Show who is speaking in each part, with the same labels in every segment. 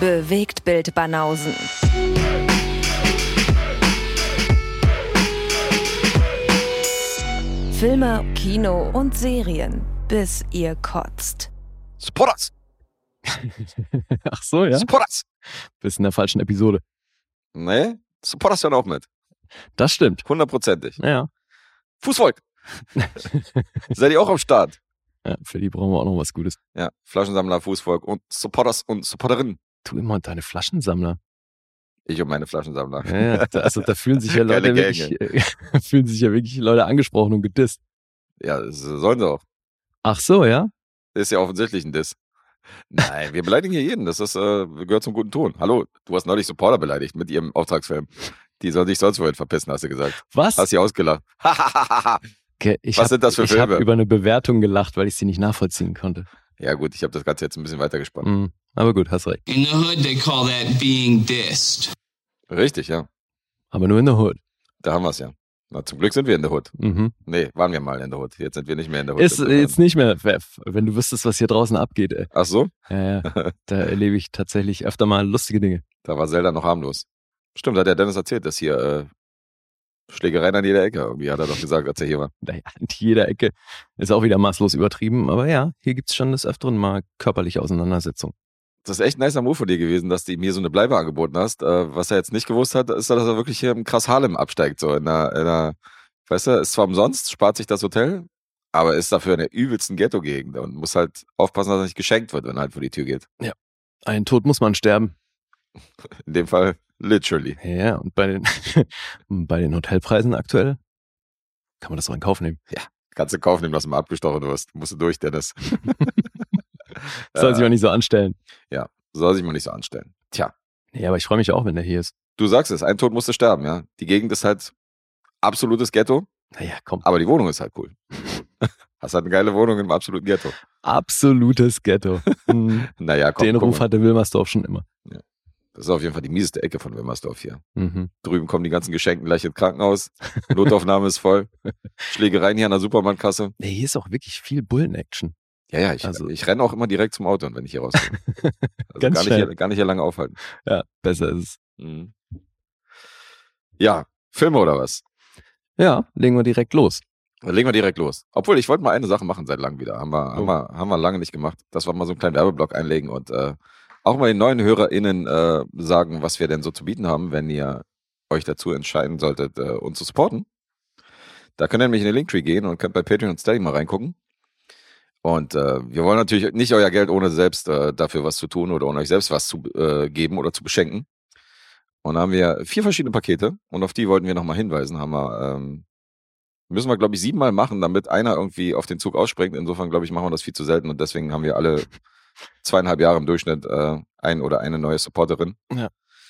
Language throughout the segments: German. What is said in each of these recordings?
Speaker 1: Bewegt Bild Banausen. Filme, Kino und Serien, bis ihr kotzt.
Speaker 2: Spotters!
Speaker 3: Ach so, ja?
Speaker 2: Spotters!
Speaker 3: Bist in der falschen Episode.
Speaker 2: Nee, Spotters hören auch mit.
Speaker 3: Das stimmt.
Speaker 2: Hundertprozentig.
Speaker 3: Ja.
Speaker 2: Fußvolk! Seid ihr auch am Start?
Speaker 3: ja. Für die brauchen wir auch noch was Gutes.
Speaker 2: Ja, Flaschensammler, Fußvolk und Supporters und Supporterinnen.
Speaker 3: Tu immer deine Flaschensammler.
Speaker 2: Ich und meine Flaschensammler.
Speaker 3: Ja. Da, also da fühlen sich ja Leute wirklich, äh, fühlen sich ja wirklich Leute angesprochen und gedisst.
Speaker 2: Ja, das sollen sie auch.
Speaker 3: Ach so, ja?
Speaker 2: Ist ja offensichtlich ein Diss. Nein, wir beleidigen hier jeden. Das ist, äh, gehört zum guten Ton. Hallo, du hast neulich Supporter beleidigt mit ihrem Auftragsfilm. Die soll sich sonst wohin verpissen, hast du gesagt.
Speaker 3: Was?
Speaker 2: Hast sie ausgelacht.
Speaker 3: Okay,
Speaker 2: Was
Speaker 3: hab,
Speaker 2: sind das für
Speaker 3: Ich habe
Speaker 2: Filme?
Speaker 3: über eine Bewertung gelacht, weil ich sie nicht nachvollziehen konnte.
Speaker 2: Ja gut, ich habe das Ganze jetzt ein bisschen weitergespannt.
Speaker 3: Mhm. Aber gut, hast recht.
Speaker 4: In the hood, they call that being dissed.
Speaker 2: Richtig, ja.
Speaker 3: Aber nur in der Hood.
Speaker 2: Da haben wir es ja. Na, zum Glück sind wir in der Hood.
Speaker 3: Mhm.
Speaker 2: Nee, waren wir mal in der Hood. Jetzt sind wir nicht mehr in der Hood.
Speaker 3: Ist jetzt nicht mehr, wenn du wüsstest, was hier draußen abgeht. Ey.
Speaker 2: Ach so?
Speaker 3: Ja, ja. Da erlebe ich tatsächlich öfter mal lustige Dinge.
Speaker 2: Da war Zelda noch harmlos. Stimmt, hat der Dennis erzählt, dass hier äh, Schlägereien an jeder Ecke. Irgendwie hat er doch gesagt, als er hier war.
Speaker 3: Naja, an jeder Ecke ist auch wieder maßlos übertrieben. Aber ja, hier gibt's schon des Öfteren mal körperliche Auseinandersetzungen.
Speaker 2: Das ist echt ein nicer Move von dir gewesen, dass du mir so eine Bleibe angeboten hast. Äh, was er jetzt nicht gewusst hat, ist, dass er wirklich hier im krass Harlem absteigt. So in einer, in einer, weißt du, ist zwar umsonst, spart sich das Hotel, aber ist dafür in der übelsten Ghetto-Gegend und muss halt aufpassen, dass er nicht geschenkt wird, wenn er halt vor die Tür geht.
Speaker 3: Ein Tod muss man sterben.
Speaker 2: In dem Fall literally.
Speaker 3: Ja, und bei den, bei den Hotelpreisen aktuell kann man das auch in Kauf nehmen.
Speaker 2: Kannst du kaufen, nehmen, dass du mal abgestochen wirst. Musst du durch, Dennis.
Speaker 3: Soll sich auch nicht so anstellen.
Speaker 2: Soll sich mal nicht so anstellen. Tja,
Speaker 3: Nee, aber ich freue mich auch, wenn der hier ist.
Speaker 2: du sagst es, ein Tod musste sterben, ja. Die Gegend ist halt absolutes Ghetto,
Speaker 3: Naja, komm.
Speaker 2: aber die Wohnung ist halt cool. Hast halt eine geile Wohnung im absoluten Ghetto.
Speaker 3: Absolutes Ghetto. Mhm.
Speaker 2: Naja, komm.
Speaker 3: Den
Speaker 2: guck
Speaker 3: Ruf
Speaker 2: mal.
Speaker 3: hatte Wilmersdorf schon immer.
Speaker 2: Das ist auf jeden Fall die mieseste Ecke von Wilmersdorf hier.
Speaker 3: Mhm.
Speaker 2: Drüben kommen die ganzen Geschenken gleich ins Krankenhaus. Notaufnahme ist voll. Schlägereien hier an der Supermarktkasse.
Speaker 3: Nee, hier ist auch wirklich viel Bullen-Action.
Speaker 2: Ja, ja, ich,
Speaker 3: Also-
Speaker 2: ich renne auch immer direkt zum Auto, wenn ich hier rausgehe. Also
Speaker 3: Ganz
Speaker 2: gar, nicht
Speaker 3: schnell.
Speaker 2: hier, gar nicht hier lange aufhalten.
Speaker 3: Ja, besser ist es.
Speaker 2: Mhm. Ja, Filme oder was?
Speaker 3: Ja, legen wir direkt los.
Speaker 2: Legen wir direkt los. Obwohl, ich wollte mal eine Sache machen seit langem wieder. Haben wir, haben,
Speaker 3: Oh.
Speaker 2: wir, haben wir lange nicht gemacht. Das war mal so einen kleinen Werbeblock einlegen und äh, auch mal den neuen HörerInnen äh, sagen, was wir denn so zu bieten haben, wenn ihr euch dazu entscheiden solltet, äh, uns zu supporten. Da könnt ihr nämlich in den Linktree gehen und könnt bei Patreon und Steady mal reingucken. Und äh, wir wollen natürlich nicht euer Geld ohne selbst äh, dafür was zu tun oder ohne euch selbst was zu äh, geben oder zu beschenken. Und da haben wir vier verschiedene Pakete und auf die wollten wir nochmal hinweisen. Haben wir, ähm, müssen wir, glaube ich, siebenmal machen, damit einer irgendwie auf den Zug ausspringt. Insofern, glaube ich, machen wir das viel zu selten und deswegen haben wir alle zweieinhalb Jahre im Durchschnitt äh, ein oder eine neue Supporterin.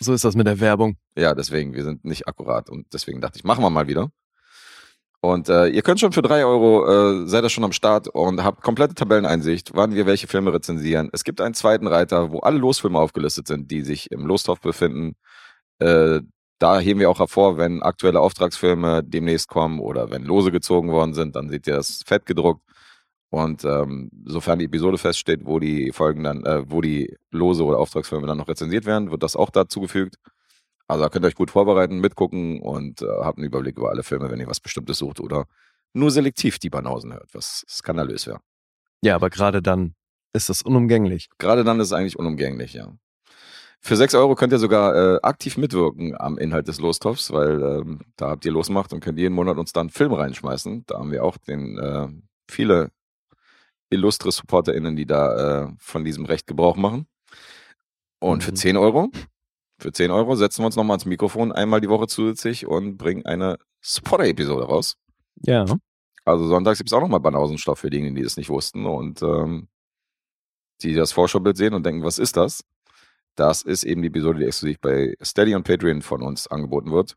Speaker 3: So ist das mit der Werbung.
Speaker 2: Ja, deswegen, wir sind nicht akkurat und deswegen dachte ich, machen wir mal wieder. Und äh, ihr könnt schon für drei Euro, äh, seid ihr schon am Start und habt komplette Tabelleneinsicht, wann wir welche Filme rezensieren. Es gibt einen zweiten Reiter, wo alle Losfilme aufgelistet sind, die sich im Lostopf befinden. Äh, da heben wir auch hervor, wenn aktuelle Auftragsfilme demnächst kommen oder wenn Lose gezogen worden sind, dann seht ihr das fett gedruckt. Und ähm, sofern die Episode feststeht, wo die Folgen dann, äh, wo die Lose oder Auftragsfilme dann noch rezensiert werden, wird das auch dazugefügt. Also da könnt ihr euch gut vorbereiten, mitgucken und äh, habt einen Überblick über alle Filme, wenn ihr was Bestimmtes sucht oder nur selektiv die Banausen hört, was skandalös wäre.
Speaker 3: Ja, aber gerade dann ist das unumgänglich.
Speaker 2: Gerade dann ist es eigentlich unumgänglich, ja. Für 6 Euro könnt ihr sogar äh, aktiv mitwirken am Inhalt des Lostopfs, weil ähm, da habt ihr losmacht und könnt jeden Monat uns dann einen Film reinschmeißen. Da haben wir auch den äh, viele illustre SupporterInnen, die da äh, von diesem Recht Gebrauch machen. Und für
Speaker 3: Mhm.
Speaker 2: 10 Euro, für 10 Euro setzen wir uns nochmal ans Mikrofon einmal die Woche zusätzlich und bringen eine Supporter-Episode raus.
Speaker 3: Ja.
Speaker 2: Also sonntags gibt es auch nochmal Banausenstoff für diejenigen, die das nicht wussten und ähm, die das Vorschaubild sehen und denken, was ist das? Das ist eben die Episode, die exklusiv bei Steady und Patreon von uns angeboten wird.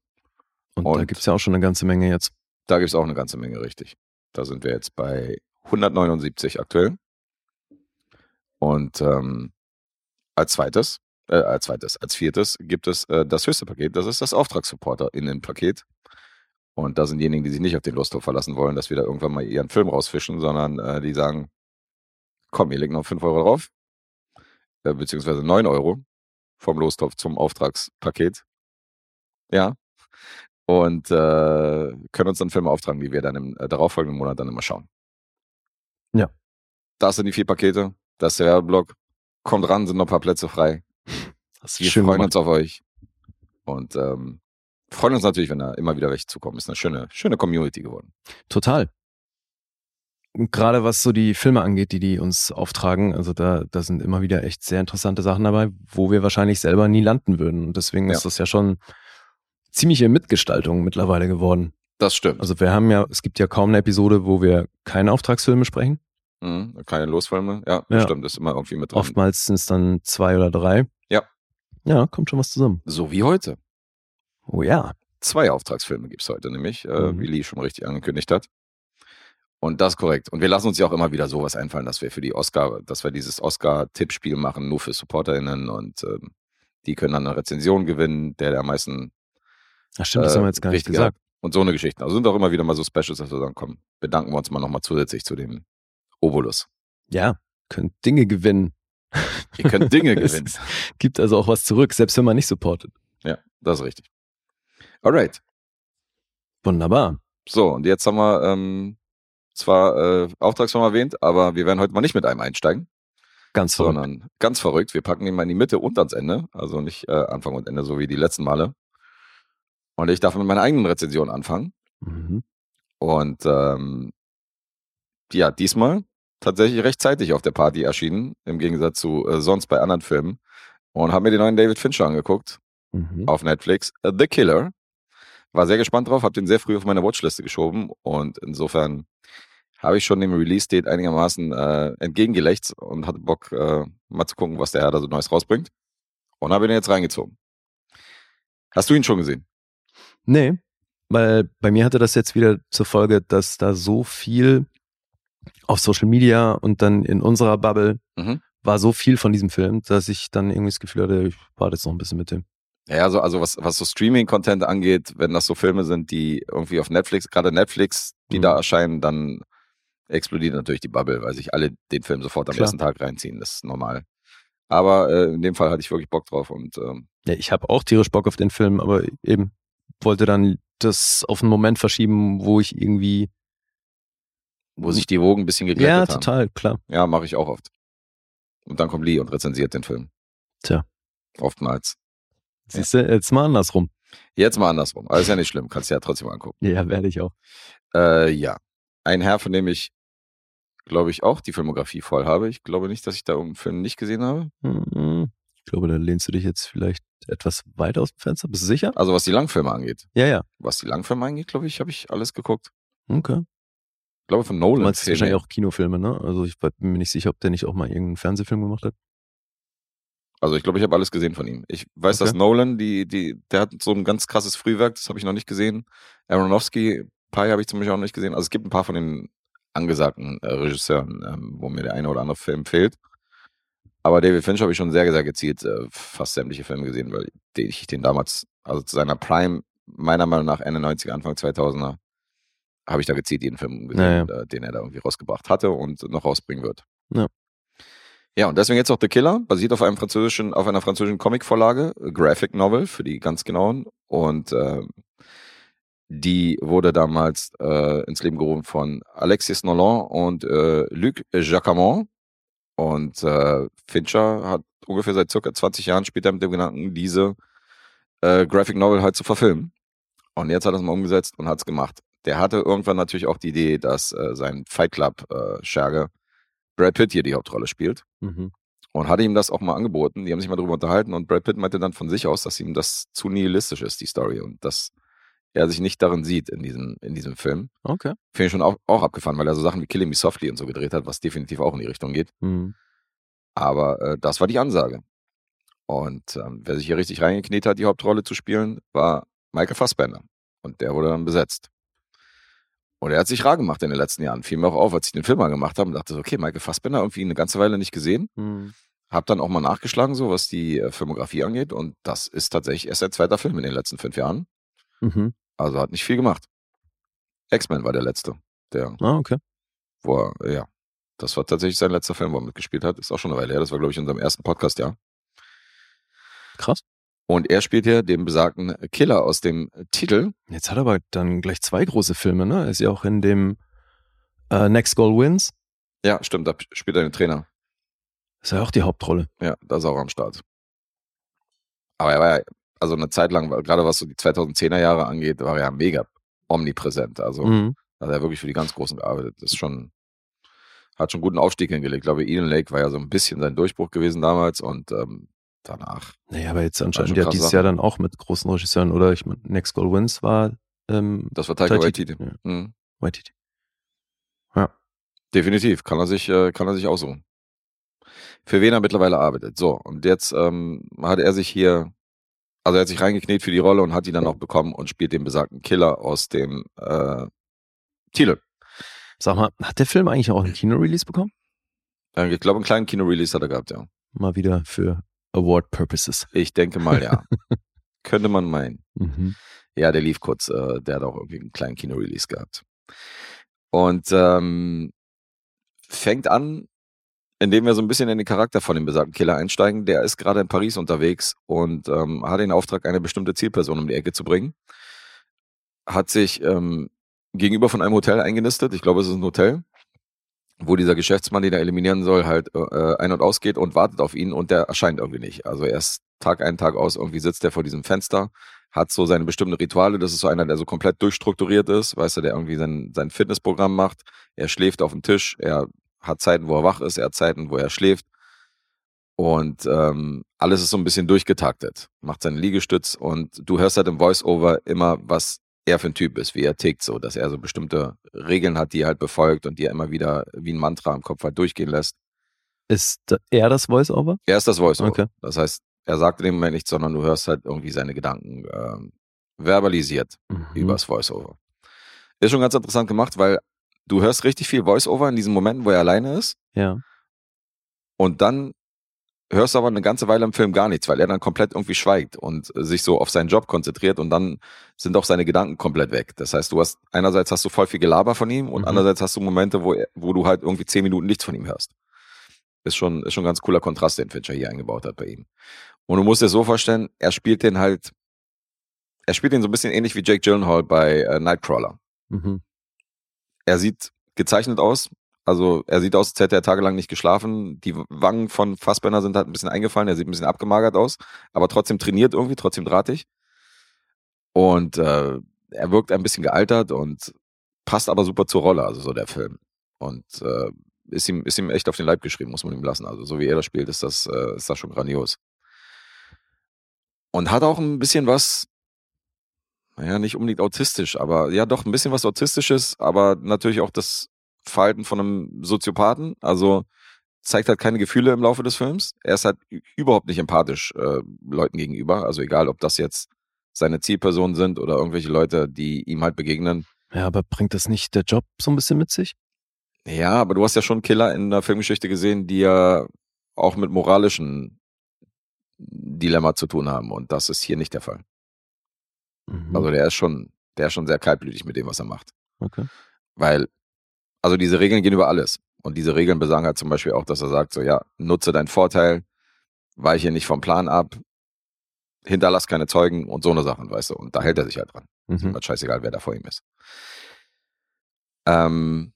Speaker 3: Und, da
Speaker 2: Und-
Speaker 3: gibt's ja auch schon eine ganze Menge jetzt.
Speaker 2: Da gibt es auch eine ganze Menge, richtig. Da sind wir jetzt bei 179 aktuell. Und ähm, als zweites, äh, als zweites, als viertes gibt es äh, das höchste Paket, das ist das Auftragssupporter-Innen-Paket. Und da sind diejenigen, die sich nicht auf den Losthof verlassen wollen, dass wir da irgendwann mal ihren Film rausfischen, sondern äh, die sagen, komm, ihr legt noch 5 Euro drauf, äh, beziehungsweise 9 Euro. vom Lostopf zum Auftragspaket. Ja. Und äh, können uns dann Filme auftragen, die wir dann im äh, darauffolgenden Monat dann immer schauen.
Speaker 3: Ja.
Speaker 2: Das sind die vier Pakete. Das ist der Werbeblock. Kommt ran, sind noch ein paar Plätze frei. Wir
Speaker 3: schön
Speaker 2: freuen
Speaker 3: gemacht.
Speaker 2: uns auf euch. Und ähm, freuen uns natürlich, wenn da immer wieder welche zukommen. Ist eine schöne, schöne Community geworden.
Speaker 3: Total. Und Gerade was so die Filme angeht, die die uns auftragen, also da, da sind immer wieder echt sehr interessante Sachen dabei, wo wir wahrscheinlich selber nie landen würden. Und deswegen
Speaker 2: Ja.
Speaker 3: ist das ja schon ziemliche Mitgestaltung mittlerweile geworden.
Speaker 2: Das stimmt.
Speaker 3: Also wir haben ja, es gibt ja kaum eine Episode, wo wir keine Auftragsfilme sprechen.
Speaker 2: Mhm, keine Losfilme. Ja,
Speaker 3: Ja.
Speaker 2: stimmt. Ist immer irgendwie mit drin.
Speaker 3: Oftmals sind es dann zwei oder drei.
Speaker 2: Ja.
Speaker 3: Ja, kommt schon was zusammen.
Speaker 2: So wie heute.
Speaker 3: Oh ja.
Speaker 2: Zwei Auftragsfilme gibt's heute nämlich, äh,
Speaker 3: Mhm.
Speaker 2: wie Lee schon richtig angekündigt hat. Und das ist korrekt. Und wir lassen uns ja auch immer wieder sowas einfallen, dass wir für die Oscar, dass wir dieses Oscar-Tippspiel machen, nur für SupporterInnen und ähm, die können dann eine Rezension gewinnen, der der am meisten
Speaker 3: Ach stimmt, das
Speaker 2: Äh,
Speaker 3: haben wir jetzt gar nicht
Speaker 2: richtig,
Speaker 3: gesagt.
Speaker 2: Und so eine Geschichte. Also sind auch immer wieder mal so Specials, dass wir sagen, komm, bedanken wir uns mal nochmal zusätzlich zu dem Obolus.
Speaker 3: Ja, könnt Dinge gewinnen.
Speaker 2: Ihr könnt Dinge
Speaker 3: Es
Speaker 2: gewinnen.
Speaker 3: Gibt also auch was zurück, selbst wenn man nicht supportet.
Speaker 2: Ja, das ist richtig. Alright.
Speaker 3: Wunderbar.
Speaker 2: So, und jetzt haben wir ähm, zwar äh, Auftragsfirma erwähnt, aber wir werden heute mal nicht mit einem einsteigen,
Speaker 3: Ganz verrückt.
Speaker 2: sondern ganz verrückt. Wir packen ihn mal in die Mitte und ans Ende. Also nicht äh, Anfang und Ende, so wie die letzten Male. Und ich darf mit meiner eigenen Rezension anfangen.
Speaker 3: Mhm.
Speaker 2: Und ähm, ja, diesmal tatsächlich rechtzeitig auf der Party erschienen, im Gegensatz zu äh, sonst bei anderen Filmen. Und habe mir den neuen David Fincher angeguckt
Speaker 3: Mhm.
Speaker 2: auf Netflix. äh, The Killer. War sehr gespannt drauf, habe den sehr früh auf meine Watchliste geschoben und insofern habe ich schon dem Release-Date einigermaßen äh, entgegengelächzt und hatte Bock, äh, mal zu gucken, was der Herr da so Neues rausbringt. Und habe ihn jetzt reingezogen. Hast du ihn schon gesehen?
Speaker 3: Nee, weil bei mir hatte das jetzt wieder zur Folge, dass da so viel auf Social Media und dann in unserer Bubble
Speaker 2: Mhm.
Speaker 3: war so viel von diesem Film, dass ich dann irgendwie das Gefühl hatte, ich warte jetzt noch ein bisschen mit dem.
Speaker 2: Ja, also, also was, was so Streaming-Content angeht, wenn das so Filme sind, die irgendwie auf Netflix, gerade Netflix, die
Speaker 3: Mhm.
Speaker 2: da erscheinen, dann explodiert natürlich die Bubble, weil sich alle den Film sofort am
Speaker 3: Klar.
Speaker 2: ersten Tag reinziehen. Das ist normal. Aber äh, in dem Fall hatte ich wirklich Bock drauf und ähm,
Speaker 3: Ja, ich habe auch tierisch Bock auf den Film, aber eben wollte dann das auf einen Moment verschieben, wo ich irgendwie
Speaker 2: wo sich die Wogen ein bisschen geglättet
Speaker 3: ja
Speaker 2: haben.
Speaker 3: total klar.
Speaker 2: Ja, mache ich auch oft. Und dann kommt Lee und rezensiert den Film.
Speaker 3: Tja.
Speaker 2: Oftmals.
Speaker 3: Siehst du, jetzt mal andersrum.
Speaker 2: Jetzt mal andersrum. Aber ist ja nicht schlimm, kannst du ja trotzdem angucken.
Speaker 3: Ja, werde ich auch.
Speaker 2: Äh, ja. Ein Herr, von dem ich, glaube ich, auch die Filmografie voll habe. Ich glaube nicht, dass ich da irgendeinen Film nicht gesehen habe.
Speaker 3: Mhm. Ich glaube, da lehnst du dich jetzt vielleicht etwas weit aus dem Fenster. Bist du sicher?
Speaker 2: Also was die Langfilme angeht.
Speaker 3: Ja, ja.
Speaker 2: Was die Langfilme angeht, glaube ich, habe ich alles geguckt.
Speaker 3: Okay.
Speaker 2: Ich glaube von
Speaker 3: Du
Speaker 2: Nolan.
Speaker 3: meinst
Speaker 2: fehlen
Speaker 3: wahrscheinlich auch Kinofilme, ne? Also ich bin mir nicht sicher, ob der nicht auch mal irgendeinen Fernsehfilm gemacht hat.
Speaker 2: Also ich glaube, ich habe alles gesehen von ihm. Ich weiß, dass
Speaker 3: Okay.
Speaker 2: Nolan, die, die, der hat so ein ganz krasses Frühwerk, das habe ich noch nicht gesehen. Aronofsky, Pi habe ich zum Beispiel auch noch nicht gesehen. Also es gibt ein paar von den angesagten äh, Regisseuren, ähm, wo mir der eine oder andere Film fehlt. Aber David Fincher habe ich schon sehr, sehr gezielt äh, fast sämtliche Filme gesehen, weil den, ich den damals, also zu seiner Prime, meiner Meinung nach Ende 90er, Anfang 2000er, habe ich da gezielt jeden Film gesehen, äh, den er da irgendwie rausgebracht hatte und noch rausbringen wird.
Speaker 3: Ja.
Speaker 2: Ja, und deswegen jetzt auch The Killer, basiert auf einem französischen, auf einer französischen Comicvorlage, äh, Graphic Novel für die ganz genauen. Und ähm, die wurde damals äh, ins Leben gerufen von Alexis Nolan und äh, Luc Jacquemont. Und äh, Fincher hat ungefähr seit circa 20 Jahren später mit dem Gedanken, diese äh, Graphic Novel halt zu verfilmen. Und jetzt hat er es mal umgesetzt und hat es gemacht. Der hatte irgendwann natürlich auch die Idee, dass äh, sein Fight Club äh, Brad Pitt hier die Hauptrolle spielt
Speaker 3: Mhm.
Speaker 2: und hatte ihm das auch mal angeboten. Die haben sich mal drüber unterhalten und Brad Pitt meinte dann von sich aus, dass ihm das zu nihilistisch ist, die Story, und dass er sich nicht darin sieht in diesem, in diesem Film.
Speaker 3: Okay.
Speaker 2: Finde ich schon auch, auch abgefahren, weil er so Sachen wie Killing Me Softly und so gedreht hat, was definitiv auch in die Richtung geht.
Speaker 3: Mhm.
Speaker 2: Aber äh, das war die Ansage. Und ähm, wer sich hier richtig reingekniet hat, die Hauptrolle zu spielen, war Michael Fassbender. Und der wurde dann besetzt. Und er hat sich rar gemacht in den letzten Jahren. Fiel mir auch auf, als ich den Film mal gemacht habe und dachte so, okay, Michael Fassbender irgendwie eine ganze Weile nicht gesehen.
Speaker 3: Mhm.
Speaker 2: Hab dann auch mal nachgeschlagen, so was die äh, Filmografie angeht. Und das ist tatsächlich erst sein zweiter Film in den letzten fünf Jahren.
Speaker 3: Mhm.
Speaker 2: Also hat nicht viel gemacht. X-Men war der letzte. Der,
Speaker 3: Ah, okay.
Speaker 2: wo er, ja, das war tatsächlich sein letzter Film, wo er mitgespielt hat. Ist auch schon eine Weile her. Das war, glaube ich, in unserem ersten Podcast, ja.
Speaker 3: Krass.
Speaker 2: Und er spielt hier den besagten Killer aus dem Titel.
Speaker 3: Jetzt hat er aber dann gleich zwei große Filme, ne? Er ist ja auch in dem äh, Next Goal Wins.
Speaker 2: Ja, stimmt, da spielt er den Trainer.
Speaker 3: Ist ja auch die Hauptrolle.
Speaker 2: Ja, da ist er auch am Start. Aber er war ja, also eine Zeit lang, gerade was so die 2010er Jahre angeht, war er ja mega omnipräsent. Also
Speaker 3: Mhm.
Speaker 2: hat er wirklich für die ganz Großen gearbeitet. Das ist schon, hat schon einen guten Aufstieg hingelegt. Ich glaube, Eden Lake war ja so ein bisschen sein Durchbruch gewesen damals und ähm, danach.
Speaker 3: Naja, aber jetzt anscheinend ja dieses
Speaker 2: Sachen.
Speaker 3: Jahr dann auch mit großen Regisseuren, oder? Ich meine, Next Goal Wins war ähm,
Speaker 2: Das war Taika
Speaker 3: Waititi.
Speaker 2: Waititi.
Speaker 3: Ja.
Speaker 2: Mhm.
Speaker 3: Waititi.
Speaker 2: Definitiv, kann er sich, äh, kann er sich aussuchen. Für wen er mittlerweile arbeitet. So, und jetzt ähm, hat er sich hier, also er hat sich reingekniet für die Rolle und hat die dann auch bekommen und spielt den besagten Killer aus dem äh, Titel.
Speaker 3: Sag mal, hat der Film eigentlich auch einen Kino-Release bekommen?
Speaker 2: Äh, Ich glaube, einen kleinen Kino-Release hat er gehabt, ja.
Speaker 3: Mal wieder für Award Purposes.
Speaker 2: Ich denke mal, ja. Könnte man meinen.
Speaker 3: Mhm.
Speaker 2: Ja, der lief kurz, äh, der hat auch irgendwie einen kleinen Kino-Release gehabt. Und ähm, fängt an, indem wir so ein bisschen in den Charakter von dem besagten Killer einsteigen. Der ist gerade in Paris unterwegs und ähm, hat den Auftrag, eine bestimmte Zielperson um die Ecke zu bringen. Hat sich ähm, gegenüber von einem Hotel eingenistet, ich glaube, es ist ein Hotel, wo dieser Geschäftsmann, den er eliminieren soll, halt äh, ein- und ausgeht und wartet auf ihn und der erscheint irgendwie nicht. Also erst Tag ein, Tag aus, irgendwie sitzt er vor diesem Fenster, hat so seine bestimmten Rituale. Das ist so einer, der so komplett durchstrukturiert ist, weißt du, der irgendwie sein, sein Fitnessprogramm macht. Er schläft auf dem Tisch, er hat Zeiten, wo er wach ist, er hat Zeiten, wo er schläft. Und ähm, alles ist so ein bisschen durchgetaktet. Macht seinen Liegestütz und du hörst halt im Voice-Over immer, was er für ein Typ ist, wie er tickt, so, dass er so bestimmte Regeln hat, die er halt befolgt und die er immer wieder wie ein Mantra im Kopf halt durchgehen lässt.
Speaker 3: Ist er das Voice-Over?
Speaker 2: Er ist das Voice-Over.
Speaker 3: Okay.
Speaker 2: Das heißt, er sagt in dem Moment nichts, sondern du hörst halt irgendwie seine Gedanken ähm, verbalisiert
Speaker 3: Mhm.
Speaker 2: übers Voice-Over. Ist schon ganz interessant gemacht, weil du hörst richtig viel Voice-Over in diesen Momenten, wo er alleine ist
Speaker 3: Ja.
Speaker 2: und dann hörst du aber eine ganze Weile im Film gar nichts, weil er dann komplett irgendwie schweigt und äh, sich so auf seinen Job konzentriert und dann sind auch seine Gedanken komplett weg. Das heißt, du hast einerseits hast du voll viel Gelaber von ihm und
Speaker 3: Mhm.
Speaker 2: andererseits hast du Momente, wo, er, wo du halt irgendwie zehn Minuten nichts von ihm hörst. Ist schon, ist schon ein ganz cooler Kontrast, den Fincher hier eingebaut hat bei ihm. Und du musst dir so vorstellen, er spielt den halt, er spielt den so ein bisschen ähnlich wie Jake Gyllenhaal bei äh, Nightcrawler.
Speaker 3: Mhm.
Speaker 2: Er sieht gezeichnet aus. Also er sieht aus, als hätte er tagelang nicht geschlafen. Die Wangen von Fassbender sind halt ein bisschen eingefallen. Er sieht ein bisschen abgemagert aus, aber trotzdem trainiert irgendwie, trotzdem drahtig. Und äh, er wirkt ein bisschen gealtert und passt aber super zur Rolle, also so der Film. Und äh, ist ihm, ist ihm echt auf den Leib geschrieben, muss man ihm lassen. Also so wie er das spielt, ist das, äh, ist das schon grandios. Und hat auch ein bisschen was, naja, nicht unbedingt autistisch, aber ja doch ein bisschen was Autistisches, aber natürlich auch das Verhalten von einem Soziopathen. Also zeigt halt keine Gefühle im Laufe des Films. Er ist halt überhaupt nicht empathisch äh, Leuten gegenüber. Also egal, ob das jetzt seine Zielpersonen sind oder irgendwelche Leute, die ihm halt begegnen.
Speaker 3: Ja, aber bringt das nicht der Job so ein bisschen mit sich?
Speaker 2: Ja, aber du hast ja schon Killer in der Filmgeschichte gesehen, die ja auch mit moralischen Dilemma zu tun haben. Und das ist hier nicht der Fall.
Speaker 3: Mhm.
Speaker 2: Also der ist schon, der ist schon sehr kaltblütig mit dem, was er macht.
Speaker 3: okay.
Speaker 2: Weil, also diese Regeln gehen über alles. Und diese Regeln besagen halt zum Beispiel auch, dass er sagt, so ja, nutze deinen Vorteil, weiche nicht vom Plan ab, hinterlass keine Zeugen und so eine Sachen, weißt du. Und da hält er sich halt dran. Ist
Speaker 3: Mhm.
Speaker 2: halt scheißegal, wer da vor ihm ist. Ähm,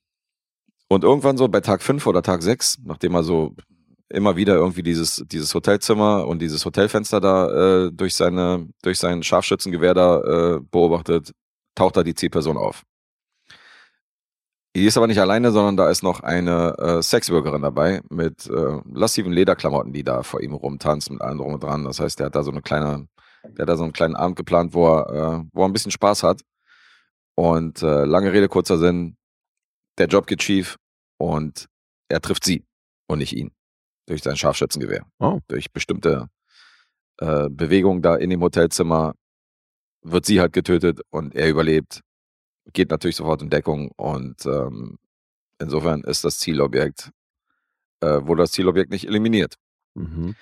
Speaker 2: und irgendwann so bei Tag 5 oder Tag 6, nachdem er so immer wieder irgendwie dieses, dieses Hotelzimmer und dieses Hotelfenster da äh, durch seine, durch sein Scharfschützengewehr da äh, beobachtet, taucht da die Zielperson auf. Die ist aber nicht alleine, sondern da ist noch eine äh, Sexworkerin dabei mit äh, lassiven Lederklamotten, die da vor ihm rumtanzt mit allem drum und dran. Das heißt, der hat da so eine kleine, der hat da so einen kleinen Abend geplant, wo er, äh, wo er ein bisschen Spaß hat. Und äh, lange Rede, kurzer Sinn, der Job geht schief und er trifft sie und nicht ihn. Durch sein Scharfschützengewehr.
Speaker 3: Oh.
Speaker 2: Durch bestimmte äh, Bewegungen da in dem Hotelzimmer wird sie halt getötet und er überlebt, geht natürlich sofort in Deckung und ähm, insofern ist das Zielobjekt, äh, wurde das Zielobjekt nicht eliminiert.
Speaker 3: Mhm.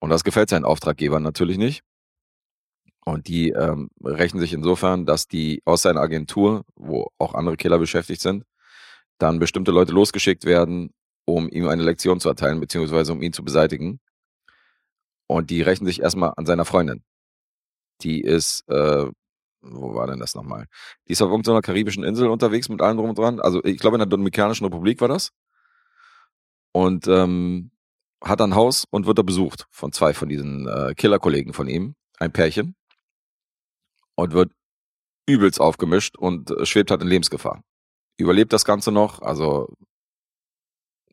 Speaker 2: Und das gefällt seinen Auftraggebern natürlich nicht. Und die ähm, rächen sich insofern, dass die aus seiner Agentur, wo auch andere Killer beschäftigt sind, dann bestimmte Leute losgeschickt werden, um ihm eine Lektion zu erteilen, beziehungsweise um ihn zu beseitigen. Und die rächen sich erstmal an seiner Freundin. Die ist, äh, wo war denn das nochmal? Die ist auf irgendeiner karibischen Insel unterwegs mit allem drum und dran. Also ich glaube in der Dominikanischen Republik war das. Und ähm, hat ein Haus und wird da besucht von zwei von diesen äh, Killerkollegen von ihm, ein Pärchen. Und wird übelst aufgemischt und äh, schwebt halt in Lebensgefahr. Überlebt das Ganze noch, also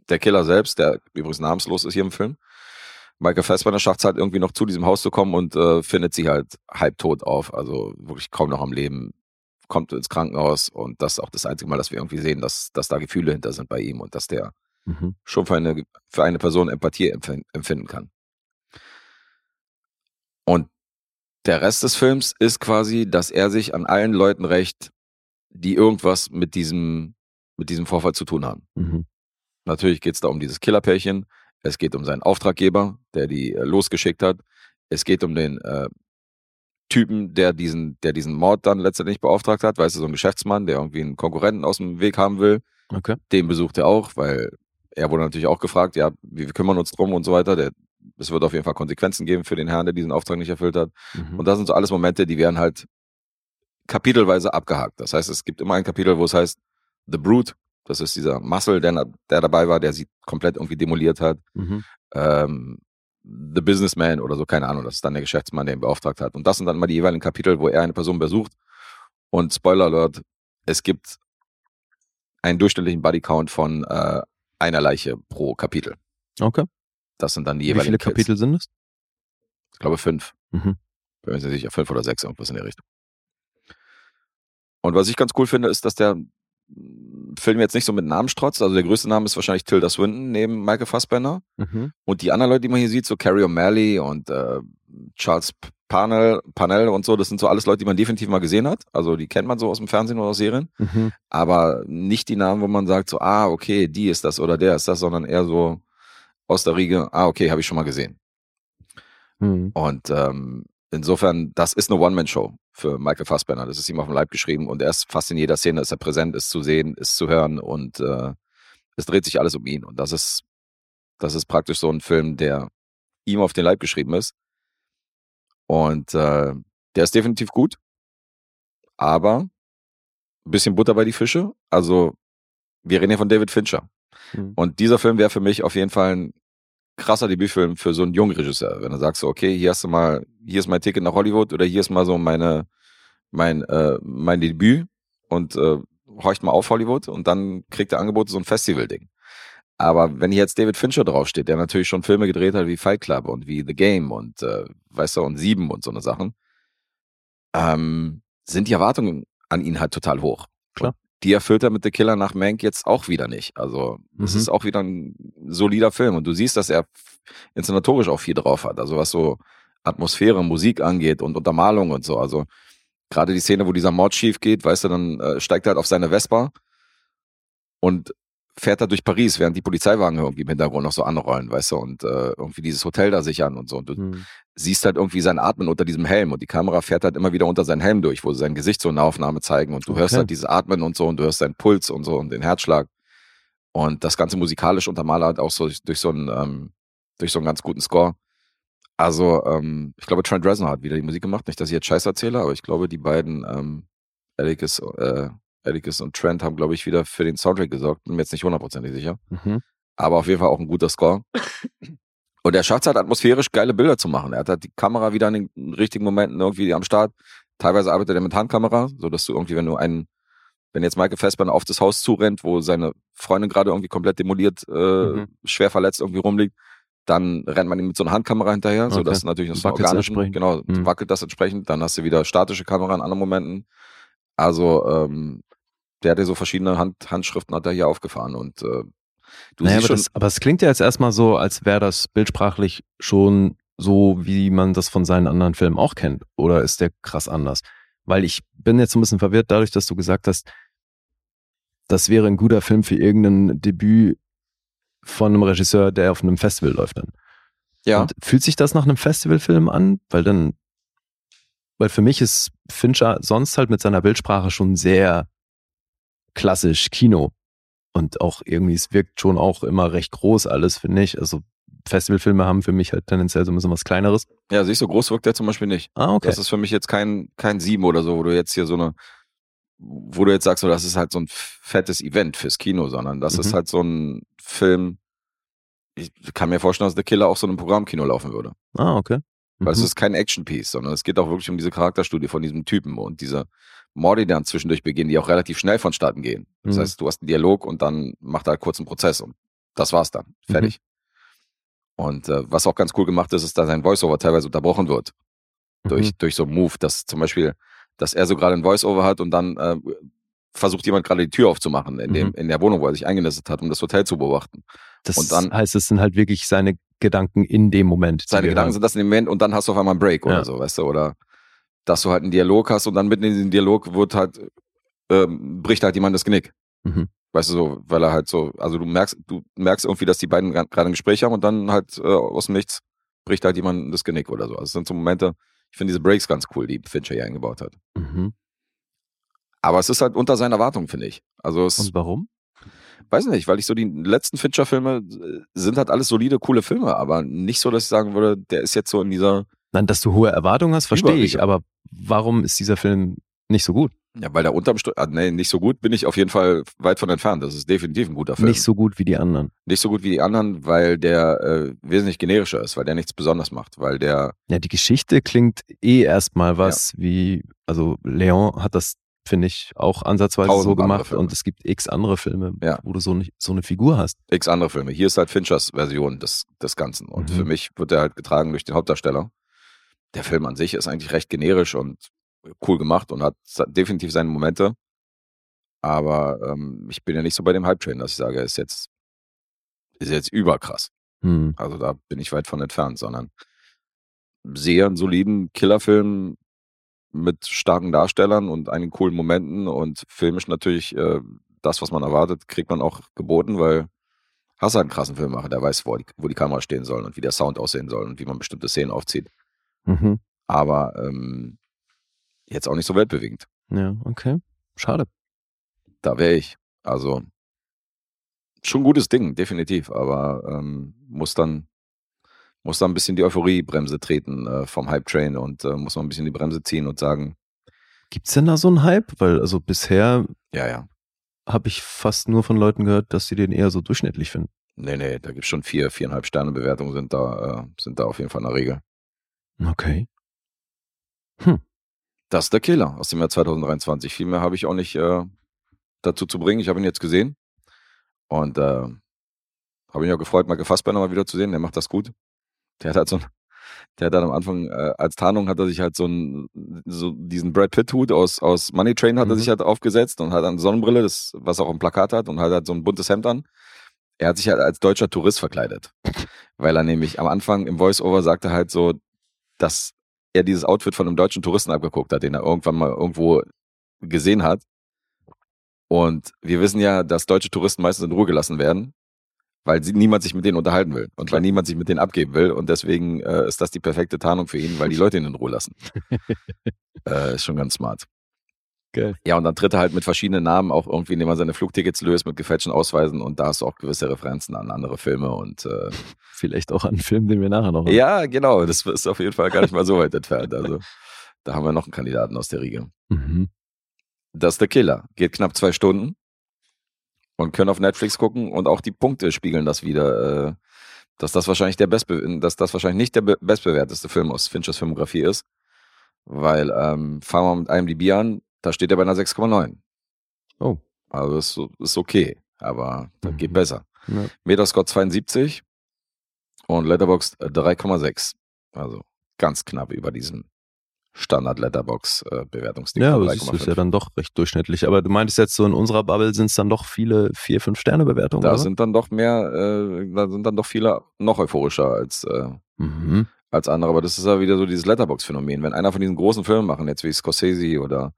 Speaker 2: der Killer selbst, der übrigens namenslos ist hier im Film, Michael Fassbender schafft es halt irgendwie noch zu diesem Haus zu kommen und äh, findet sie halt halbtot auf, also wirklich kaum noch am Leben, kommt ins Krankenhaus und das ist auch das einzige Mal, dass wir irgendwie sehen, dass, dass da Gefühle hinter sind bei ihm und dass der
Speaker 3: Mhm.
Speaker 2: schon für eine, für eine Person Empathie empf- empfinden kann. Und der Rest des Films ist quasi, dass er sich an allen Leuten rächt, die irgendwas mit diesem, mit diesem Vorfall zu tun haben.
Speaker 3: Mhm.
Speaker 2: Natürlich geht es da um dieses Killerpärchen. Es geht um seinen Auftraggeber, der die äh, losgeschickt hat. Es geht um den äh, Typen, der diesen, der diesen Mord dann letztendlich beauftragt hat. Weißt du, so ein Geschäftsmann, der irgendwie einen Konkurrenten aus dem Weg haben will.
Speaker 3: Okay.
Speaker 2: Den besucht er auch, weil er wurde natürlich auch gefragt, ja, wir kümmern uns drum und so weiter. Der, es wird auf jeden Fall Konsequenzen geben für den Herrn, der diesen Auftrag nicht erfüllt hat.
Speaker 3: Mhm.
Speaker 2: Und das sind so alles Momente, die werden halt kapitelweise abgehakt. Das heißt, es gibt immer ein Kapitel, wo es heißt The Brute. Das ist dieser Muscle, der, der dabei war, der sie komplett irgendwie demoliert hat.
Speaker 3: Mhm.
Speaker 2: Ähm, The Businessman oder so, keine Ahnung. Das ist dann der Geschäftsmann, der ihn beauftragt hat. Und das sind dann immer die jeweiligen Kapitel, wo er eine Person besucht. Und Spoiler Alert, es gibt einen durchschnittlichen Bodycount von äh, einer Leiche pro Kapitel.
Speaker 3: Okay.
Speaker 2: Das sind dann die
Speaker 3: Wie
Speaker 2: jeweiligen
Speaker 3: viele
Speaker 2: Kills.
Speaker 3: Kapitel sind es?
Speaker 2: Ich glaube fünf.
Speaker 3: Mhm.
Speaker 2: Bin mir sicher, fünf oder sechs, irgendwas in der Richtung. Und was ich ganz cool finde, ist, dass der Film jetzt nicht so mit Namen strotzt. Also der größte Name ist wahrscheinlich Tilda Swinton neben Michael Fassbender.
Speaker 3: Mhm.
Speaker 2: Und die anderen Leute, die man hier sieht, so Carrie O'Malley und äh, Charles P- Parnell, Parnell und so, das sind so alles Leute, die man definitiv mal gesehen hat. Also die kennt man so aus dem Fernsehen oder aus Serien.
Speaker 3: Mhm.
Speaker 2: Aber nicht die Namen, wo man sagt so, ah, okay, die ist das oder der ist das, sondern eher so aus der Riege, ah, okay, habe ich schon mal gesehen.
Speaker 3: Mhm.
Speaker 2: Und ähm, insofern, das ist eine One-Man-Show für Michael Fassbender. Das ist ihm auf dem Leib geschrieben und er ist fast in jeder Szene, ist er präsent, ist zu sehen, ist zu hören und äh, es dreht sich alles um ihn. Und das ist, das ist praktisch so ein Film, der ihm auf den Leib geschrieben ist. Und äh, der ist definitiv gut, aber ein bisschen Butter bei die Fische. Also wir reden hier von David Fincher.
Speaker 3: Mhm.
Speaker 2: Und dieser Film wäre für mich auf jeden Fall ein krasser Debütfilm für so einen jungen Regisseur. Wenn du sagst, okay, hier hast du mal, hier ist mein Ticket nach Hollywood oder hier ist mal so meine, mein, äh, mein Debüt und äh, horcht mal auf Hollywood und dann kriegt er Angebote, so ein Festival-Ding. Aber wenn hier jetzt David Fincher draufsteht, der natürlich schon Filme gedreht hat wie Fight Club und wie The Game und äh, weißt du, und Sieben und so eine Sachen, ähm, sind die Erwartungen an ihn halt total hoch.
Speaker 3: Klar.
Speaker 2: Die erfüllt er mit The Killer nach Mank jetzt auch wieder nicht. Also es
Speaker 3: Mhm.
Speaker 2: ist auch wieder ein solider Film und du siehst, dass er inszenatorisch auch viel drauf hat. Also was so Atmosphäre, Musik angeht und Untermalung und so. Also gerade die Szene, wo dieser Mord schief geht, weißt du, dann äh, steigt er halt auf seine Vespa und fährt da durch Paris, während die Polizeiwagen irgendwie im Hintergrund noch so anrollen, weißt du, und äh, irgendwie dieses Hotel da sichern und so. Und du
Speaker 3: Mhm.
Speaker 2: siehst halt irgendwie sein Atmen unter diesem Helm und die Kamera fährt halt immer wieder unter seinen Helm durch, wo sie sein Gesicht so in der Aufnahme zeigen und du hörst
Speaker 3: Okay.
Speaker 2: halt dieses Atmen und so und du hörst seinen Puls und so und den Herzschlag. Und das Ganze musikalisch untermalert auch so durch, so einen, ähm, durch so einen ganz guten Score. Also, ähm, ich glaube, Trent Reznor hat wieder die Musik gemacht. Nicht, dass ich jetzt Scheiß erzähle, aber ich glaube, die beiden, ähm, Atticus, äh, Atticus und Trent haben, glaube ich, wieder für den Soundtrack gesorgt. Bin mir jetzt nicht hundertprozentig sicher.
Speaker 3: Mhm.
Speaker 2: Aber auf jeden Fall auch ein guter Score. Und er schafft es halt atmosphärisch geile Bilder zu machen. Er hat halt die Kamera wieder in den richtigen Momenten irgendwie am Start. Teilweise arbeitet er mit Handkamera, so dass du irgendwie, wenn du einen, wenn jetzt Michael Fassbender auf das Haus zurennt, wo seine Freundin gerade irgendwie komplett demoliert, äh,
Speaker 3: Mhm.
Speaker 2: schwer verletzt irgendwie rumliegt, dann rennt man ihm mit so einer Handkamera hinterher, so
Speaker 3: Okay.
Speaker 2: dass natürlich das organischen,
Speaker 3: entsprechend.
Speaker 2: genau,
Speaker 3: Mhm.
Speaker 2: wackelt das entsprechend. Dann hast du wieder statische Kamera in anderen Momenten. Also ähm, der hat ja so verschiedene Hand, Handschriften hat er hier aufgefahren und äh, du
Speaker 3: naja,
Speaker 2: siehst
Speaker 3: aber,
Speaker 2: schon,
Speaker 3: das, aber es klingt ja jetzt erstmal so, als wäre das bildsprachlich schon so, wie man das von seinen anderen Filmen auch kennt. Oder ist der krass anders? Weil ich bin jetzt so ein bisschen verwirrt dadurch, dass du gesagt hast, das wäre ein guter Film für irgendein Debüt von einem Regisseur, der auf einem Festival läuft dann.
Speaker 2: ja.
Speaker 3: Und fühlt sich das nach einem Festivalfilm an? Weil dann, weil für mich ist Fincher sonst halt mit seiner Bildsprache schon sehr klassisch Kino. Und auch irgendwie, es wirkt schon auch immer recht groß alles, finde ich. Also Festivalfilme haben für mich halt tendenziell so ein bisschen was Kleineres.
Speaker 2: Ja, siehst du, groß wirkt der zum Beispiel nicht.
Speaker 3: Ah, okay.
Speaker 2: Das ist für mich jetzt kein, kein Sieben oder so, wo du jetzt hier so eine, wo du jetzt sagst, so, das ist halt so ein fettes Event fürs Kino, sondern das
Speaker 3: Mhm.
Speaker 2: ist halt so ein Film. Ich kann mir vorstellen, dass The Killer auch so in einem Programmkino laufen würde.
Speaker 3: Ah, okay.
Speaker 2: Weil es
Speaker 3: Mhm.
Speaker 2: ist kein Action-Piece, sondern es geht auch wirklich um diese Charakterstudie von diesem Typen und diese Morde, die dann zwischendurch begehen, die auch relativ schnell vonstatten gehen. Das
Speaker 3: Mhm.
Speaker 2: heißt, du hast einen Dialog und dann macht er halt kurz einen Prozess und das war's dann.
Speaker 3: Mhm.
Speaker 2: Fertig. Und äh, was auch ganz cool gemacht ist, ist, dass sein Voiceover teilweise unterbrochen wird durch,
Speaker 3: Mhm.
Speaker 2: durch so einen Move, dass zum Beispiel, dass er so gerade ein Voiceover hat und dann äh, versucht jemand gerade die Tür aufzumachen in, dem,
Speaker 3: Mhm.
Speaker 2: in der Wohnung, wo er sich eingenistet hat, um das Hotel zu beobachten.
Speaker 3: Das
Speaker 2: und dann-
Speaker 3: heißt, es sind halt wirklich seine Gedanken in dem Moment.
Speaker 2: Seine Gedanken
Speaker 3: hören.
Speaker 2: sind das in dem Moment und dann hast du auf einmal einen Break oder
Speaker 3: Ja.
Speaker 2: so, weißt du, oder dass du halt einen Dialog hast und dann mitten in diesem Dialog wird halt, ähm, bricht halt jemand das Genick.
Speaker 3: Mhm.
Speaker 2: Weißt du, so, weil er halt so, also du merkst, du merkst irgendwie, dass die beiden gerade ein Gespräch haben und dann halt äh, aus dem Nichts bricht halt jemand das Genick oder so. Also es sind so Momente, ich finde diese Breaks ganz cool, die Fincher hier eingebaut hat.
Speaker 3: Mhm.
Speaker 2: Aber es ist halt unter seinen Erwartungen, finde ich. Also es,
Speaker 3: Und warum?
Speaker 2: Weiß nicht, weil ich so die letzten Fincher-Filme äh, sind halt alles solide, coole Filme, aber nicht so, dass ich sagen würde, der ist jetzt so in dieser,
Speaker 3: Nein, dass du hohe Erwartungen hast, verstehe ich, aber warum ist dieser Film nicht so gut?
Speaker 2: ja, weil der unterm Strich, ah, nee, nicht so gut bin ich auf jeden Fall weit von entfernt. Das ist definitiv ein guter Film.
Speaker 3: Nicht so gut wie die anderen.
Speaker 2: nicht so gut wie die anderen, weil der äh, wesentlich generischer ist, weil der nichts besonders macht, weil der,
Speaker 3: Ja, die Geschichte klingt eh erstmal was wie, also Leon hat das, finde ich, auch ansatzweise
Speaker 2: Tausend
Speaker 3: so gemacht und es gibt x andere Filme,
Speaker 2: Ja.
Speaker 3: wo du so, so eine Figur hast.
Speaker 2: x andere Filme. Hier ist halt Finchers Version des, des Ganzen. Und
Speaker 3: Mhm.
Speaker 2: für mich wird er halt getragen durch den Hauptdarsteller. Der Film an sich ist eigentlich recht generisch und cool gemacht und hat definitiv seine Momente. Aber ähm, ich bin ja nicht so bei dem Hype-Train, dass ich sage, ist jetzt, ist jetzt überkrass.
Speaker 3: Hm.
Speaker 2: Also da bin ich weit von entfernt, sondern sehe einen soliden Killerfilm mit starken Darstellern und einigen coolen Momenten und filmisch natürlich äh, das, was man erwartet, kriegt man auch geboten, weil hast halt einen krassen Filmemacher, der weiß, wo die, wo die Kamera stehen soll und wie der Sound aussehen soll und wie man bestimmte Szenen aufzieht.
Speaker 3: Mhm.
Speaker 2: Aber ähm, jetzt auch nicht so weltbewegend.
Speaker 3: Ja, okay. Schade.
Speaker 2: Da wäre ich. Also schon ein gutes Ding, definitiv, aber ähm, muss dann muss dann ein bisschen die Euphoriebremse treten äh, vom Hype-Train und äh, muss man ein bisschen die Bremse ziehen und sagen,
Speaker 3: Gibt's denn da so einen Hype? Weil, also bisher
Speaker 2: ja, ja,
Speaker 3: habe ich fast nur von Leuten gehört, dass sie den eher so durchschnittlich finden.
Speaker 2: nee, nee, da gibt's schon vier, viereinhalb Sterne Bewertungen sind da, äh, sind da auf jeden Fall eine Regel.
Speaker 3: Okay.
Speaker 2: Das ist der Killer aus dem Jahr 2023. Viel mehr habe ich auch nicht äh, dazu zu bringen. Ich habe ihn jetzt gesehen und äh, habe mich auch gefreut, Michael Fassbender mal wieder zu sehen. Der macht das gut. Der hat halt so ein, der hat dann am Anfang äh, als Tarnung hat er sich halt so, ein, so diesen Brad Pitt Hut aus, aus Money Train hat er
Speaker 3: Mhm.
Speaker 2: sich halt aufgesetzt und hat dann Sonnenbrille, das, was auch im Plakat hat und hat halt so ein buntes Hemd an. Er hat sich halt als deutscher Tourist verkleidet. Weil er nämlich am Anfang im Voice-Over sagte halt so, dass er dieses Outfit von einem deutschen Touristen abgeguckt hat, den er irgendwann mal irgendwo gesehen hat. Und wir wissen ja, dass deutsche Touristen meistens in Ruhe gelassen werden, weil sie, niemand sich mit denen unterhalten will und weil niemand sich mit denen abgeben will. Und deswegen äh, ist das die perfekte Tarnung für ihn, weil die Leute ihn in Ruhe lassen. äh, ist schon ganz smart.
Speaker 3: Geil.
Speaker 2: Ja, und dann tritt er halt mit verschiedenen Namen auch irgendwie, indem er seine Flugtickets löst mit gefälschten Ausweisen und da hast du auch gewisse Referenzen an andere Filme und äh,
Speaker 3: Vielleicht auch an einen Film, den wir nachher noch haben.
Speaker 2: ja, genau, das ist auf jeden Fall gar nicht mal so weit entfernt. Also da haben wir noch einen Kandidaten aus der Riege.
Speaker 3: Mhm.
Speaker 2: Das ist der Killer. Geht knapp zwei Stunden und können auf Netflix gucken und auch die Punkte spiegeln das wieder, äh, dass das wahrscheinlich der bestbe dass das wahrscheinlich nicht der be bestbewerteste Film aus Finchers Filmografie ist, weil ähm, fangen wir mit IMDb an, da steht er bei einer 6,9.
Speaker 3: Oh.
Speaker 2: Also ist, ist okay, aber das geht
Speaker 3: Mhm.
Speaker 2: besser.
Speaker 3: Ja.
Speaker 2: Metascore 72 und Letterboxd äh, 3,6. Also ganz knapp über diesem Standard Letterbox äh, Bewertungsding.
Speaker 3: Ja, aber es ist,
Speaker 2: 3,5.
Speaker 3: ist ja dann doch recht durchschnittlich. Aber du meintest jetzt so in unserer Bubble sind es dann doch viele 4, 5 Sterne Bewertungen.
Speaker 2: Da
Speaker 3: oder?
Speaker 2: sind dann doch mehr, äh, da sind dann doch viele noch euphorischer als, äh,
Speaker 3: mhm.
Speaker 2: als andere. Aber das ist ja wieder so dieses Letterbox-Phänomen. Wenn einer von diesen großen Filmen machen, jetzt wie Scorsese oder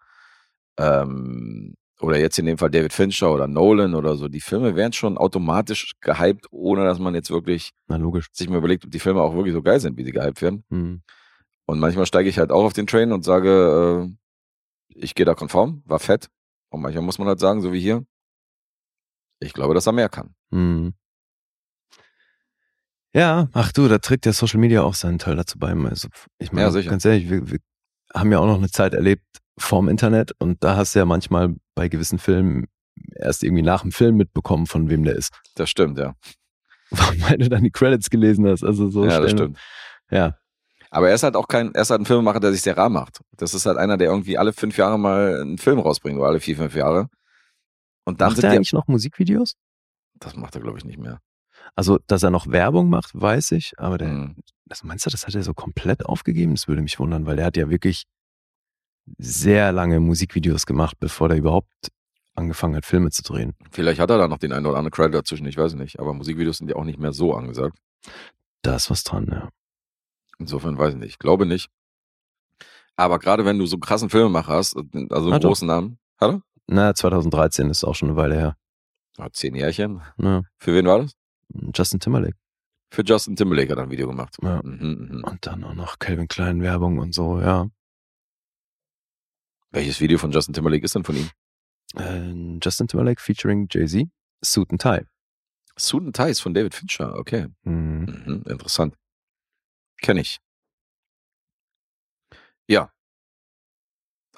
Speaker 2: ähm, oder jetzt in dem Fall David Fincher oder Nolan oder so, die Filme werden schon automatisch gehypt, ohne dass man jetzt wirklich
Speaker 3: Na logisch.
Speaker 2: sich mal überlegt, ob die Filme auch wirklich so geil sind, wie sie gehypt werden.
Speaker 3: Mhm.
Speaker 2: Und manchmal steige ich halt auch auf den Train und sage, äh, ich gehe da konform, war fett. Und manchmal muss man halt sagen, so wie hier, ich glaube, dass er mehr kann.
Speaker 3: Mhm. Ja, ach du, da trägt ja Social Media auch seinen Teil dazu bei. Also ich meine,
Speaker 2: Ja,
Speaker 3: ganz ehrlich, wir, wir haben ja auch noch eine Zeit erlebt vorm Internet und da hast du ja manchmal bei gewissen Filmen erst irgendwie nach dem Film mitbekommen, von wem der ist.
Speaker 2: Das stimmt, ja.
Speaker 3: Weil du dann die Credits gelesen hast. Also so
Speaker 2: ja, das
Speaker 3: Stellen-
Speaker 2: stimmt.
Speaker 3: Ja,
Speaker 2: Aber er ist halt auch kein, er ist halt ein Filmemacher, der sich sehr rar macht. Das ist halt einer, der irgendwie alle fünf Jahre mal einen Film rausbringt oder alle vier, fünf Jahre. Und dann
Speaker 3: macht
Speaker 2: sind
Speaker 3: er eigentlich noch Musikvideos?
Speaker 2: das macht er glaube ich nicht mehr.
Speaker 3: Also, dass er noch Werbung macht, weiß ich, aber der,
Speaker 2: Mhm.
Speaker 3: das meinst du, das hat er so komplett aufgegeben? Das würde mich wundern, weil der hat ja wirklich sehr lange Musikvideos gemacht, bevor der überhaupt angefangen hat, Filme zu drehen.
Speaker 2: Vielleicht hat er da noch den einen oder anderen Credit dazwischen, ich weiß nicht. Aber Musikvideos sind ja auch nicht mehr so angesagt.
Speaker 3: Da ist was dran, ja.
Speaker 2: Insofern weiß ich nicht. Ich glaube nicht. Aber gerade wenn du so einen krassen Filmemacher hast, also einen
Speaker 3: Hat er.
Speaker 2: großen Namen, hat er?
Speaker 3: Na, 2013 ist auch schon eine Weile her.
Speaker 2: Ja, zehn Jährchen.
Speaker 3: Ja.
Speaker 2: Für wen war das?
Speaker 3: Justin Timberlake.
Speaker 2: Für Justin Timberlake hat er ein Video gemacht.
Speaker 3: Ja.
Speaker 2: Mhm, mhm.
Speaker 3: Und dann auch noch Calvin Klein Werbung und so, ja.
Speaker 2: Welches Video von Justin Timberlake ist denn von ihm?
Speaker 3: Äh, Justin Timberlake featuring Jay-Z, Suit and Tie.
Speaker 2: Suit and Ties von David Fincher, okay.
Speaker 3: Mhm.
Speaker 2: Mhm, interessant. Kenne ich. Ja.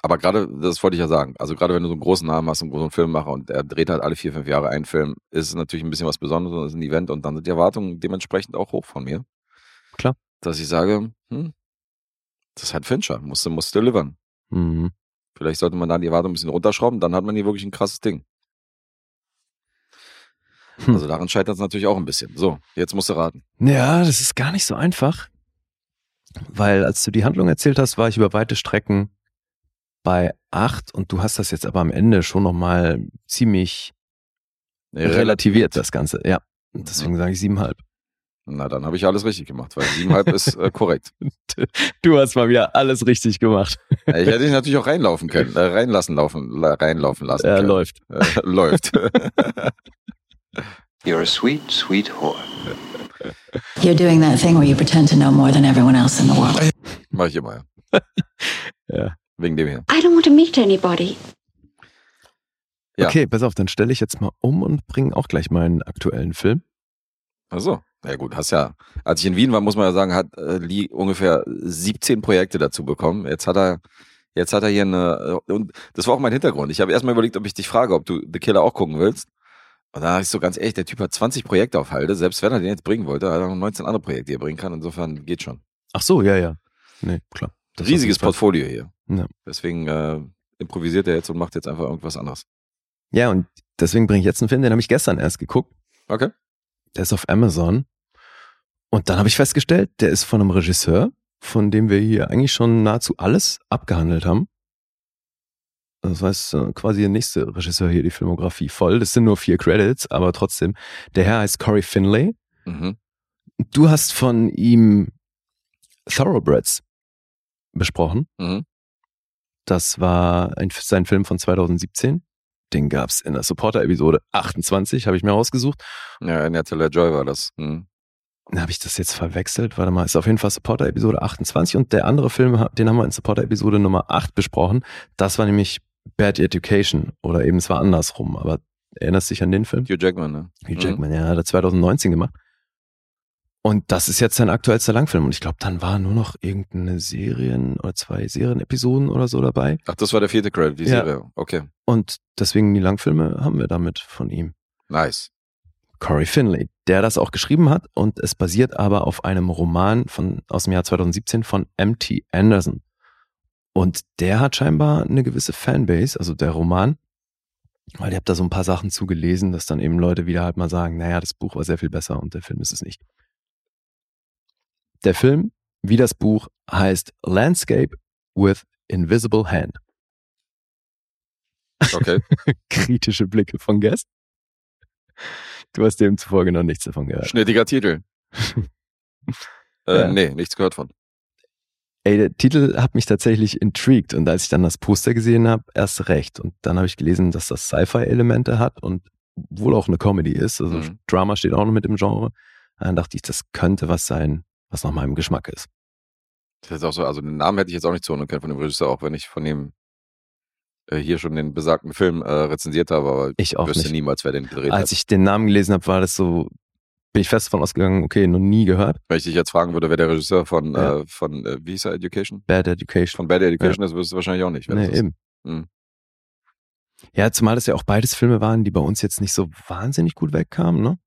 Speaker 2: Aber gerade, das wollte ich ja sagen, also gerade wenn du so einen großen Namen hast, einen großen Filmemacher und er dreht halt alle vier, fünf Jahre einen Film, ist es natürlich ein bisschen was Besonderes und ist ein Event und dann sind die Erwartungen dementsprechend auch hoch von mir.
Speaker 3: Klar.
Speaker 2: Dass ich sage, hm, das ist halt Fincher, musste, muss delivern.
Speaker 3: Mhm.
Speaker 2: Vielleicht sollte man da die Erwartungen ein bisschen runterschrauben, dann hat man hier wirklich ein krasses Ding.
Speaker 3: Hm.
Speaker 2: Also daran scheitert es natürlich auch ein bisschen. So, jetzt musst du raten.
Speaker 3: Ja, das ist gar nicht so einfach. Weil als du die Handlung erzählt hast, war ich über weite Strecken bei acht und du hast das jetzt aber am Ende schon nochmal ziemlich relativiert, das Ganze. Ja. Und deswegen sage ich siebenhalb.
Speaker 2: Na, dann habe ich alles richtig gemacht, weil siebenhalb ist äh, korrekt.
Speaker 3: Du hast mal wieder alles richtig gemacht.
Speaker 2: Ja, Ich hätte dich natürlich auch reinlaufen können, äh, reinlassen laufen, la- reinlaufen lassen.
Speaker 3: Er
Speaker 2: können.
Speaker 3: läuft.
Speaker 2: Äh, läuft.
Speaker 5: You're a sweet, sweet whore.
Speaker 6: You're doing that thing where you pretend to know more than everyone else in the world.
Speaker 2: Mach ich immer, ja.
Speaker 3: Ja.
Speaker 2: Wegen dem hier.
Speaker 7: I don't want to meet anybody.
Speaker 2: Ja.
Speaker 3: Okay, pass auf, dann stelle ich jetzt mal um und bringe auch gleich meinen aktuellen Film.
Speaker 2: Also, ja gut, hast ja, als ich in Wien war, muss man ja sagen, hat äh, Lee ungefähr 17 Projekte dazu bekommen. Jetzt hat er, jetzt hat er hier eine, äh, und das war auch mein Hintergrund. Ich habe erstmal überlegt, ob ich dich frage, ob du The Killer auch gucken willst. Und dachte ich so ganz ehrlich, der Typ hat 20 Projekte auf Halde, selbst wenn er den jetzt bringen wollte, hat er noch 19 andere Projekte, die er bringen kann. Insofern geht schon.
Speaker 3: Ach so, ja, ja. Nee, klar. Das
Speaker 2: Riesiges. Portfolio hier.
Speaker 3: Ja.
Speaker 2: Deswegen äh, improvisiert er jetzt und macht jetzt einfach irgendwas anderes.
Speaker 3: Ja, und deswegen bringe ich jetzt einen Film, den habe ich gestern erst geguckt.
Speaker 2: Okay.
Speaker 3: Der ist auf Amazon. Und dann habe ich festgestellt, der ist von einem Regisseur, von dem wir hier eigentlich schon nahezu alles abgehandelt haben. Das heißt, äh, quasi der nächste Regisseur hier die Filmografie voll. Das sind nur vier Credits, aber trotzdem. Der Herr heißt Corey Finlay.
Speaker 2: Mhm.
Speaker 3: Du hast von ihm Thoroughbreds besprochen.
Speaker 2: Mhm.
Speaker 3: Das war ein, sein Film von 2017. Den gab's in der Supporter-Episode 28, habe ich mir rausgesucht.
Speaker 2: Ja, in Teller Joy war das. Mhm.
Speaker 3: Habe ich das jetzt verwechselt? Warte mal, ist auf jeden Fall Supporter-Episode 28 und der andere Film, den haben wir in Supporter-Episode Nummer 8 besprochen. Das war nämlich Bad Education oder eben es war andersrum. Aber erinnerst dich an den Film?
Speaker 2: Hugh Jackman, ne?
Speaker 3: Hugh Jackman, ja, hat er 2019 gemacht. Und das ist jetzt sein aktuellster Langfilm. Und ich glaube, dann war nur noch irgendeine Serien oder zwei Serienepisoden oder so dabei.
Speaker 2: Ach, das war der vierte Credit, die
Speaker 3: Ja.
Speaker 2: Serie. Okay.
Speaker 3: Und deswegen die Langfilme haben wir damit von ihm.
Speaker 2: Nice.
Speaker 3: Corey Finley, der das auch geschrieben hat und es basiert aber auf einem Roman von, aus dem Jahr 2017 von M.T. Anderson. Und der hat scheinbar eine gewisse Fanbase, also der Roman, weil ihr habt da so ein paar Sachen zugelesen, dass dann eben Leute wieder halt mal sagen, naja, das Buch war sehr viel besser und der Film ist es nicht. Der Film, wie das Buch, heißt Landscape with Invisible Hand.
Speaker 2: Okay.
Speaker 3: Kritische Blicke von Guest. Du hast dem zufolge noch nichts davon gehört.
Speaker 2: Schnittiger Titel. Äh,
Speaker 3: Ja.
Speaker 2: Nee, nichts gehört von.
Speaker 3: Ey, der Titel hat mich tatsächlich intrigued und als ich dann das Poster gesehen habe, erst recht. Und dann habe ich gelesen, dass das Sci-Fi-Elemente hat und wohl auch eine Comedy ist. Also
Speaker 2: Mhm.
Speaker 3: Drama steht auch noch mit im Genre. Dann dachte ich, das könnte was sein, was nach meinem Geschmack ist.
Speaker 2: Das ist auch so, also den Namen hätte ich jetzt auch nicht zuordnen können von dem Regisseur, auch wenn ich von ihm äh, hier schon den besagten Film äh, rezensiert habe, aber
Speaker 3: Ich auch
Speaker 2: wüsste
Speaker 3: nicht.
Speaker 2: niemals, wer den gedreht
Speaker 3: Als
Speaker 2: hat.
Speaker 3: ich den Namen gelesen habe, war das so bin ich fest davon ausgegangen, okay, noch nie gehört.
Speaker 2: Wenn ich dich jetzt fragen würde, wer der Regisseur von,
Speaker 3: Ja.
Speaker 2: äh, von äh, er, Education?
Speaker 3: Bad Education.
Speaker 2: Von Bad Education ist, wirst du wahrscheinlich auch nicht.
Speaker 3: Nee,
Speaker 2: das
Speaker 3: eben.
Speaker 2: Mhm.
Speaker 3: Ja, zumal das ja auch beides Filme waren, die bei uns jetzt nicht so wahnsinnig gut wegkamen, ne?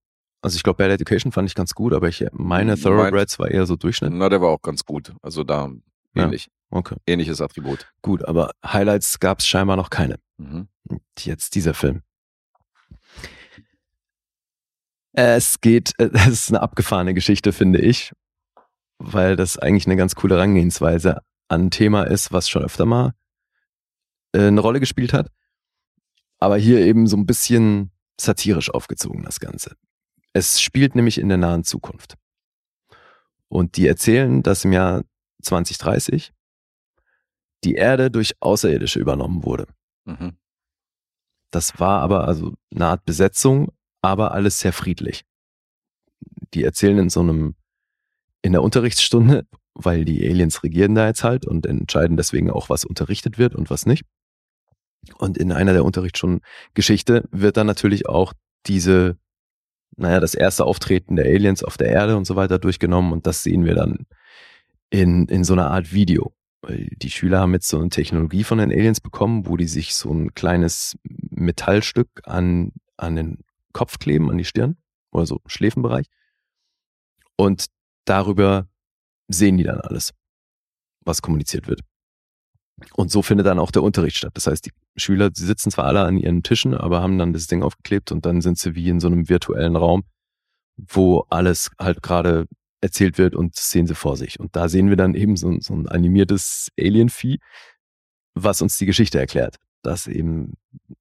Speaker 3: Also ich glaube, Bad Education fand ich ganz gut, aber ich meine
Speaker 2: Mein-
Speaker 3: Thoroughbreds war eher so Durchschnitt.
Speaker 2: Na, der war auch ganz gut. Also da
Speaker 3: Ja.
Speaker 2: ähnlich.
Speaker 3: Okay,
Speaker 2: Ähnliches Attribut.
Speaker 3: gut, aber Highlights gab es scheinbar noch keine.
Speaker 2: Mhm.
Speaker 3: Jetzt dieser Film. Es geht, äh, das ist eine abgefahrene Geschichte, finde ich, weil das eigentlich eine ganz coole Herangehensweise an ein Thema ist, was schon öfter mal äh, eine Rolle gespielt hat, aber hier eben so ein bisschen satirisch aufgezogen, das Ganze. Es spielt nämlich in der nahen Zukunft. Und die erzählen, dass im Jahr 2030 die Erde durch Außerirdische übernommen wurde.
Speaker 2: Mhm.
Speaker 3: Das war aber also eine Art Besetzung, aber alles sehr friedlich. Die erzählen in so einem, in der Unterrichtsstunde, weil die Aliens regieren da jetzt halt und entscheiden deswegen auch, was unterrichtet wird und was nicht. Und in einer der Unterrichtsstunden Geschichte wird dann natürlich auch diese, naja, das erste Auftreten der Aliens auf der Erde und so weiter durchgenommen und das sehen wir dann in, in so einer Art Video. Die Schüler haben jetzt so eine Technologie von den Aliens bekommen, wo die sich so ein kleines Metallstück an, an den Kopf kleben, an die Stirn oder so Schläfenbereich. Und darüber sehen die dann alles, was kommuniziert wird. Und so findet dann auch der Unterricht statt. Das heißt, die Schüler, sie sitzen zwar alle an ihren Tischen, aber haben dann das Ding aufgeklebt und dann sind sie wie in so einem virtuellen Raum, wo alles halt gerade erzählt wird und das sehen sie vor sich. Und da sehen wir dann eben so, ein- so ein animiertes Alien-Vieh, was uns die Geschichte erklärt. Dass eben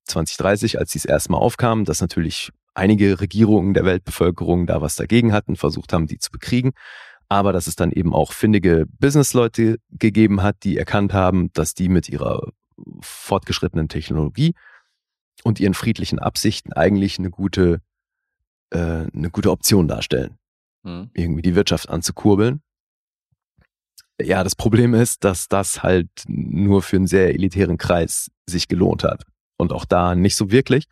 Speaker 3: 2030, als sie das erste Mal aufkamen, dass natürlich einige Regierungen der Weltbevölkerung da was dagegen hatten, versucht haben, die zu bekriegen. Aber dass es dann eben auch findige Businessleute gegeben hat, die erkannt haben, dass die mit ihrer fortgeschrittenen Technologie und ihren friedlichen Absichten eigentlich eine gute, äh, eine gute Option darstellen
Speaker 2: Mhm.
Speaker 3: irgendwie die Wirtschaft anzukurbeln. Ja, das Problem ist, dass das halt nur für einen sehr elitären Kreis sich gelohnt hat. Und auch da nicht so wirklich,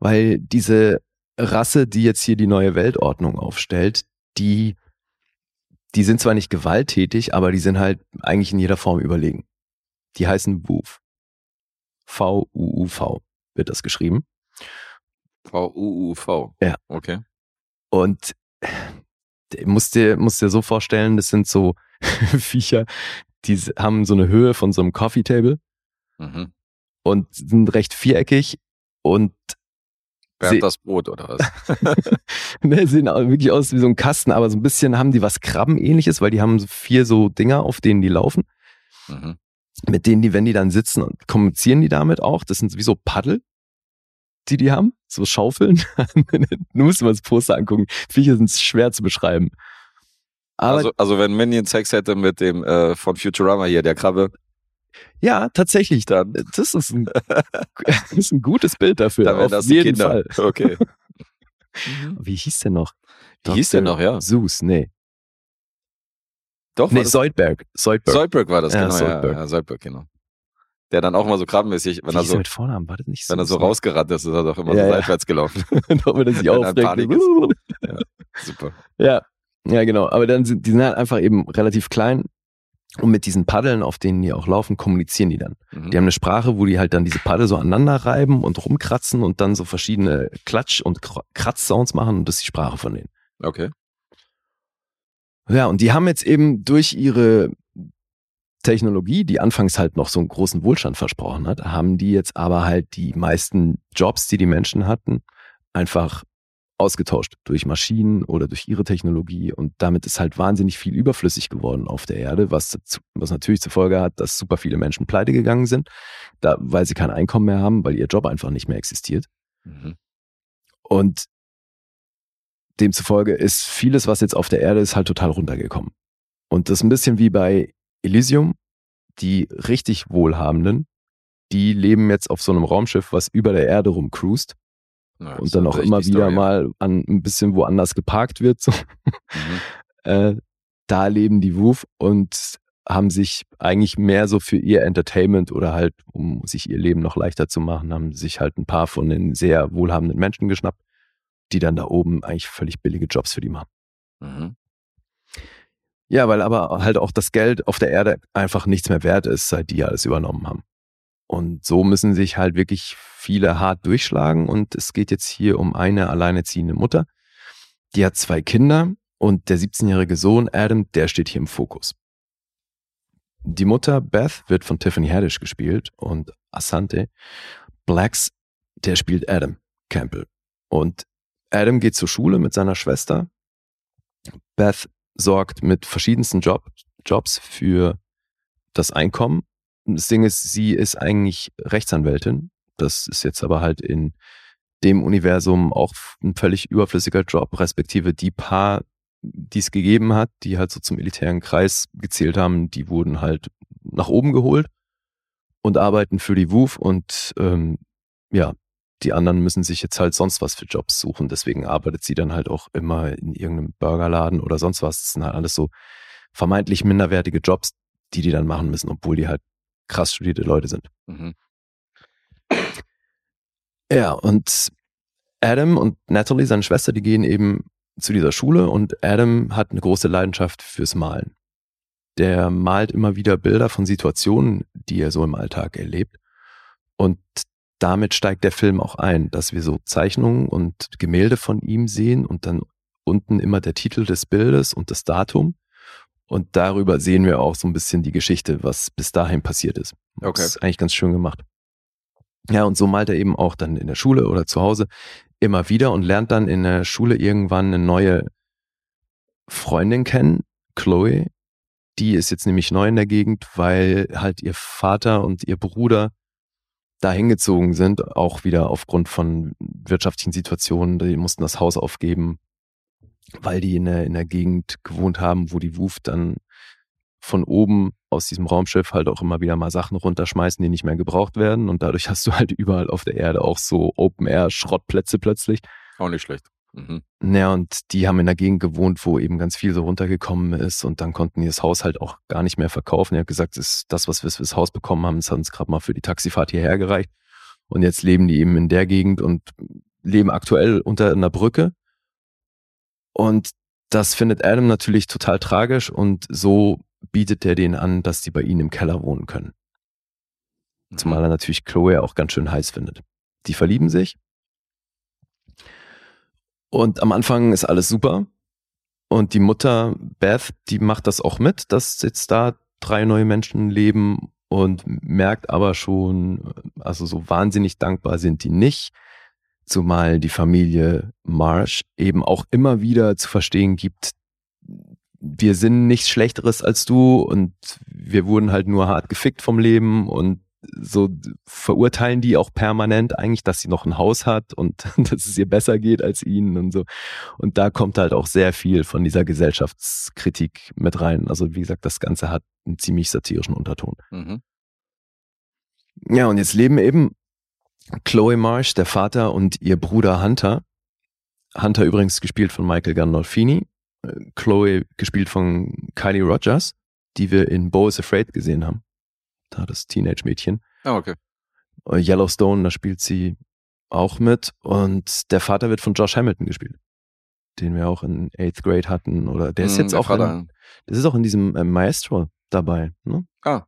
Speaker 3: weil diese Rasse, die jetzt hier die neue Weltordnung aufstellt, die, die sind zwar nicht gewalttätig, aber die sind halt eigentlich in jeder Form überlegen. Die heißen WUV. V-U-U-V wird das geschrieben.
Speaker 2: V-U-U-V.
Speaker 3: Ja.
Speaker 2: Okay.
Speaker 3: Und du musst dir, musst dir so vorstellen, das sind so Viecher, die haben so eine Höhe von so einem Coffee Table
Speaker 2: Mhm.
Speaker 3: und sind recht viereckig und
Speaker 2: Bernd das Brot oder was?
Speaker 3: ne, sehen auch wirklich aus wie so ein Kasten, aber so ein bisschen haben die was Krabbenähnliches, weil die haben vier so Dinger, auf denen die laufen,
Speaker 2: mhm.
Speaker 3: mit denen die, wenn die dann sitzen und kommunizieren die damit auch. Das sind wie so Paddel, die die haben, so Schaufeln. du musst dir mal das Poster angucken. Viecher sind schwer zu beschreiben. Aber
Speaker 2: Also, also wenn Minion Sex hätte mit dem äh, von Futurama hier, der Krabbe,
Speaker 3: Ja, tatsächlich.
Speaker 2: Dann-
Speaker 3: Das ist ein, das ist ein gutes Bild dafür.
Speaker 2: dann wären
Speaker 3: auf jeden
Speaker 2: Kinder.
Speaker 3: Fall.
Speaker 2: Okay.
Speaker 3: Wie hieß der noch?
Speaker 2: Wie hieß der noch, ja?
Speaker 3: Zeus, nee.
Speaker 2: Doch,
Speaker 3: Nee, Soldberg. Soldberg.
Speaker 2: Soldberg war das,
Speaker 3: Ja,
Speaker 2: genau.
Speaker 3: Soldberg.
Speaker 2: Ja, ja, Soldberg, genau. Der dann auch mal so krabbenmäßig, wenn
Speaker 3: Wie
Speaker 2: er so,
Speaker 3: mit Vornamen? War das nicht so?
Speaker 2: wenn er so rausgerannt ist, ist er doch immer
Speaker 3: Ja,
Speaker 2: so
Speaker 3: ja.
Speaker 2: seitwärts gelaufen.
Speaker 3: Ob er das sich
Speaker 2: Wenn er in Panik
Speaker 3: aufregt.
Speaker 2: Super.
Speaker 3: Ja, ja, genau. Aber dann sind die sind halt einfach eben relativ klein. Und mit diesen Paddeln, auf denen die auch laufen, kommunizieren die dann.
Speaker 2: Mhm.
Speaker 3: Die haben eine Sprache, wo die halt dann diese Paddel so aneinander reiben und rumkratzen und dann so verschiedene Klatsch- und Kr- Kratz-Sounds machen und das ist die Sprache von denen.
Speaker 2: Okay.
Speaker 3: Ja, und die haben jetzt eben durch ihre Technologie, die anfangs halt noch so einen großen Wohlstand versprochen hat, haben die jetzt aber halt die meisten Jobs, die die Menschen hatten, einfach ausgetauscht durch Maschinen oder durch ihre Technologie und damit ist halt wahnsinnig viel überflüssig geworden auf der Erde, was, dazu- was natürlich zur Folge hat, dass super viele Menschen pleite gegangen sind, da, weil sie kein Einkommen mehr haben, weil ihr Job einfach nicht mehr existiert.
Speaker 2: Mhm.
Speaker 3: Und demzufolge ist vieles, was jetzt auf der Erde ist, halt total runtergekommen. Und das ist ein bisschen wie bei Elysium. Die richtig Wohlhabenden, die leben jetzt auf so einem Raumschiff, was über der Erde rumcruist
Speaker 2: Das
Speaker 3: und dann auch immer wieder
Speaker 2: Story.
Speaker 3: mal an ein bisschen woanders geparkt wird. So.
Speaker 2: Mhm.
Speaker 3: Äh, da leben die Woof und haben sich eigentlich mehr so für ihr Entertainment oder halt, um sich ihr Leben noch leichter zu machen, haben sich halt ein paar von den sehr wohlhabenden Menschen geschnappt die dann da oben eigentlich völlig billige Jobs für die machen.
Speaker 2: Mhm.
Speaker 3: Ja, weil aber halt auch das Geld auf der Erde einfach nichts mehr wert ist, seit die alles übernommen haben. Und so müssen sich halt wirklich viele hart durchschlagen. Und es geht jetzt hier um eine alleinerziehende Mutter. Die hat zwei Kinder und der 17-jährige Sohn Adam, der steht hier im Fokus. Die Mutter Beth wird von Tiffany Haddish gespielt und Asante Blacks, der spielt Adam Campbell. Und Adam geht zur Schule mit seiner Schwester. Beth sorgt mit verschiedensten Job, Jobs für das Einkommen. Das Ding ist, sie ist eigentlich Rechtsanwältin. Das ist jetzt aber halt in dem Universum auch ein völlig überflüssiger Job, respektive die paar, die es gegeben hat, die halt so zum elitären Kreis gezählt haben, die wurden halt nach oben geholt und arbeiten für die WUF und ähm, ja, die anderen müssen sich jetzt halt sonst was für Jobs suchen. Deswegen arbeitet sie dann halt auch immer in irgendeinem Burgerladen oder sonst was. Das sind halt alles so vermeintlich minderwertige Jobs, die die dann machen müssen, obwohl die halt krass studierte Leute sind.
Speaker 2: Mhm.
Speaker 3: Ja, und Adam und Natalie, seine Schwester, die gehen eben zu dieser Schule und Adam hat eine große Leidenschaft fürs Malen. Der malt immer wieder Bilder von Situationen, die er so im Alltag erlebt. Und damit steigt der Film auch ein, dass wir so Zeichnungen und Gemälde von ihm sehen und dann unten immer der Titel des Bildes und das Datum. Und darüber sehen wir auch so ein bisschen die Geschichte, was bis dahin passiert ist.
Speaker 2: Okay.
Speaker 3: Das ist eigentlich ganz schön gemacht. Ja, und so malt er eben auch dann in der Schule oder zu Hause immer wieder und lernt dann in der Schule irgendwann eine neue Freundin kennen, Chloe. Die ist jetzt nämlich neu in der Gegend, weil halt ihr Vater und ihr Bruder da hingezogen sind, auch wieder aufgrund von wirtschaftlichen Situationen. Die mussten das Haus aufgeben, weil die in der, in der Gegend gewohnt haben, wo die WUF dann von oben aus diesem Raumschiff halt auch immer wieder mal Sachen runterschmeißen, die nicht mehr gebraucht werden. Und dadurch hast du halt überall auf der Erde auch so Open-Air-Schrottplätze plötzlich.
Speaker 2: Auch nicht schlecht. Mhm.
Speaker 3: Ja, und die haben in der Gegend gewohnt, wo eben ganz viel so runtergekommen ist und dann konnten die das Haus halt auch gar nicht mehr verkaufen. Er hat gesagt, das, ist das was wir fürs Haus bekommen haben, das hat uns gerade mal für die Taxifahrt hierher gereicht. Und jetzt leben die eben in der Gegend und leben aktuell unter einer Brücke. Und das findet Adam natürlich total tragisch und so bietet er denen an, dass die bei ihnen im Keller wohnen können. Zumal er natürlich Chloe auch ganz schön heiß findet. Die verlieben sich. Und am Anfang ist alles super. Und die Mutter Beth, die macht das auch mit, dass jetzt da drei neue Menschen leben und merkt aber schon, also so wahnsinnig dankbar sind die nicht. Zumal die Familie Marsh eben auch immer wieder zu verstehen gibt, wir sind nichts Schlechteres als du und wir wurden halt nur hart gefickt vom Leben und so verurteilen die auch permanent eigentlich, dass sie noch ein Haus hat und dass es ihr besser geht als ihnen und so. Und da kommt halt auch sehr viel von dieser Gesellschaftskritik mit rein. Also wie gesagt, das Ganze hat einen ziemlich satirischen Unterton.
Speaker 2: Mhm.
Speaker 3: Ja, und jetzt leben eben Chloe Marsh, der Vater und ihr Bruder Hunter. Hunter übrigens gespielt von Michael Gandolfini. Chloe gespielt von Kylie Rogers, die wir in Bo is Afraid gesehen haben. Da das Teenage-Mädchen.
Speaker 2: Ah, okay.
Speaker 3: Yellowstone, da spielt sie auch mit. Und der Vater wird von Josh Hamilton gespielt. Den wir auch in Eighth Grade hatten. Oder der ist
Speaker 2: Mhm,
Speaker 3: jetzt
Speaker 2: der
Speaker 3: auch
Speaker 2: Vater.
Speaker 3: in, das ist auch in diesem äh, Maestro dabei. Ne?
Speaker 2: Ah,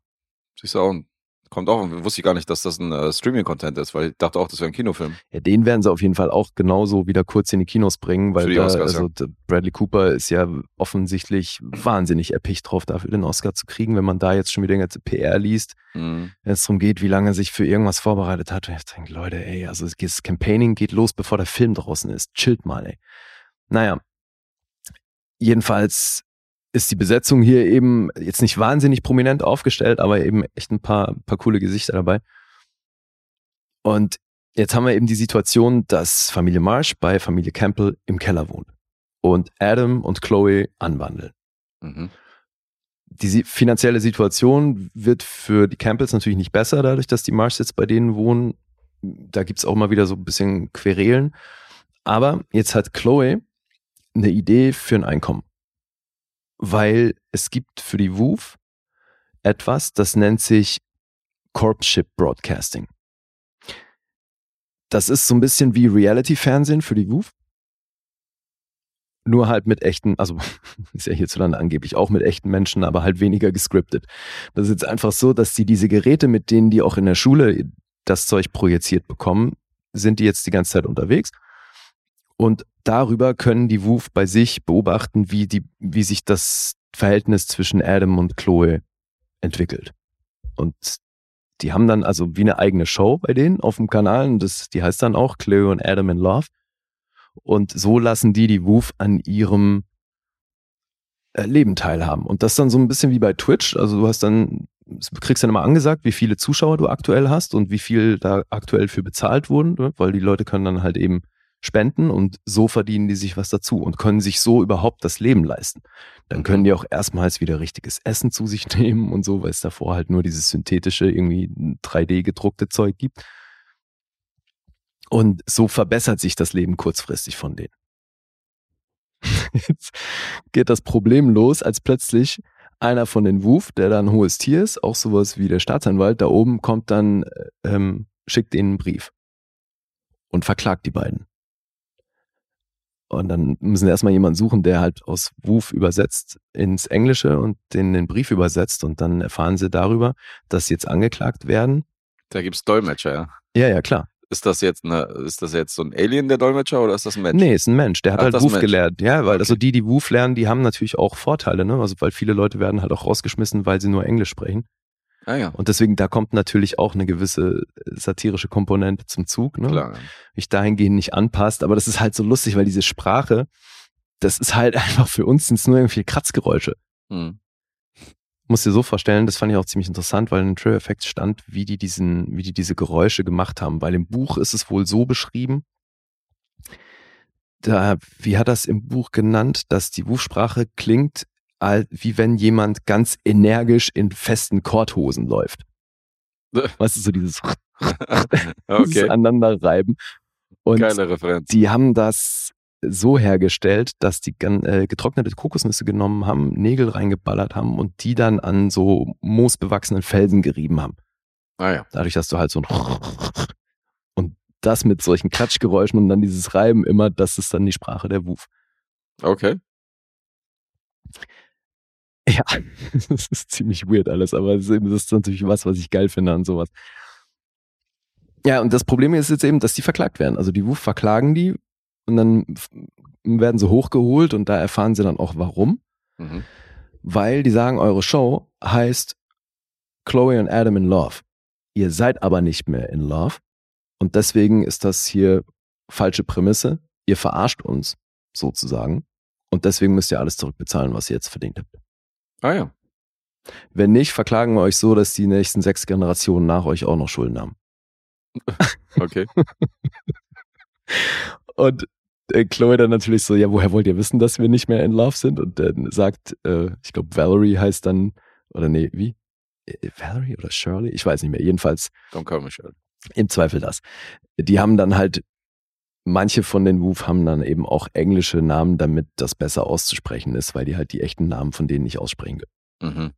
Speaker 2: siehst du auch. Kommt auch, wusste ich gar nicht, dass das ein äh, Streaming-Content ist, weil ich dachte auch, das wäre ein Kinofilm.
Speaker 3: Ja, den werden sie auf jeden Fall auch genauso wieder kurz in die Kinos bringen, weil da,
Speaker 2: Oscars,
Speaker 3: also der Bradley Cooper ist ja offensichtlich wahnsinnig erpicht drauf, dafür den Oscar zu kriegen, wenn man da jetzt schon wieder ganze PR liest,
Speaker 2: Mhm.
Speaker 3: wenn es darum geht, wie lange er sich für irgendwas vorbereitet hat. Und ich denke, Leute, ey, also das Campaigning geht los, bevor der Film draußen ist. Chillt mal, ey. Naja. Jedenfalls ist die Besetzung hier eben jetzt nicht wahnsinnig prominent aufgestellt, aber eben echt ein paar, paar coole Gesichter dabei. Und jetzt haben wir eben die Situation, dass Familie Marsh bei Familie Campbell im Keller wohnt und Adam und Chloe anwandeln.
Speaker 2: Mhm.
Speaker 3: Die finanzielle Situation wird für die Campbells natürlich nicht besser, dadurch, dass die Marsh jetzt bei denen wohnen. Da gibt's auch mal wieder so ein bisschen Querelen. Aber jetzt hat Chloe eine Idee für ein Einkommen. Weil es gibt für die WUF etwas, das nennt sich Corpship Broadcasting. Das ist so ein bisschen wie Reality-Fernsehen für die WUF. nur halt mit echten, also ist ja hierzulande angeblich auch mit echten Menschen, aber halt weniger gescriptet. Das ist jetzt einfach so, dass die diese Geräte, mit denen die auch in der Schule das Zeug projiziert bekommen, sind die jetzt die ganze Zeit unterwegs. Und darüber können die WUF bei sich beobachten, wie, die, wie sich das Verhältnis zwischen Adam und Chloe entwickelt. Und die haben dann also wie eine eigene Show bei denen auf dem Kanal und das, die heißt dann auch Chloe und Adam in Love. Und so lassen die die WUF an ihrem äh, Leben teilhaben. Und das dann so ein bisschen wie bei Twitch. Also du hast dann, kriegst dann immer angesagt, wie viele Zuschauer du aktuell hast und wie viel da aktuell für bezahlt wurden, ne? weil die Leute können dann halt eben spenden und so verdienen die sich was dazu und können sich so überhaupt das Leben leisten. Dann können die auch erstmals wieder richtiges Essen zu sich nehmen und so, weil es davor halt nur dieses synthetische, irgendwie 3D gedruckte Zeug gibt. Und so verbessert sich das Leben kurzfristig von denen. Jetzt geht das Problem los, als plötzlich einer von den WUF, der da ein hohes Tier ist, auch sowas wie der Staatsanwalt, da oben kommt dann, äh, ähm, schickt ihnen einen Brief und verklagt die beiden. Und dann müssen erstmal jemanden suchen, der halt aus WUF übersetzt ins Englische und den, den Brief übersetzt. Und dann erfahren sie darüber, dass sie jetzt angeklagt werden.
Speaker 2: Da gibt's Dolmetscher, ja.
Speaker 3: Ja, ja, klar.
Speaker 2: Ist das jetzt eine, ist das jetzt so ein Alien, der Dolmetscher, oder ist das ein Mensch?
Speaker 3: Nee, ist ein Mensch. Der hat
Speaker 2: Ach,
Speaker 3: halt WUF gelernt. Ja, weil
Speaker 2: Okay.
Speaker 3: also die, die WUF lernen, die haben natürlich auch Vorteile, ne? Also weil viele Leute werden halt auch rausgeschmissen, weil sie nur Englisch sprechen.
Speaker 2: Ah ja,
Speaker 3: Und deswegen, da kommt natürlich auch eine gewisse äh, satirische Komponente zum Zug, ne?
Speaker 2: klar.
Speaker 3: Mich dahingehend nicht anpasst. Aber das ist halt so lustig, weil diese Sprache, das ist halt einfach für uns sind's nur irgendwie Kratzgeräusche.
Speaker 2: Hm.
Speaker 3: muss dir so vorstellen, das fand ich auch ziemlich interessant, weil in Trailer Effects stand, wie die diesen, wie die diese Geräusche gemacht haben. Weil im Buch ist es wohl so beschrieben, da, wie hat das im Buch genannt, dass die Wuf-Sprache klingt, wie wenn jemand ganz energisch in festen Korthosen läuft. Weißt du, so dieses, dieses
Speaker 2: okay,
Speaker 3: Aneinanderreiben. Und
Speaker 2: geile Referenz.
Speaker 3: die haben das so hergestellt, dass die äh, getrocknete Kokosnüsse genommen haben, Nägel reingeballert haben und die dann an so moosbewachsenen Felsen gerieben haben.
Speaker 2: Ah ja,
Speaker 3: Dadurch hast du halt so ein und das mit solchen Klatschgeräuschen und dann dieses Reiben immer, das ist dann die Sprache der Wuf.
Speaker 2: okay.
Speaker 3: Ja, das ist ziemlich weird alles, aber das ist natürlich was, was ich geil finde an sowas. Ja, und das Problem ist jetzt eben, dass die verklagt werden. Also die Wuf verklagen die und dann werden sie hochgeholt und da erfahren sie dann auch warum.
Speaker 2: Mhm.
Speaker 3: Weil die sagen, eure Show heißt Chloe und Adam in Love. Ihr seid aber nicht mehr in Love. Und deswegen ist das hier falsche Prämisse. Ihr verarscht uns sozusagen. Und deswegen müsst ihr alles zurückbezahlen, was ihr jetzt verdient habt.
Speaker 2: Ah ja,
Speaker 3: Wenn nicht, verklagen wir euch so, dass die nächsten sechs Generationen nach euch auch noch Schulden haben.
Speaker 2: okay.
Speaker 3: Und äh, Chloe dann natürlich so, ja, woher wollt ihr wissen, dass wir nicht mehr in Love sind? Und dann sagt, äh, ich glaube, Valerie heißt dann, oder nee, wie? Äh, Valerie oder Shirley? Ich weiß nicht mehr. Jedenfalls
Speaker 2: Don't call me Shirley.
Speaker 3: im Zweifel das. Die haben dann halt, manche von den Woof haben dann eben auch englische Namen, damit das besser auszusprechen ist, weil die halt die echten Namen von denen nicht aussprechen können.
Speaker 2: Mhm.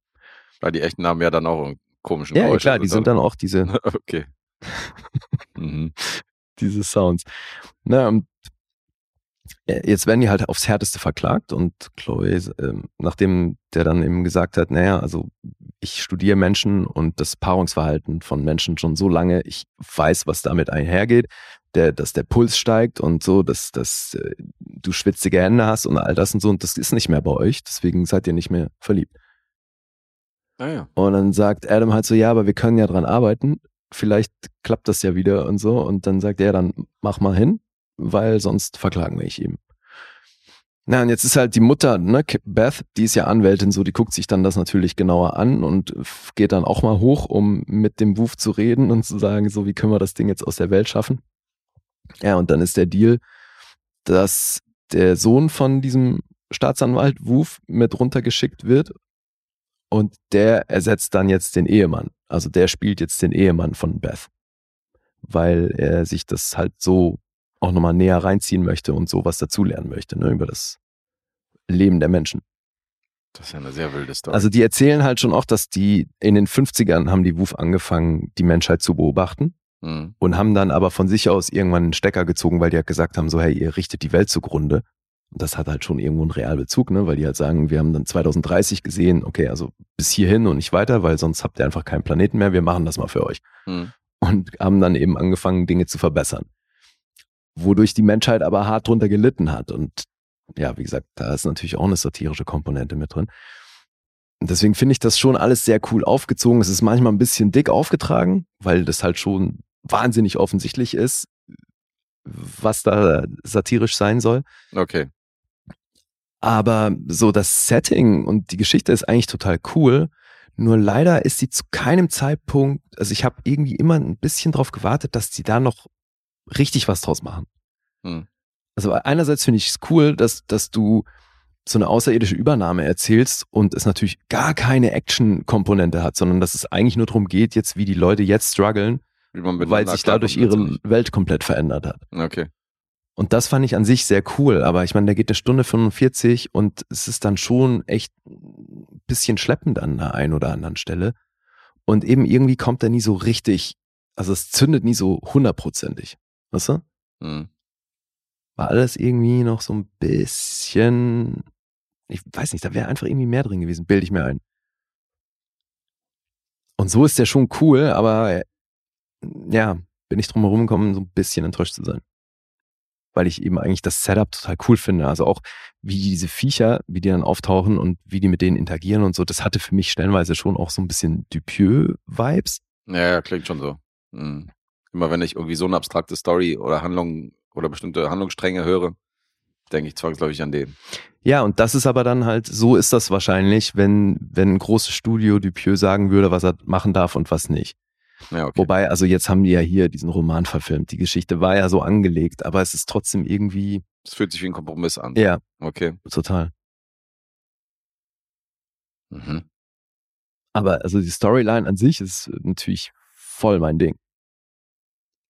Speaker 2: Weil die echten Namen ja dann auch einen komischen
Speaker 3: Ja, ja klar, die sind dann auch diese,
Speaker 2: Okay. mhm.
Speaker 3: diese Sounds. Na, und äh, jetzt werden die halt aufs Härteste verklagt und Chloe, ähm, nachdem der dann eben gesagt hat, naja, also ich studiere Menschen und das Paarungsverhalten von Menschen schon so lange, ich weiß, was damit einhergeht, der, dass der Puls steigt und so, dass, dass äh, du schwitzige Hände hast und all das und so und das ist nicht mehr bei euch, deswegen seid ihr nicht mehr verliebt.
Speaker 2: Ah ja.
Speaker 3: Und dann sagt Adam halt so, ja, aber wir können ja dran arbeiten. Vielleicht klappt das ja wieder und so. Und dann sagt er, dann mach mal hin, weil sonst verklagen wir ich ihm. Na, und jetzt ist halt die Mutter, ne, Beth, die ist ja Anwältin, so, die guckt sich dann das natürlich genauer an und geht dann auch mal hoch, um mit dem Wuf zu reden und zu sagen, so, wie können wir das Ding jetzt aus der Welt schaffen? Ja, und dann ist der Deal, dass der Sohn von diesem Staatsanwalt Wuf mit runtergeschickt wird und der ersetzt dann jetzt den Ehemann. Also der spielt jetzt den Ehemann von Beth. Weil er sich das halt so auch nochmal näher reinziehen möchte und sowas dazulernen möchte, ne, über das Leben der Menschen.
Speaker 2: Das ist ja eine sehr wilde Story.
Speaker 3: Also die erzählen halt schon auch, dass die in den 50ern haben die WUF angefangen, die Menschheit zu beobachten
Speaker 2: mhm.
Speaker 3: und haben dann aber von sich aus irgendwann einen Stecker gezogen, weil die halt gesagt haben, so hey, ihr richtet die Welt zugrunde Und das hat halt schon irgendwo einen Realbezug, ne? weil die halt sagen, wir haben dann 2030 gesehen, okay, also bis hierhin und nicht weiter, weil sonst habt ihr einfach keinen Planeten mehr, wir machen das mal für euch.
Speaker 2: Hm.
Speaker 3: Und haben dann eben angefangen, Dinge zu verbessern. Wodurch die Menschheit aber hart drunter gelitten hat. Und ja, wie gesagt, da ist natürlich auch eine satirische Komponente mit drin. Und deswegen finde ich das schon alles sehr cool aufgezogen. Es ist manchmal ein bisschen dick aufgetragen, weil das halt schon wahnsinnig offensichtlich ist, was da satirisch sein soll.
Speaker 2: Okay.
Speaker 3: Aber so das Setting und die Geschichte ist eigentlich total cool. Nur leider ist sie zu keinem Zeitpunkt, also ich habe irgendwie immer ein bisschen drauf gewartet, dass die da noch richtig was draus machen.
Speaker 2: Hm.
Speaker 3: Also einerseits finde ich es cool, dass, dass du so eine außerirdische Übernahme erzählst und es natürlich gar keine Action-Komponente hat, sondern dass es eigentlich nur darum geht, jetzt wie die Leute jetzt strugglen, weil sich dadurch ihre. Welt komplett verändert hat.
Speaker 2: Okay.
Speaker 3: Und das fand ich an sich sehr cool, aber ich meine, der geht eine Stunde 45 und es ist dann schon echt ein bisschen schleppend an der einen oder anderen Stelle. Und eben irgendwie kommt er nie so richtig, also es zündet nie so hundertprozentig. Weißt du?
Speaker 2: Hm.
Speaker 3: War alles irgendwie noch so ein bisschen, ich weiß nicht, da wäre einfach irgendwie mehr drin gewesen, bilde ich mir ein. Und so ist der schon cool, aber äh, ja, bin ich drum herum gekommen, so ein bisschen enttäuscht zu sein. Weil ich eben eigentlich das Setup total cool finde. Also auch wie diese Viecher, wie die dann auftauchen und wie die mit denen interagieren und so, das hatte für mich stellenweise schon auch so ein bisschen Dupieux-Vibes.
Speaker 2: Ja, ja, klingt schon so. Hm. Immer wenn ich irgendwie so eine abstrakte Story oder Handlung oder bestimmte Handlungsstränge höre, denke ich zwangsläufig an den.
Speaker 3: Ja, und das ist aber dann halt, so ist das wahrscheinlich, wenn, wenn ein großes Studio Dupieux sagen würde, was er machen darf und was nicht.
Speaker 2: Ja, okay.
Speaker 3: Wobei, also jetzt haben die ja hier diesen Roman verfilmt. Die Geschichte war ja so angelegt, aber es ist trotzdem irgendwie,
Speaker 2: Es fühlt sich wie ein Kompromiss an.
Speaker 3: ja,
Speaker 2: Okay.
Speaker 3: total.
Speaker 2: Mhm.
Speaker 3: Aber also die Storyline an sich ist natürlich voll mein Ding.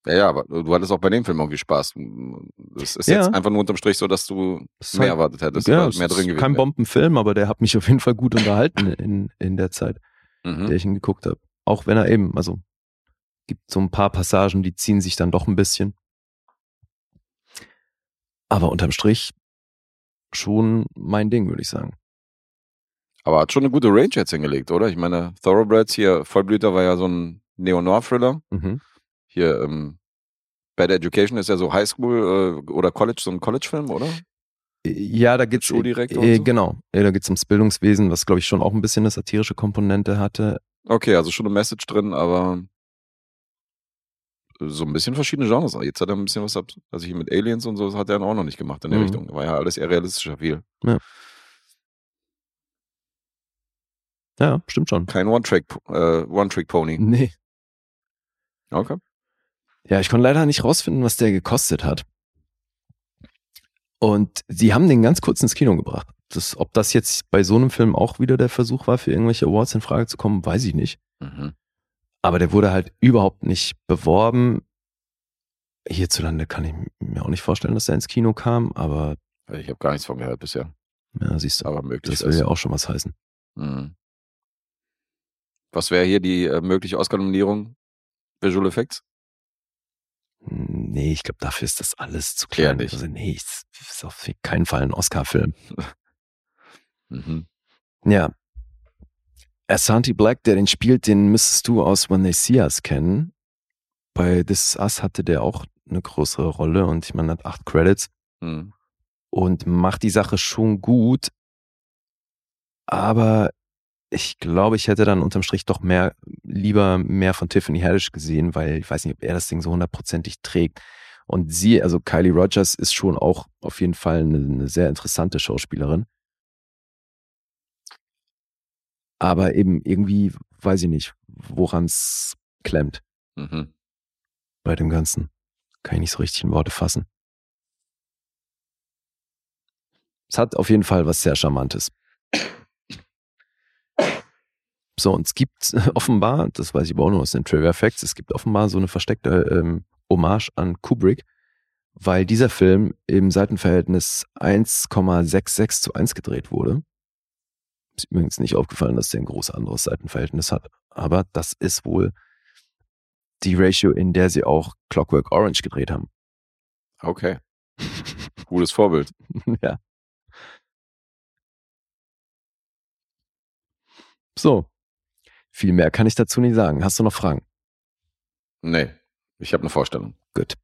Speaker 2: Ja, ja, aber du hattest auch bei dem Film irgendwie Spaß. Es ist
Speaker 3: Ja.
Speaker 2: jetzt einfach nur unterm Strich so, dass du
Speaker 3: Es ist
Speaker 2: mehr erwartet hättest
Speaker 3: ja,
Speaker 2: mehr drin
Speaker 3: ist
Speaker 2: gewesen
Speaker 3: kein. Bombenfilm, aber der hat mich auf jeden Fall gut unterhalten in, in der Zeit, in
Speaker 2: Mhm.
Speaker 3: der ich ihn geguckt habe. Auch wenn er eben, also gibt so ein paar Passagen, die ziehen sich dann doch ein bisschen. Aber unterm Strich schon mein Ding, würde ich sagen.
Speaker 2: Aber hat schon eine gute Range jetzt hingelegt, oder? Ich meine, Thoroughbreds hier, Vollblüter war ja so ein Neo-Noir-Thriller.
Speaker 3: Mhm.
Speaker 2: Hier, ähm, Bad Education ist ja so Highschool äh, oder College, so ein College-Film, oder?
Speaker 3: Ja, da geht's
Speaker 2: Schuldirektor
Speaker 3: äh,
Speaker 2: und so?
Speaker 3: genau. Ja, da geht's ums Bildungswesen, was glaube ich schon auch ein bisschen eine satirische Komponente hatte.
Speaker 2: Okay, also schon eine Message drin, aber so ein bisschen verschiedene Genres. Jetzt hat er ein bisschen was, ab- also hier mit Aliens und so, das hat er auch noch nicht gemacht in der
Speaker 3: Mhm.
Speaker 2: Richtung. War ja alles eher realistischer viel.
Speaker 3: Ja, stimmt schon.
Speaker 2: Kein One-Track, äh, One-Trick-Pony.
Speaker 3: Nee.
Speaker 2: Okay.
Speaker 3: Ja, ich konnte leider nicht rausfinden, was der gekostet hat. Und sie haben den ganz kurz ins Kino gebracht. Das, ob das jetzt bei so einem Film auch wieder der Versuch war, für irgendwelche Awards in Frage zu kommen, weiß ich nicht.
Speaker 2: Mhm.
Speaker 3: Aber der wurde halt überhaupt nicht beworben. Hierzulande kann ich mir auch nicht vorstellen, dass er ins Kino kam, aber
Speaker 2: Ich habe gar nichts von gehört bisher,
Speaker 3: ja, siehst du,
Speaker 2: aber möglich.
Speaker 3: das will ja auch schon was heißen.
Speaker 2: Mhm. Was wäre hier die äh, mögliche Oscar-Nominierung? Visual Effects?
Speaker 3: Hm, Nee, ich glaube, dafür ist das alles zu
Speaker 2: Klär
Speaker 3: klein.
Speaker 2: dich.
Speaker 3: Also, nee, es ist auf keinen Fall ein Oscar-Film.
Speaker 2: Mhm.
Speaker 3: Ja. Asante Black, der den spielt, den müsstest du aus When They See Us kennen. Bei This Is Us hatte der auch eine größere Rolle und ich meine, hat acht Credits
Speaker 2: Mhm.
Speaker 3: und macht die Sache schon gut. Aber ich glaube, ich hätte dann unterm Strich doch mehr, lieber mehr von Tiffany Haddish gesehen, weil ich weiß nicht, ob er das Ding so hundertprozentig trägt. Und sie, also Kylie Rogers, ist schon auch auf jeden Fall eine, eine sehr interessante Schauspielerin. Aber eben irgendwie, weiß ich nicht, woran es klemmt
Speaker 2: Mhm.
Speaker 3: bei dem Ganzen. Kann ich nicht so richtig in Worte fassen. Es hat auf jeden Fall was sehr Charmantes. So, und es gibt offenbar, das weiß ich aber auch nur aus den Trivia Facts, es gibt offenbar so eine versteckte ähm, Hommage an Kubrick, weil dieser Film im Seitenverhältnis 1,66 zu 1 gedreht wurde. Ist übrigens nicht aufgefallen, dass der ein groß anderes Seitenverhältnis hat, aber das ist wohl die Ratio, in der sie auch Clockwork Orange gedreht haben.
Speaker 2: Okay. Gutes Vorbild.
Speaker 3: ja. So, viel mehr kann ich dazu nicht sagen. Hast du noch Fragen?
Speaker 2: Nee, ich habe eine Vorstellung.
Speaker 3: Gut.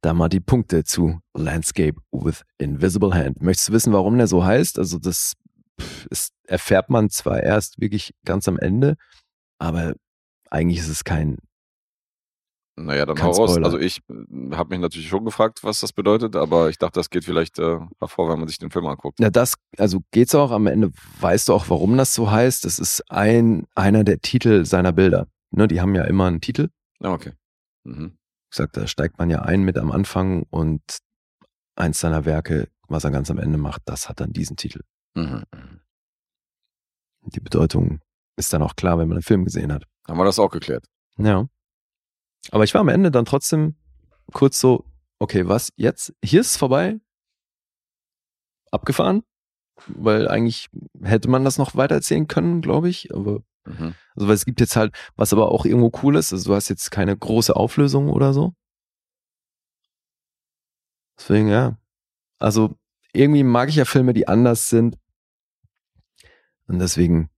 Speaker 3: Da mal die Punkte zu Landscape with Invisible Hand. Möchtest du wissen, warum der so heißt? Also das ist, erfährt man zwar erst wirklich ganz am Ende, aber eigentlich ist es kein
Speaker 2: Naja, dann
Speaker 3: Kein
Speaker 2: hau raus. Also ich habe mich natürlich schon gefragt, was das bedeutet, aber ich dachte, das geht vielleicht äh, hervor, wenn man sich den Film anguckt.
Speaker 3: Na, das, also geht's auch am Ende, weißt du auch, warum das so heißt? Das ist ein, einer der Titel seiner Bilder. Ne, die haben ja immer einen Titel.
Speaker 2: Ja, okay. Mhm.
Speaker 3: Ich sag, da steigt man ja ein mit am Anfang und eins seiner Werke, was er ganz am Ende macht, das hat dann diesen Titel.
Speaker 2: Mhm.
Speaker 3: Die Bedeutung ist dann auch klar, wenn man den Film gesehen hat.
Speaker 2: Haben wir das auch geklärt?
Speaker 3: Ja. Aber ich war am Ende dann trotzdem kurz so, okay, was jetzt? Hier ist es vorbei. Abgefahren. Weil eigentlich hätte man das noch weiter erzählen können, glaube ich. Aber,
Speaker 2: Mhm.
Speaker 3: also weil es gibt jetzt halt, was aber auch irgendwo cool ist, also du hast jetzt keine große Auflösung oder so. Deswegen, ja. Also irgendwie mag ich ja Filme, die anders sind. Und deswegen,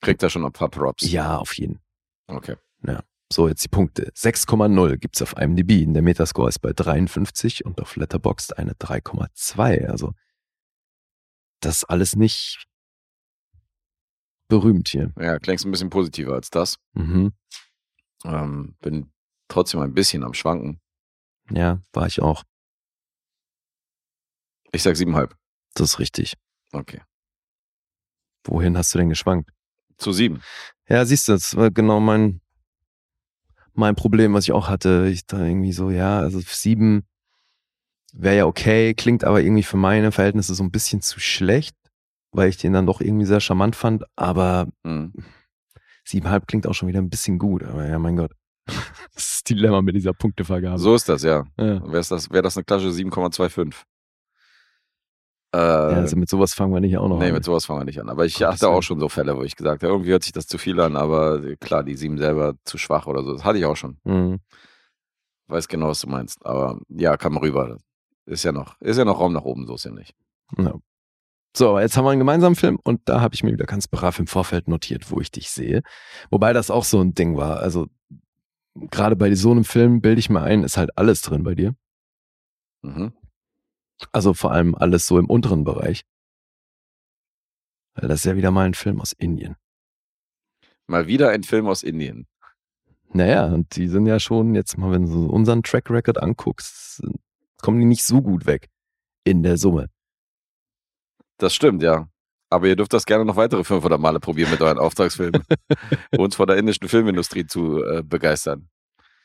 Speaker 2: Kriegt er schon ein paar Props?
Speaker 3: ja, auf jeden.
Speaker 2: Okay.
Speaker 3: So, jetzt die Punkte. 6,0 gibt's auf IMDb. Der Metascore ist bei 53 und auf Letterboxd eine 3,2. Also, das ist alles nicht berühmt hier.
Speaker 2: Ja, klingst ein bisschen positiver als das.
Speaker 3: Mhm.
Speaker 2: Ähm, bin trotzdem ein bisschen am Schwanken.
Speaker 3: Ja, war ich auch.
Speaker 2: Ich sag siebeneinhalb.
Speaker 3: Das ist richtig.
Speaker 2: Okay.
Speaker 3: Wohin hast du denn geschwankt?
Speaker 2: Zu sieben.
Speaker 3: Ja, siehst du, das war genau mein, mein Problem, was ich auch hatte. Ich da irgendwie so, ja, also sieben wäre ja okay, klingt aber irgendwie für meine Verhältnisse so ein bisschen zu schlecht, weil ich den dann doch irgendwie sehr charmant fand, aber
Speaker 2: Mhm.
Speaker 3: siebenhalb klingt auch schon wieder ein bisschen gut, aber ja, mein Gott. Das ist Dilemma mit dieser Punktevergabe.
Speaker 2: So ist das, ja.
Speaker 3: Ja.
Speaker 2: Wäre das, wär das eine Klasse 7,25. Äh,
Speaker 3: Ja, also mit sowas fangen wir nicht auch noch
Speaker 2: nee,
Speaker 3: an.
Speaker 2: mit sowas fangen wir nicht an. Aber ich
Speaker 3: Gottes
Speaker 2: hatte auch schon so Fälle, wo ich gesagt habe, irgendwie hört sich das zu viel an, aber klar, die sieben selber zu schwach oder so. Das hatte ich auch schon.
Speaker 3: Mhm.
Speaker 2: Weiß genau, was du meinst. Aber ja, kam rüber. Ist ja noch, ist ja noch Raum nach oben, so ist ja nicht.
Speaker 3: Ja. So, jetzt haben wir einen gemeinsamen Film und da habe ich mir wieder ganz brav im Vorfeld notiert, wo ich dich sehe. Wobei das auch so ein Ding war. Also gerade bei so einem Film bilde ich mir ein, ist halt alles drin bei dir.
Speaker 2: Mhm.
Speaker 3: Also vor allem alles so im unteren Bereich. Weil das ist ja wieder mal ein Film aus Indien.
Speaker 2: Mal wieder ein Film aus Indien.
Speaker 3: Naja, und die sind ja schon, jetzt mal, wenn du unseren Track Record anguckst, kommen die nicht so gut weg. In der Summe.
Speaker 2: Das stimmt, ja. Aber ihr dürft das gerne noch weitere 500 Male probieren mit euren Auftragsfilmen. uns von der indischen Filmindustrie zu äh, begeistern.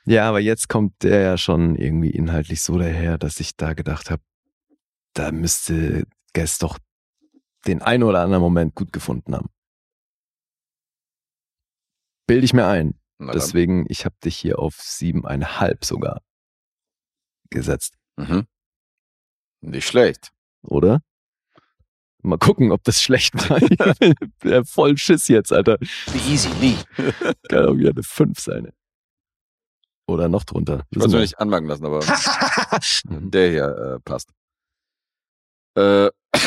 Speaker 3: Ja, aber jetzt kommt der ja schon irgendwie inhaltlich so daher, dass ich da gedacht habe, da müsste Guest doch den einen oder anderen Moment gut gefunden haben. Bilde ich mir ein. Deswegen, ich habe dich hier auf siebeneinhalb sogar gesetzt,
Speaker 2: Mhm. Nicht schlecht.
Speaker 3: oder? Mal gucken, ob das schlecht war. Ja voll Schiss jetzt, Alter.
Speaker 5: Be easy, Lee.
Speaker 3: Kann auch wieder eine 5 sein. Oder noch drunter.
Speaker 2: Ich wollte es nicht anmerken lassen, aber der hier äh, passt. Äh,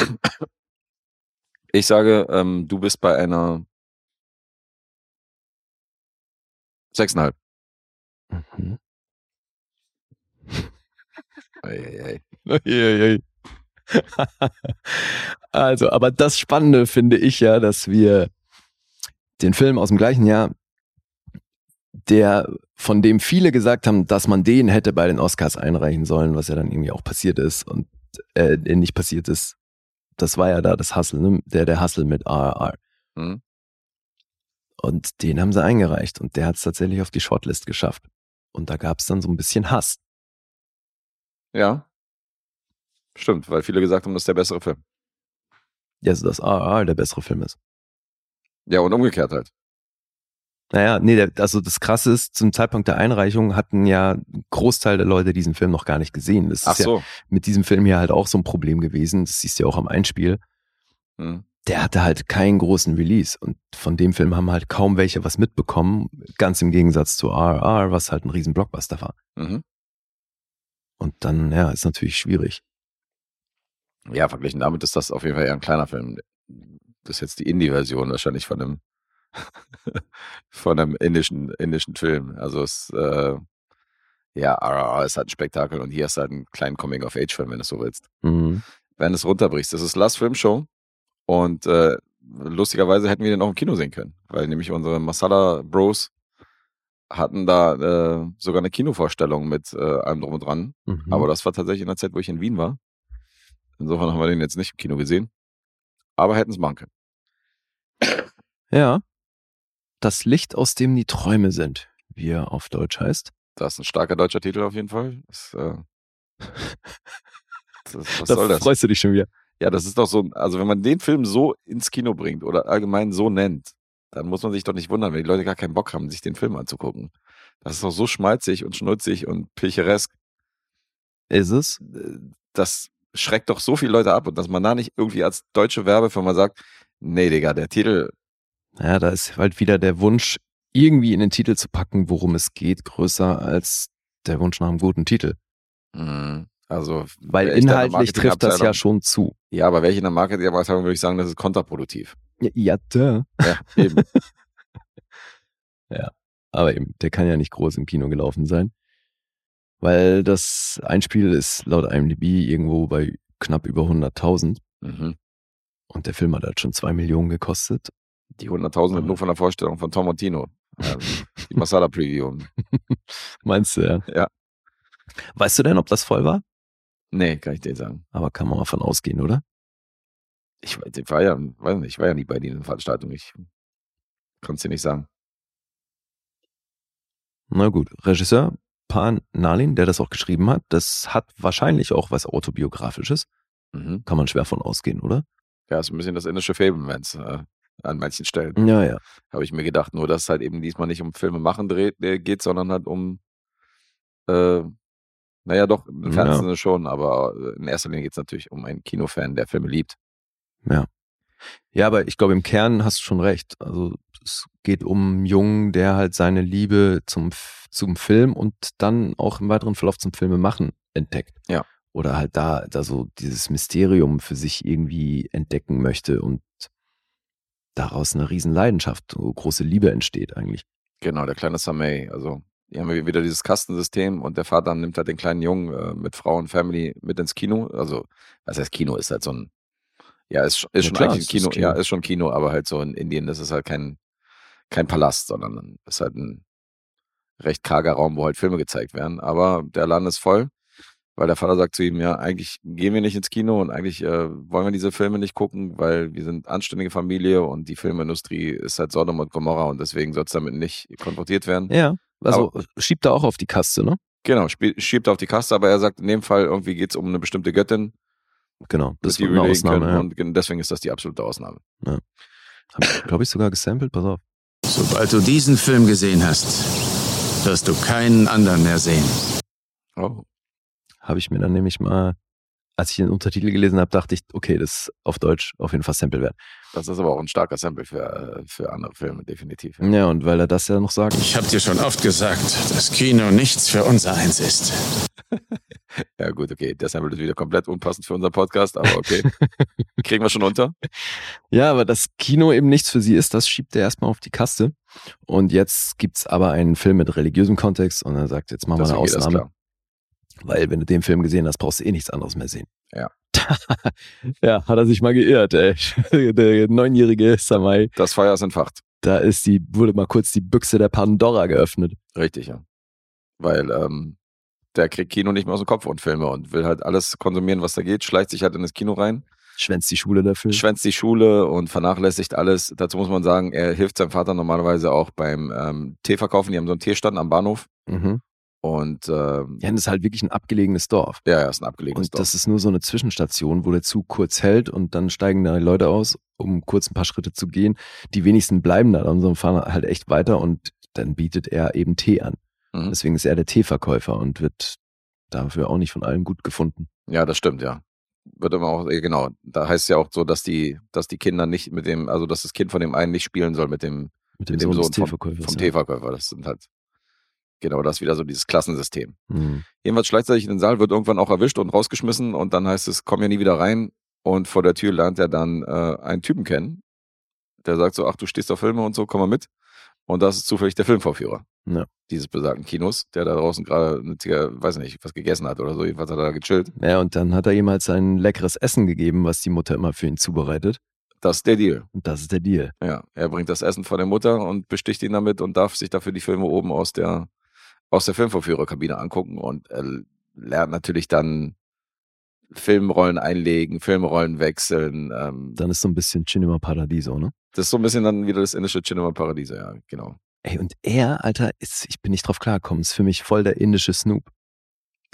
Speaker 2: ich sage, ähm, du bist bei einer 6,5.
Speaker 3: Mhm. Eieiei. also, aber das Spannende finde ich ja, dass wir den Film aus dem gleichen Jahr, der, von dem viele gesagt haben, dass man den hätte bei den Oscars einreichen sollen, was ja dann irgendwie auch passiert ist und äh, nicht passiert ist. Das war ja da das Hustle, ne? der der Hustle mit RRR.
Speaker 2: Hm?
Speaker 3: Und den haben sie eingereicht und der hat es tatsächlich auf die Shortlist geschafft. Und da gab es dann so ein bisschen Hass.
Speaker 2: Ja. Stimmt, weil viele gesagt haben, das ist der bessere Film.
Speaker 3: Ja, also dass RRR der bessere Film ist.
Speaker 2: Ja, und umgekehrt halt.
Speaker 3: Naja, nee, der, also das Krasse ist, zum Zeitpunkt der Einreichung hatten ja Großteil der Leute diesen Film noch gar nicht gesehen. Das
Speaker 2: Ach
Speaker 3: ist ja
Speaker 2: so.
Speaker 3: mit diesem Film hier halt auch so ein Problem gewesen. Das siehst du ja auch am Einspiel.
Speaker 2: Hm.
Speaker 3: Der hatte halt keinen großen Release und von dem Film haben halt kaum welche was mitbekommen. Ganz im Gegensatz zu RR, was halt ein riesen Blockbuster war.
Speaker 2: Mhm.
Speaker 3: Und dann, ja, ist natürlich schwierig.
Speaker 2: Ja, verglichen damit ist das auf jeden Fall eher ein kleiner Film. Das ist jetzt die Indie-Version wahrscheinlich von einem von einem indischen, indischen Film. Also es äh, ja, RRR ist halt ein Spektakel und hier ist halt ein kleinen Coming-of-Age-Film, wenn du es so willst.
Speaker 3: Mhm.
Speaker 2: Wenn du es runterbrichst. Das ist Last Film Show und äh, lustigerweise hätten wir den auch im Kino sehen können, weil nämlich unsere Masala Bros hatten da äh, sogar eine Kinovorstellung mit äh, allem drum und dran.
Speaker 3: Mhm.
Speaker 2: Aber das war tatsächlich in der Zeit, wo ich in Wien war. Insofern haben wir den jetzt nicht im Kino gesehen. Aber hätten es machen können.
Speaker 3: ja. Das Licht, aus dem die Träume sind, wie er auf Deutsch heißt.
Speaker 2: Das ist ein starker deutscher Titel auf jeden Fall. Das, äh, das, was
Speaker 3: da
Speaker 2: soll das?
Speaker 3: freust du dich schon wieder.
Speaker 2: Ja, das ist doch so, also wenn man den Film so ins Kino bringt oder allgemein so nennt, dann muss man sich doch nicht wundern, wenn die Leute gar keinen Bock haben, sich den Film anzugucken. Das ist doch so schmalzig und schnulzig und pilcheresk.
Speaker 3: Ist es?
Speaker 2: Das schreckt doch so viele Leute ab und dass man da nicht irgendwie als deutsche Werbefirma sagt, nee, Digga, der Titel,
Speaker 3: Ja, da ist halt wieder der Wunsch, irgendwie in den Titel zu packen, worum es geht, größer als der Wunsch nach einem guten Titel.
Speaker 2: mh, also
Speaker 3: Weil inhaltlich trifft das ja schon zu.
Speaker 2: Ja, aber welche in der Marketingabteilung würde ich sagen, das ist kontraproduktiv.
Speaker 3: Ja, ja duh.
Speaker 2: Ja, eben.
Speaker 3: Aber eben, der kann ja nicht groß im Kino gelaufen sein. Weil das Einspiel ist laut IMDb irgendwo bei knapp über 100.000
Speaker 2: mhm.
Speaker 3: und der Film hat halt schon zwei Millionen gekostet.
Speaker 2: Die 100.000 sind nur von der Vorstellung von Tom und Tino. Ähm, die Masala-Preview.
Speaker 3: Meinst du, ja?
Speaker 2: Ja.
Speaker 3: Weißt du denn, ob das voll war?
Speaker 2: Nee, kann ich dir sagen.
Speaker 3: Aber kann man mal von ausgehen, oder?
Speaker 2: Ich, ich war ja, weiß nicht, ich war ja nie bei diesen Veranstaltungen. Ich kann es dir nicht sagen.
Speaker 3: Na gut, Regisseur Pan Nalin, der das auch geschrieben hat, das hat wahrscheinlich auch was autobiografisches.
Speaker 2: Mhm.
Speaker 3: Kann man schwer von ausgehen, oder?
Speaker 2: Ja, ist ein bisschen das indische Fablemans äh, an manchen Stellen.
Speaker 3: Ja, ja.
Speaker 2: Habe ich mir gedacht. Nur, dass es halt eben diesmal nicht um Filme machen dreht, äh, geht, sondern halt um, äh, naja, doch, im
Speaker 3: Ja.
Speaker 2: Fernsehen schon, aber in erster Linie geht es natürlich um einen Kinofan, der Filme liebt.
Speaker 3: Ja, aber ich glaube, im Kern hast du schon recht. Also es geht um einen Jungen, der halt seine Liebe zum, zum Film und dann auch im weiteren Verlauf zum Filme machen entdeckt.
Speaker 2: Ja.
Speaker 3: Oder halt da, da so dieses Mysterium für sich irgendwie entdecken möchte und daraus eine riesen Leidenschaft, so große Liebe entsteht eigentlich.
Speaker 2: Genau, der kleine Samay. Also, hier haben wir wieder dieses Kastensystem und der Vater nimmt halt den kleinen Jungen äh, mit Frau und Family mit ins Kino. Also, was heißt Kino? Ist halt so ein, ja, ist, ist
Speaker 3: Ja,
Speaker 2: schon
Speaker 3: klar,
Speaker 2: eigentlich
Speaker 3: es
Speaker 2: ein
Speaker 3: ist
Speaker 2: Kino,
Speaker 3: Kino.
Speaker 2: ja, ist schon Kino, aber halt so in Indien, das ist halt kein, kein Palast, sondern ist halt ein recht karger Raum, wo halt Filme gezeigt werden. Aber der Laden ist voll, weil der Vater sagt zu ihm, ja, eigentlich gehen wir nicht ins Kino und eigentlich äh, wollen wir diese Filme nicht gucken, weil wir sind anständige Familie und die Filmindustrie ist halt Sodom und Gomorra und deswegen soll es damit nicht konfrontiert werden.
Speaker 3: Ja, also schiebt da auch auf die Kaste, ne?
Speaker 2: Genau, schiebt auf die Kaste, aber er sagt, in dem Fall irgendwie geht es um eine bestimmte Göttin,
Speaker 3: Genau, das
Speaker 2: die
Speaker 3: ist
Speaker 2: wir
Speaker 3: eine Ausnahme. Ja.
Speaker 2: und gen- deswegen ist das die absolute Ausnahme.
Speaker 3: Habe ich, glaube ich, sogar gesampelt, pass auf.
Speaker 7: Sobald du diesen Film gesehen hast, wirst du keinen anderen mehr sehen.
Speaker 2: Oh.
Speaker 3: Habe ich mir dann nämlich mal, als ich den Untertitel gelesen habe, dachte ich, okay, das ist auf Deutsch auf jeden Fall Sample wert.
Speaker 2: Das ist aber auch ein starker Sample für, äh, für andere Filme, definitiv.
Speaker 3: Ja, und weil er das ja noch sagt,
Speaker 7: Ich hab dir schon oft gesagt, dass Kino nichts für unser Eins ist.
Speaker 2: Ja, gut, okay. Der Sample ist wieder komplett unpassend für unseren Podcast, aber okay. Kriegen wir schon unter.
Speaker 3: Ja, aber das Kino eben nichts für sie ist, das schiebt er erstmal auf die Kaste. Und jetzt gibt's aber einen Film mit religiösem Kontext und er sagt, jetzt machen wir eine
Speaker 2: das
Speaker 3: Ausnahme,
Speaker 2: klar.
Speaker 3: Weil wenn du den Film gesehen hast, brauchst du eh nichts anderes mehr sehen.
Speaker 2: Ja.
Speaker 3: ja, hat er sich mal geirrt, ey. Der neunjährige Samai,
Speaker 2: Das Feuer ist entfacht.
Speaker 3: da ist die, wurde mal kurz die Büchse der Pandora geöffnet.
Speaker 2: Richtig, ja. Weil ähm, der kriegt Kino nicht mehr aus dem Kopf und Filme und will halt alles konsumieren, was da geht, schleicht sich halt in das Kino rein,
Speaker 3: Schwänzt die Schule dafür.
Speaker 2: schwänzt die Schule und vernachlässigt alles. Dazu muss man sagen, er hilft seinem Vater normalerweise auch beim ähm, Tee verkaufen. Die haben so einen Teestand am Bahnhof
Speaker 3: mhm.
Speaker 2: Und ähm,
Speaker 3: Ja, das ist halt wirklich ein abgelegenes Dorf.
Speaker 2: ja, ja, ist ein abgelegenes
Speaker 3: Und
Speaker 2: Dorf.
Speaker 3: das ist nur so eine Zwischenstation, wo der Zug kurz hält und dann steigen da Leute aus, um kurz ein paar Schritte zu gehen. Die wenigsten bleiben da dann, sondern fahren halt echt weiter und dann bietet er eben Tee an.
Speaker 2: Mhm.
Speaker 3: Deswegen ist er der Teeverkäufer und wird dafür auch nicht von allen gut gefunden.
Speaker 2: Ja, das stimmt, ja. Wird immer auch, äh, genau, da heißt es ja auch so, dass die, dass die Kinder nicht mit dem, also dass das Kind von dem einen nicht spielen soll mit dem,
Speaker 3: Mit dem,
Speaker 2: mit dem
Speaker 3: Sohn,
Speaker 2: Sohn vom,
Speaker 3: Teeverkäufers.
Speaker 2: vom
Speaker 3: ja.
Speaker 2: Teeverkäufer. Das sind halt, genau, das ist wieder so dieses Klassensystem.
Speaker 3: Mhm.
Speaker 2: Jedenfalls schleicht er sich in den Saal, wird irgendwann auch erwischt und rausgeschmissen und dann heißt es, komm ja nie wieder rein. Und vor der Tür lernt er dann äh, einen Typen kennen, der sagt so, ach, du stehst auf Filme und so, komm mal mit. Und das ist zufällig der Filmvorführer
Speaker 3: Ja.
Speaker 2: dieses besagten Kinos, der da draußen gerade, weiß nicht, was gegessen hat oder so, jedenfalls hat er da gechillt.
Speaker 3: Ja, und dann hat er ihm halt sein leckeres Essen gegeben, was die Mutter immer für ihn zubereitet.
Speaker 2: Das ist der Deal.
Speaker 3: Und das ist der Deal.
Speaker 2: Ja, er bringt das Essen von der Mutter und besticht ihn damit und darf sich dafür die Filme oben aus der, aus der Filmvorführerkabine angucken und er lernt natürlich dann Filmrollen einlegen, Filmrollen wechseln. Ähm,
Speaker 3: Dann ist so ein bisschen Cinema Paradiso, ne?
Speaker 2: das ist so ein bisschen dann wieder das indische Cinema Paradiso, ja, genau.
Speaker 3: Ey, und er, Alter, ist, ich bin nicht drauf klargekommen, ist für mich voll der indische Snoop.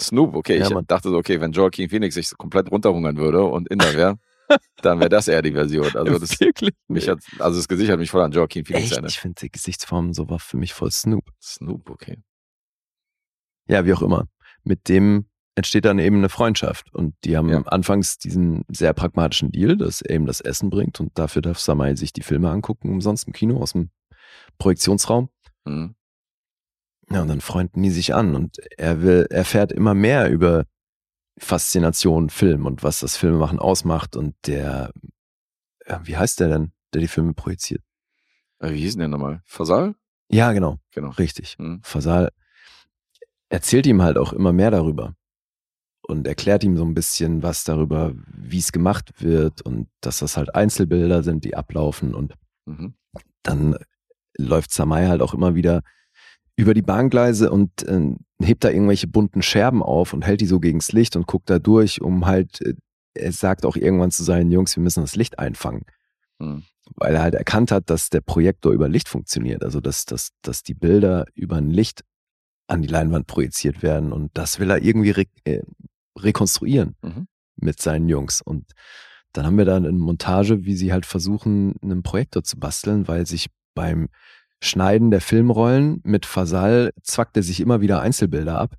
Speaker 2: Snoop, okay,
Speaker 3: Ja,
Speaker 2: ich
Speaker 3: Mann.
Speaker 2: dachte so, okay, wenn Joaquin Phoenix sich komplett runterhungern würde und Inder wäre, dann wäre das eher die Version. Also das,
Speaker 3: Wirklich?
Speaker 2: mich hat, also das Gesicht hat mich voll an Joaquin Phoenix erinnert.
Speaker 3: Ich finde die Gesichtsform so war für mich voll Snoop.
Speaker 2: Snoop, okay.
Speaker 3: Ja, wie auch immer. Mit dem entsteht dann eben eine Freundschaft. Und die haben
Speaker 2: Ja.
Speaker 3: anfangs diesen sehr pragmatischen Deal, dass er eben das Essen bringt und dafür darf Samai sich die Filme angucken, umsonst im Kino aus dem Projektionsraum.
Speaker 2: Mhm.
Speaker 3: Ja, und dann freunden die sich an und er will, erfährt immer mehr über Faszination Film und was das Filmemachen ausmacht und der, ja, wie heißt der denn, der die Filme projiziert?
Speaker 2: Äh, Wie hieß denn der nochmal? Fasal?
Speaker 3: Ja, genau,
Speaker 2: Genau.
Speaker 3: richtig.
Speaker 2: Mhm.
Speaker 3: Fasal erzählt ihm halt auch immer mehr darüber und erklärt ihm so ein bisschen was darüber, wie es gemacht wird und dass das halt Einzelbilder sind, die ablaufen und
Speaker 2: Mhm.
Speaker 3: dann läuft Samai halt auch immer wieder über die Bahngleise und äh, hebt da irgendwelche bunten Scherben auf und hält die so gegens Licht und guckt da durch, um halt, äh, er sagt auch irgendwann zu seinen Jungs, wir müssen das Licht einfangen.
Speaker 2: Mhm.
Speaker 3: Weil er halt erkannt hat, dass der Projektor über Licht funktioniert, also dass, dass, dass die Bilder über ein Licht an die Leinwand projiziert werden und das will er irgendwie re äh, rekonstruieren
Speaker 2: Mhm.
Speaker 3: mit seinen Jungs. Und dann haben wir da eine Montage, wie sie halt versuchen, einen Projektor zu basteln, weil sich beim Schneiden der Filmrollen mit Fasal zwackt er sich immer wieder Einzelbilder ab.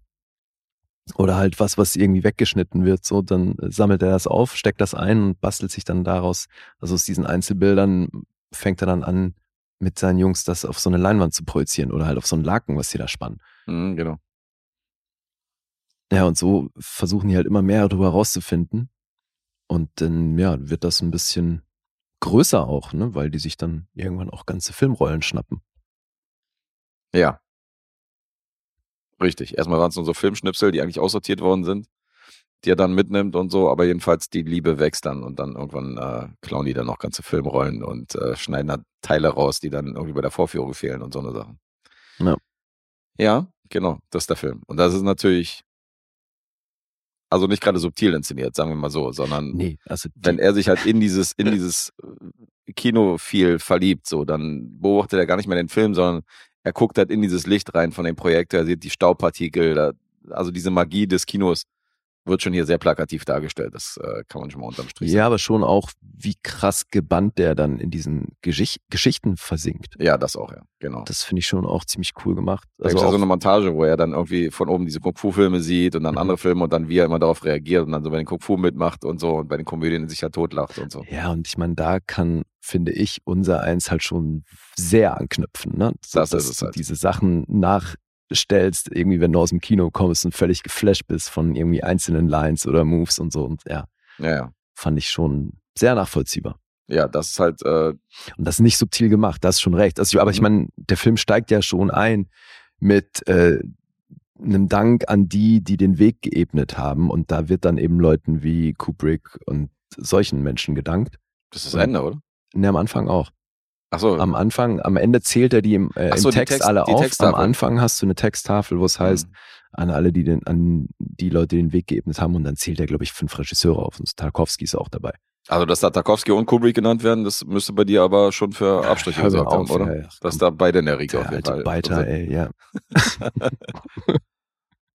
Speaker 3: Oder halt was, was irgendwie weggeschnitten wird, so, dann sammelt er das auf, steckt das ein und bastelt sich dann daraus, also aus diesen Einzelbildern fängt er dann an, mit seinen Jungs das auf so eine Leinwand zu projizieren oder halt auf so einen Laken, was sie da spannen.
Speaker 2: Mhm, genau.
Speaker 3: Ja, und so versuchen die halt immer mehr darüber rauszufinden. Und dann, ja, wird das ein bisschen größer auch, ne, weil die sich dann irgendwann auch ganze Filmrollen schnappen.
Speaker 2: Ja. Richtig. Erstmal waren es nur so Filmschnipsel, die eigentlich aussortiert worden sind, die er dann mitnimmt und so, aber jedenfalls die Liebe wächst dann und dann irgendwann äh, klauen die dann noch ganze Filmrollen und äh, schneiden da Teile raus, die dann irgendwie bei der Vorführung fehlen und so eine Sachen.
Speaker 3: Ja.
Speaker 2: Ja, genau, das ist der Film. Und das ist natürlich, also nicht gerade subtil inszeniert, sagen wir mal so, sondern
Speaker 3: Nee, also
Speaker 2: wenn er sich halt in dieses, in dieses äh, Kino viel verliebt, so, dann beobachtet er gar nicht mehr den Film, sondern er guckt halt in dieses Licht rein von dem Projektor, er sieht die Staubpartikel, also diese Magie des Kinos wird schon hier sehr plakativ dargestellt. Das äh, kann man schon mal unterm Strich
Speaker 3: ja, aber schon auch, wie krass gebannt der dann in diesen Geschicht Geschichten versinkt.
Speaker 2: sagen. Ja, das auch, ja, genau.
Speaker 3: Das finde ich schon auch ziemlich cool gemacht.
Speaker 2: da
Speaker 3: Also
Speaker 2: gibt so eine Montage, wo er dann irgendwie von oben diese Kung-Fu-Filme sieht und dann
Speaker 3: Mhm.
Speaker 2: andere Filme und dann wie er immer darauf reagiert und dann so bei den Kung-Fu mitmacht und so und bei den Komödien sich ja totlacht und so.
Speaker 3: ja, und ich meine, da kann, finde ich, unser Eins halt schon sehr anknüpfen, ne? So,
Speaker 2: Das ist
Speaker 3: dass
Speaker 2: es halt.
Speaker 3: diese Sachen nachstellst, irgendwie, wenn du aus dem Kino kommst und völlig geflasht bist von irgendwie einzelnen Lines oder Moves und so. Und ja,
Speaker 2: Ja, ja.
Speaker 3: fand ich schon sehr nachvollziehbar.
Speaker 2: Ja, das ist halt, äh,
Speaker 3: Und das ist nicht subtil gemacht, das ist schon recht. Also, aber ich
Speaker 2: Mhm.
Speaker 3: meine, der Film steigt ja schon ein mit äh, einem Dank an die, die den Weg geebnet haben. Und da wird dann eben Leuten wie Kubrick und solchen Menschen gedankt.
Speaker 2: das ist das Ende, oder?
Speaker 3: Ne, am Anfang auch.
Speaker 2: So.
Speaker 3: Am Anfang, am Ende zählt er die im, äh,
Speaker 2: so,
Speaker 3: im Text
Speaker 2: Text-
Speaker 3: alle auf. Am
Speaker 2: Texttafel.
Speaker 3: Anfang hast du eine Texttafel, wo es heißt,
Speaker 2: Mhm.
Speaker 3: an alle, die den, an die Leute, den Weg geebnet haben. Und dann zählt er, glaube ich, fünf Regisseure auf. Und Tarkovsky ist auch dabei.
Speaker 2: Also, dass da Tarkovsky und Kubrick genannt werden, das müsste bei dir aber schon für Abstriche
Speaker 3: mir
Speaker 2: gesorgt haben, oder?
Speaker 3: ja, ja.
Speaker 2: Dass da beide in der Riege auf jeden Fall.
Speaker 3: Beiter, ey, ja.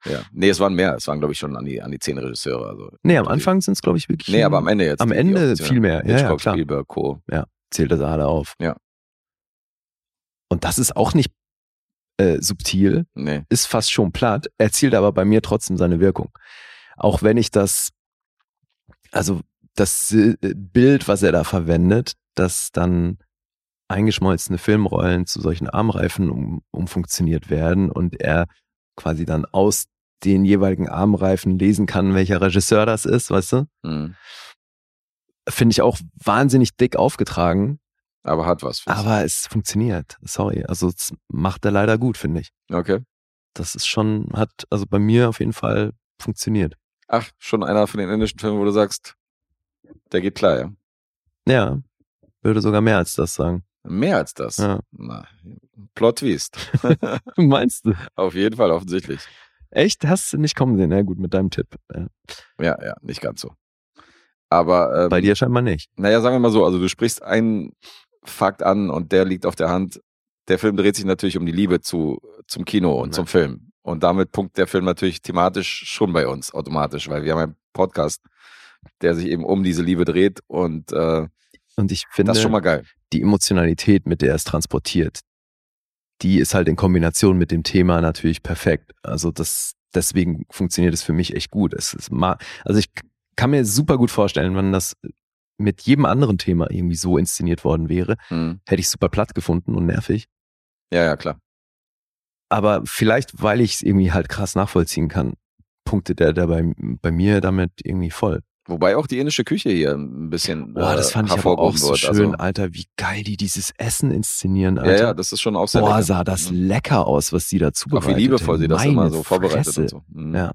Speaker 2: Ja. Nee, es waren mehr. Es waren, glaube ich, schon an die, an die zehn Regisseure. Also,
Speaker 3: Nee, am Anfang sind es, glaube ich, wirklich.
Speaker 2: Nee, aber am Ende jetzt.
Speaker 3: Am Ende viel mehr. Ja, ja, klar.
Speaker 2: Spielberg, Co.
Speaker 3: zählt das alle auf.
Speaker 2: Ja.
Speaker 3: Und das ist auch nicht äh, subtil,
Speaker 2: Nee.
Speaker 3: ist fast schon platt, erzielt aber bei mir trotzdem seine Wirkung. Auch wenn ich das, also das äh, Bild, was er da verwendet, dass dann eingeschmolzene Filmrollen zu solchen Armreifen um, umfunktioniert werden und er quasi dann aus den jeweiligen Armreifen lesen kann, welcher Regisseur das ist, weißt du?
Speaker 2: Mhm.
Speaker 3: Finde ich auch wahnsinnig dick aufgetragen.
Speaker 2: Aber hat was.
Speaker 3: Aber es funktioniert. Sorry. Also es macht er leider gut, finde ich.
Speaker 2: Okay.
Speaker 3: Das ist schon, hat also bei mir auf jeden Fall funktioniert.
Speaker 2: Ach, schon einer von den indischen Filmen, wo du sagst, der geht klar, ja.
Speaker 3: Ja, würde sogar mehr als das sagen.
Speaker 2: Mehr als das.
Speaker 3: Ja.
Speaker 2: Na, Plot Twist.
Speaker 3: Meinst du?
Speaker 2: Auf jeden Fall, offensichtlich.
Speaker 3: Echt? Hast du nicht kommen sehen? Ja, gut, mit deinem Tipp. Ja.
Speaker 2: Ja, ja, nicht ganz so. Aber ähm,
Speaker 3: Bei dir scheinbar nicht.
Speaker 2: Naja, sagen wir mal so, also du sprichst einen Fakt an und der liegt auf der Hand. Der Film dreht sich natürlich um die Liebe zu, zum Kino und
Speaker 3: Ja.
Speaker 2: zum Film. Und damit punktet der Film natürlich thematisch schon bei uns automatisch, weil wir haben einen Podcast, der sich eben um diese Liebe dreht und äh,
Speaker 3: Und ich finde,
Speaker 2: das ist schon mal geil.
Speaker 3: die Emotionalität, mit der es transportiert, die ist halt in Kombination mit dem Thema natürlich perfekt. Also das, deswegen funktioniert es für mich echt gut. Es ist mal, also ich kann mir super gut vorstellen, wenn das mit jedem anderen Thema irgendwie so inszeniert worden wäre,
Speaker 2: Hm.
Speaker 3: hätte ich super platt gefunden und nervig.
Speaker 2: Ja, ja, klar.
Speaker 3: Aber vielleicht, weil ich es irgendwie halt krass nachvollziehen kann, punktet der da bei, bei mir damit irgendwie voll.
Speaker 2: Wobei auch die indische Küche hier ein bisschen
Speaker 3: Boah, das
Speaker 2: äh,
Speaker 3: fand ich aber auch so
Speaker 2: wird.
Speaker 3: schön,
Speaker 2: Also,
Speaker 3: Alter, wie geil die dieses Essen inszenieren,
Speaker 2: ja,
Speaker 3: Alter.
Speaker 2: ja, das ist schon auch sehr
Speaker 3: Boah,
Speaker 2: lecker.
Speaker 3: sah das
Speaker 2: Mhm.
Speaker 3: lecker aus, was die da
Speaker 2: Auch
Speaker 3: zubereitet
Speaker 2: wie liebevoll sie das
Speaker 3: Meine
Speaker 2: immer so vorbereitet
Speaker 3: Fresse.
Speaker 2: und so. Mhm.
Speaker 3: Ja.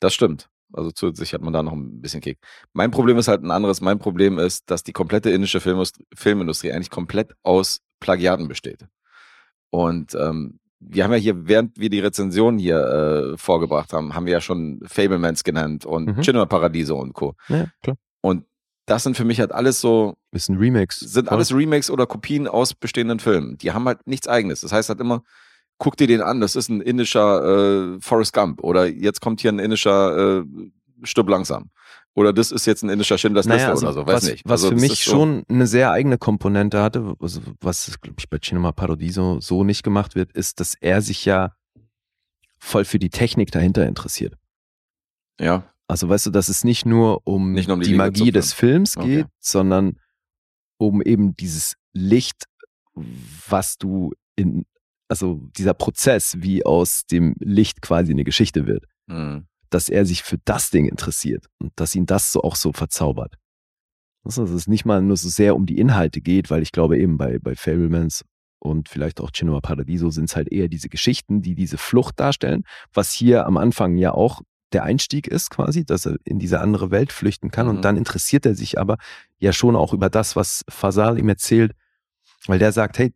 Speaker 2: Das stimmt. Also zusätzlich hat man da noch ein bisschen Kick. Mein Problem ist halt ein anderes. Mein Problem ist, dass die komplette indische Filmindustrie, Filmindustrie eigentlich komplett aus Plagiaten besteht. Und ähm, wir haben ja hier, während wir die Rezension hier äh, vorgebracht haben, haben wir ja schon Fablemans genannt und
Speaker 3: Mhm.
Speaker 2: Cinema Paradiso und Co.
Speaker 3: Ja, klar.
Speaker 2: Und das sind für mich halt alles so,
Speaker 3: Ist ein Remix.
Speaker 2: sind
Speaker 3: Voll.
Speaker 2: alles Remakes oder Kopien aus bestehenden Filmen. Die haben halt nichts eigenes. Das heißt halt immer, guck dir den an, das ist ein indischer äh, Forrest Gump oder jetzt kommt hier ein indischer äh, Stirb langsam. Oder das ist jetzt ein indischer Schindlers
Speaker 3: Naja, also
Speaker 2: oder so, weiß
Speaker 3: was,
Speaker 2: nicht.
Speaker 3: Was
Speaker 2: Also
Speaker 3: für mich
Speaker 2: so-
Speaker 3: schon eine sehr eigene Komponente hatte, also was glaube ich bei Cinema Paradiso so nicht gemacht wird, ist, dass er sich ja voll für die Technik dahinter interessiert.
Speaker 2: Ja,
Speaker 3: Also weißt du, dass es nicht nur um,
Speaker 2: Nicht nur um die
Speaker 3: die, Magie des Films
Speaker 2: Okay.
Speaker 3: geht, sondern um eben dieses Licht, was du in, also dieser Prozess, wie aus dem Licht quasi eine Geschichte wird,
Speaker 2: hm.
Speaker 3: dass er sich für das Ding interessiert und dass ihn das so auch so verzaubert. Also, dass es nicht mal nur so sehr um die Inhalte geht, weil ich glaube eben bei, bei Fablemans und vielleicht auch Cinema Paradiso sind es halt eher diese Geschichten, die diese Flucht darstellen, was hier am Anfang ja auch der Einstieg ist quasi, dass er in diese andere Welt flüchten kann
Speaker 2: Mhm.
Speaker 3: und dann interessiert er sich aber ja schon auch über das, was Fasal ihm erzählt, weil der sagt, hey,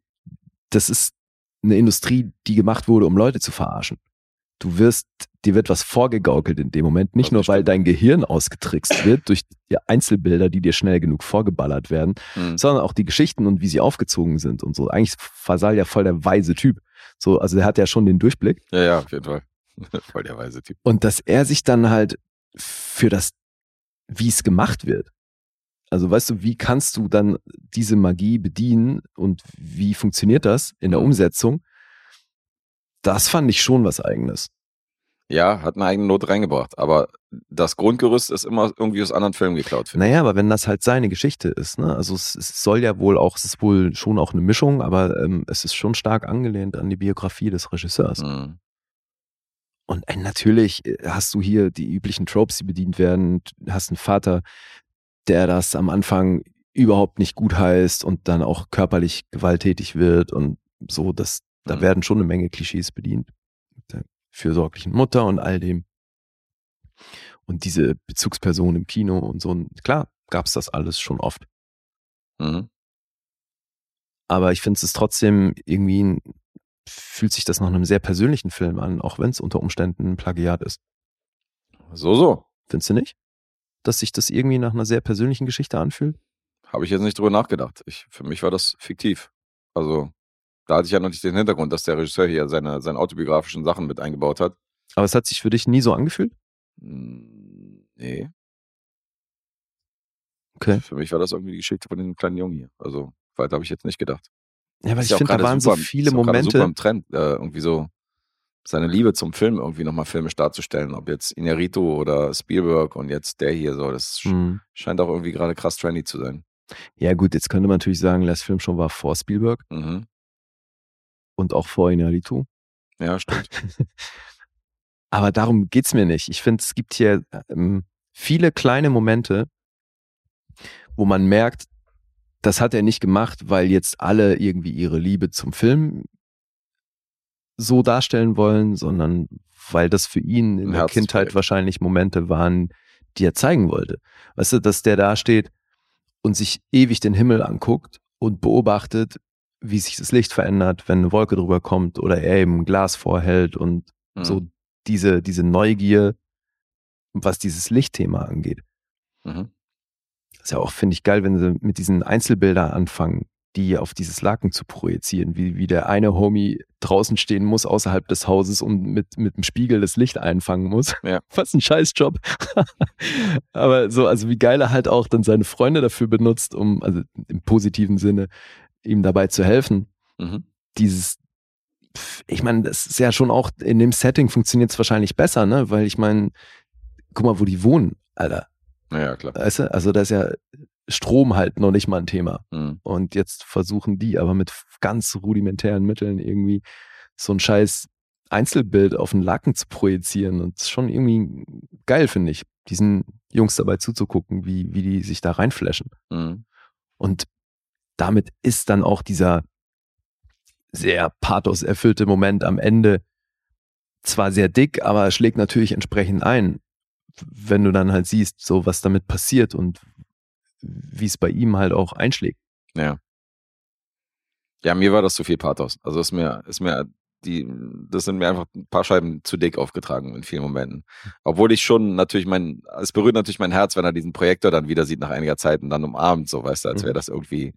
Speaker 3: das ist eine Industrie, die gemacht wurde, um Leute zu verarschen. Du wirst, dir wird was vorgegaukelt in dem Moment, nicht
Speaker 2: Das
Speaker 3: nur weil
Speaker 2: stimmt.
Speaker 3: dein Gehirn ausgetrickst wird durch die Einzelbilder, die dir schnell genug vorgeballert werden,
Speaker 2: Hm.
Speaker 3: sondern auch die Geschichten und wie sie aufgezogen sind und so. Eigentlich ist Fasal ja voll der weise Typ. So, also der hat ja schon den Durchblick.
Speaker 2: Ja, ja, auf jeden Fall. Voll der weise Typ.
Speaker 3: Und dass er sich dann halt für das, wie es gemacht wird. Also weißt du, wie kannst du dann diese Magie bedienen und wie funktioniert das in der
Speaker 2: Mhm.
Speaker 3: Umsetzung? Das fand ich schon was eigenes.
Speaker 2: Ja, hat eine eigene Note reingebracht. Aber das Grundgerüst ist immer irgendwie aus anderen Filmen geklaut.
Speaker 3: Naja, aber wenn das halt seine Geschichte ist, ne? Also es, es soll ja wohl auch, es ist wohl schon auch eine Mischung, aber ähm, es ist schon stark angelehnt an die Biografie des Regisseurs.
Speaker 2: ich. Hm.
Speaker 3: Und äh, natürlich äh, hast du hier die üblichen Tropes, die bedient werden. Du hast einen Vater, der das am Anfang überhaupt nicht gut heißt und dann auch körperlich gewalttätig wird und so, dass da
Speaker 2: Mhm.
Speaker 3: werden schon eine Menge Klischees bedient. Mit der fürsorglichen Mutter und all dem. Und diese Bezugsperson im Kino und so. Und klar, gab's das alles schon oft.
Speaker 2: Mhm.
Speaker 3: Aber ich finde es trotzdem irgendwie fühlt sich das nach einem sehr persönlichen Film an, auch wenn es unter Umständen ein Plagiat ist.
Speaker 2: So, so.
Speaker 3: Findest du nicht? Dass sich das irgendwie nach einer sehr persönlichen Geschichte anfühlt?
Speaker 2: Habe ich jetzt nicht drüber nachgedacht. Ich, für mich war das fiktiv. Also, da hatte ich ja noch nicht den Hintergrund, dass der Regisseur hier seine, seine autobiografischen Sachen mit eingebaut hat.
Speaker 3: Aber es hat sich für dich nie so angefühlt?
Speaker 2: Hm, Nee.
Speaker 3: Okay.
Speaker 2: Für mich war das irgendwie die Geschichte von dem kleinen Jungen hier. Also, weiter habe ich jetzt nicht gedacht.
Speaker 3: Ja, weil
Speaker 2: Ist
Speaker 3: ich finde, da waren
Speaker 2: super-
Speaker 3: so viele
Speaker 2: gerade Super
Speaker 3: Momente.
Speaker 2: im Trend, äh, irgendwie so seine Liebe zum Film irgendwie nochmal filmisch darzustellen. Ob jetzt Inarito oder Spielberg und jetzt der hier so. Das sch-
Speaker 3: Hm.
Speaker 2: scheint auch irgendwie gerade krass trendy zu sein.
Speaker 3: Ja, gut, jetzt könnte man natürlich sagen, Last Film schon war vor Spielberg
Speaker 2: Mhm.
Speaker 3: und auch vor Inaritu.
Speaker 2: Ja, stimmt.
Speaker 3: Aber darum geht's mir nicht. Ich finde, es gibt hier ähm, viele kleine Momente, wo man merkt, das hat er nicht gemacht, weil jetzt alle irgendwie ihre Liebe zum Film so darstellen wollen, sondern weil das für ihn in der. Kindheit wahrscheinlich Momente waren, die er zeigen wollte. Weißt du, dass der da steht und sich ewig den Himmel anguckt und beobachtet, wie sich das Licht verändert, wenn eine Wolke drüber kommt oder er eben ein Glas vorhält und
Speaker 2: Mhm.
Speaker 3: so diese, diese Neugier, was dieses Lichtthema angeht.
Speaker 2: Mhm.
Speaker 3: ist ja auch, finde ich, geil, wenn sie mit diesen Einzelbildern anfangen, die auf dieses Laken zu projizieren, wie, wie der eine Homie draußen stehen muss, außerhalb des Hauses und mit, mit dem Spiegel das Licht einfangen muss.
Speaker 2: Ja.
Speaker 3: Was ein Scheißjob. Aber so, also wie geil er halt auch dann seine Freunde dafür benutzt, um, also im positiven Sinne, ihm dabei zu helfen.
Speaker 2: Mhm.
Speaker 3: Dieses, ich meine, das ist ja schon auch, in dem Setting funktioniert es wahrscheinlich besser, ne? Weil ich meine, guck mal, wo die wohnen, Alter.
Speaker 2: Ja, klar.
Speaker 3: Weißt du? Also da ist ja Strom halt noch nicht mal ein Thema.
Speaker 2: Mhm.
Speaker 3: Und jetzt versuchen die aber mit ganz rudimentären Mitteln irgendwie so ein scheiß Einzelbild auf den Laken zu projizieren. Und das ist schon irgendwie geil, finde ich, diesen Jungs dabei zuzugucken, wie, wie die sich da reinflashen.
Speaker 2: Mhm.
Speaker 3: Und damit ist dann auch dieser sehr pathoserfüllte Moment am Ende zwar sehr dick, aber schlägt natürlich entsprechend ein, wenn du dann halt siehst, so was damit passiert und wie es bei ihm halt auch einschlägt.
Speaker 2: Ja. Ja, mir war das zu viel Pathos. Also ist mir, ist mir die, das sind mir einfach ein paar Scheiben zu dick aufgetragen in vielen Momenten. Obwohl ich schon natürlich mein, es berührt natürlich mein Herz, wenn er diesen Projektor dann wieder sieht nach einiger Zeit und dann umarmt, so weißt du, als wäre das irgendwie,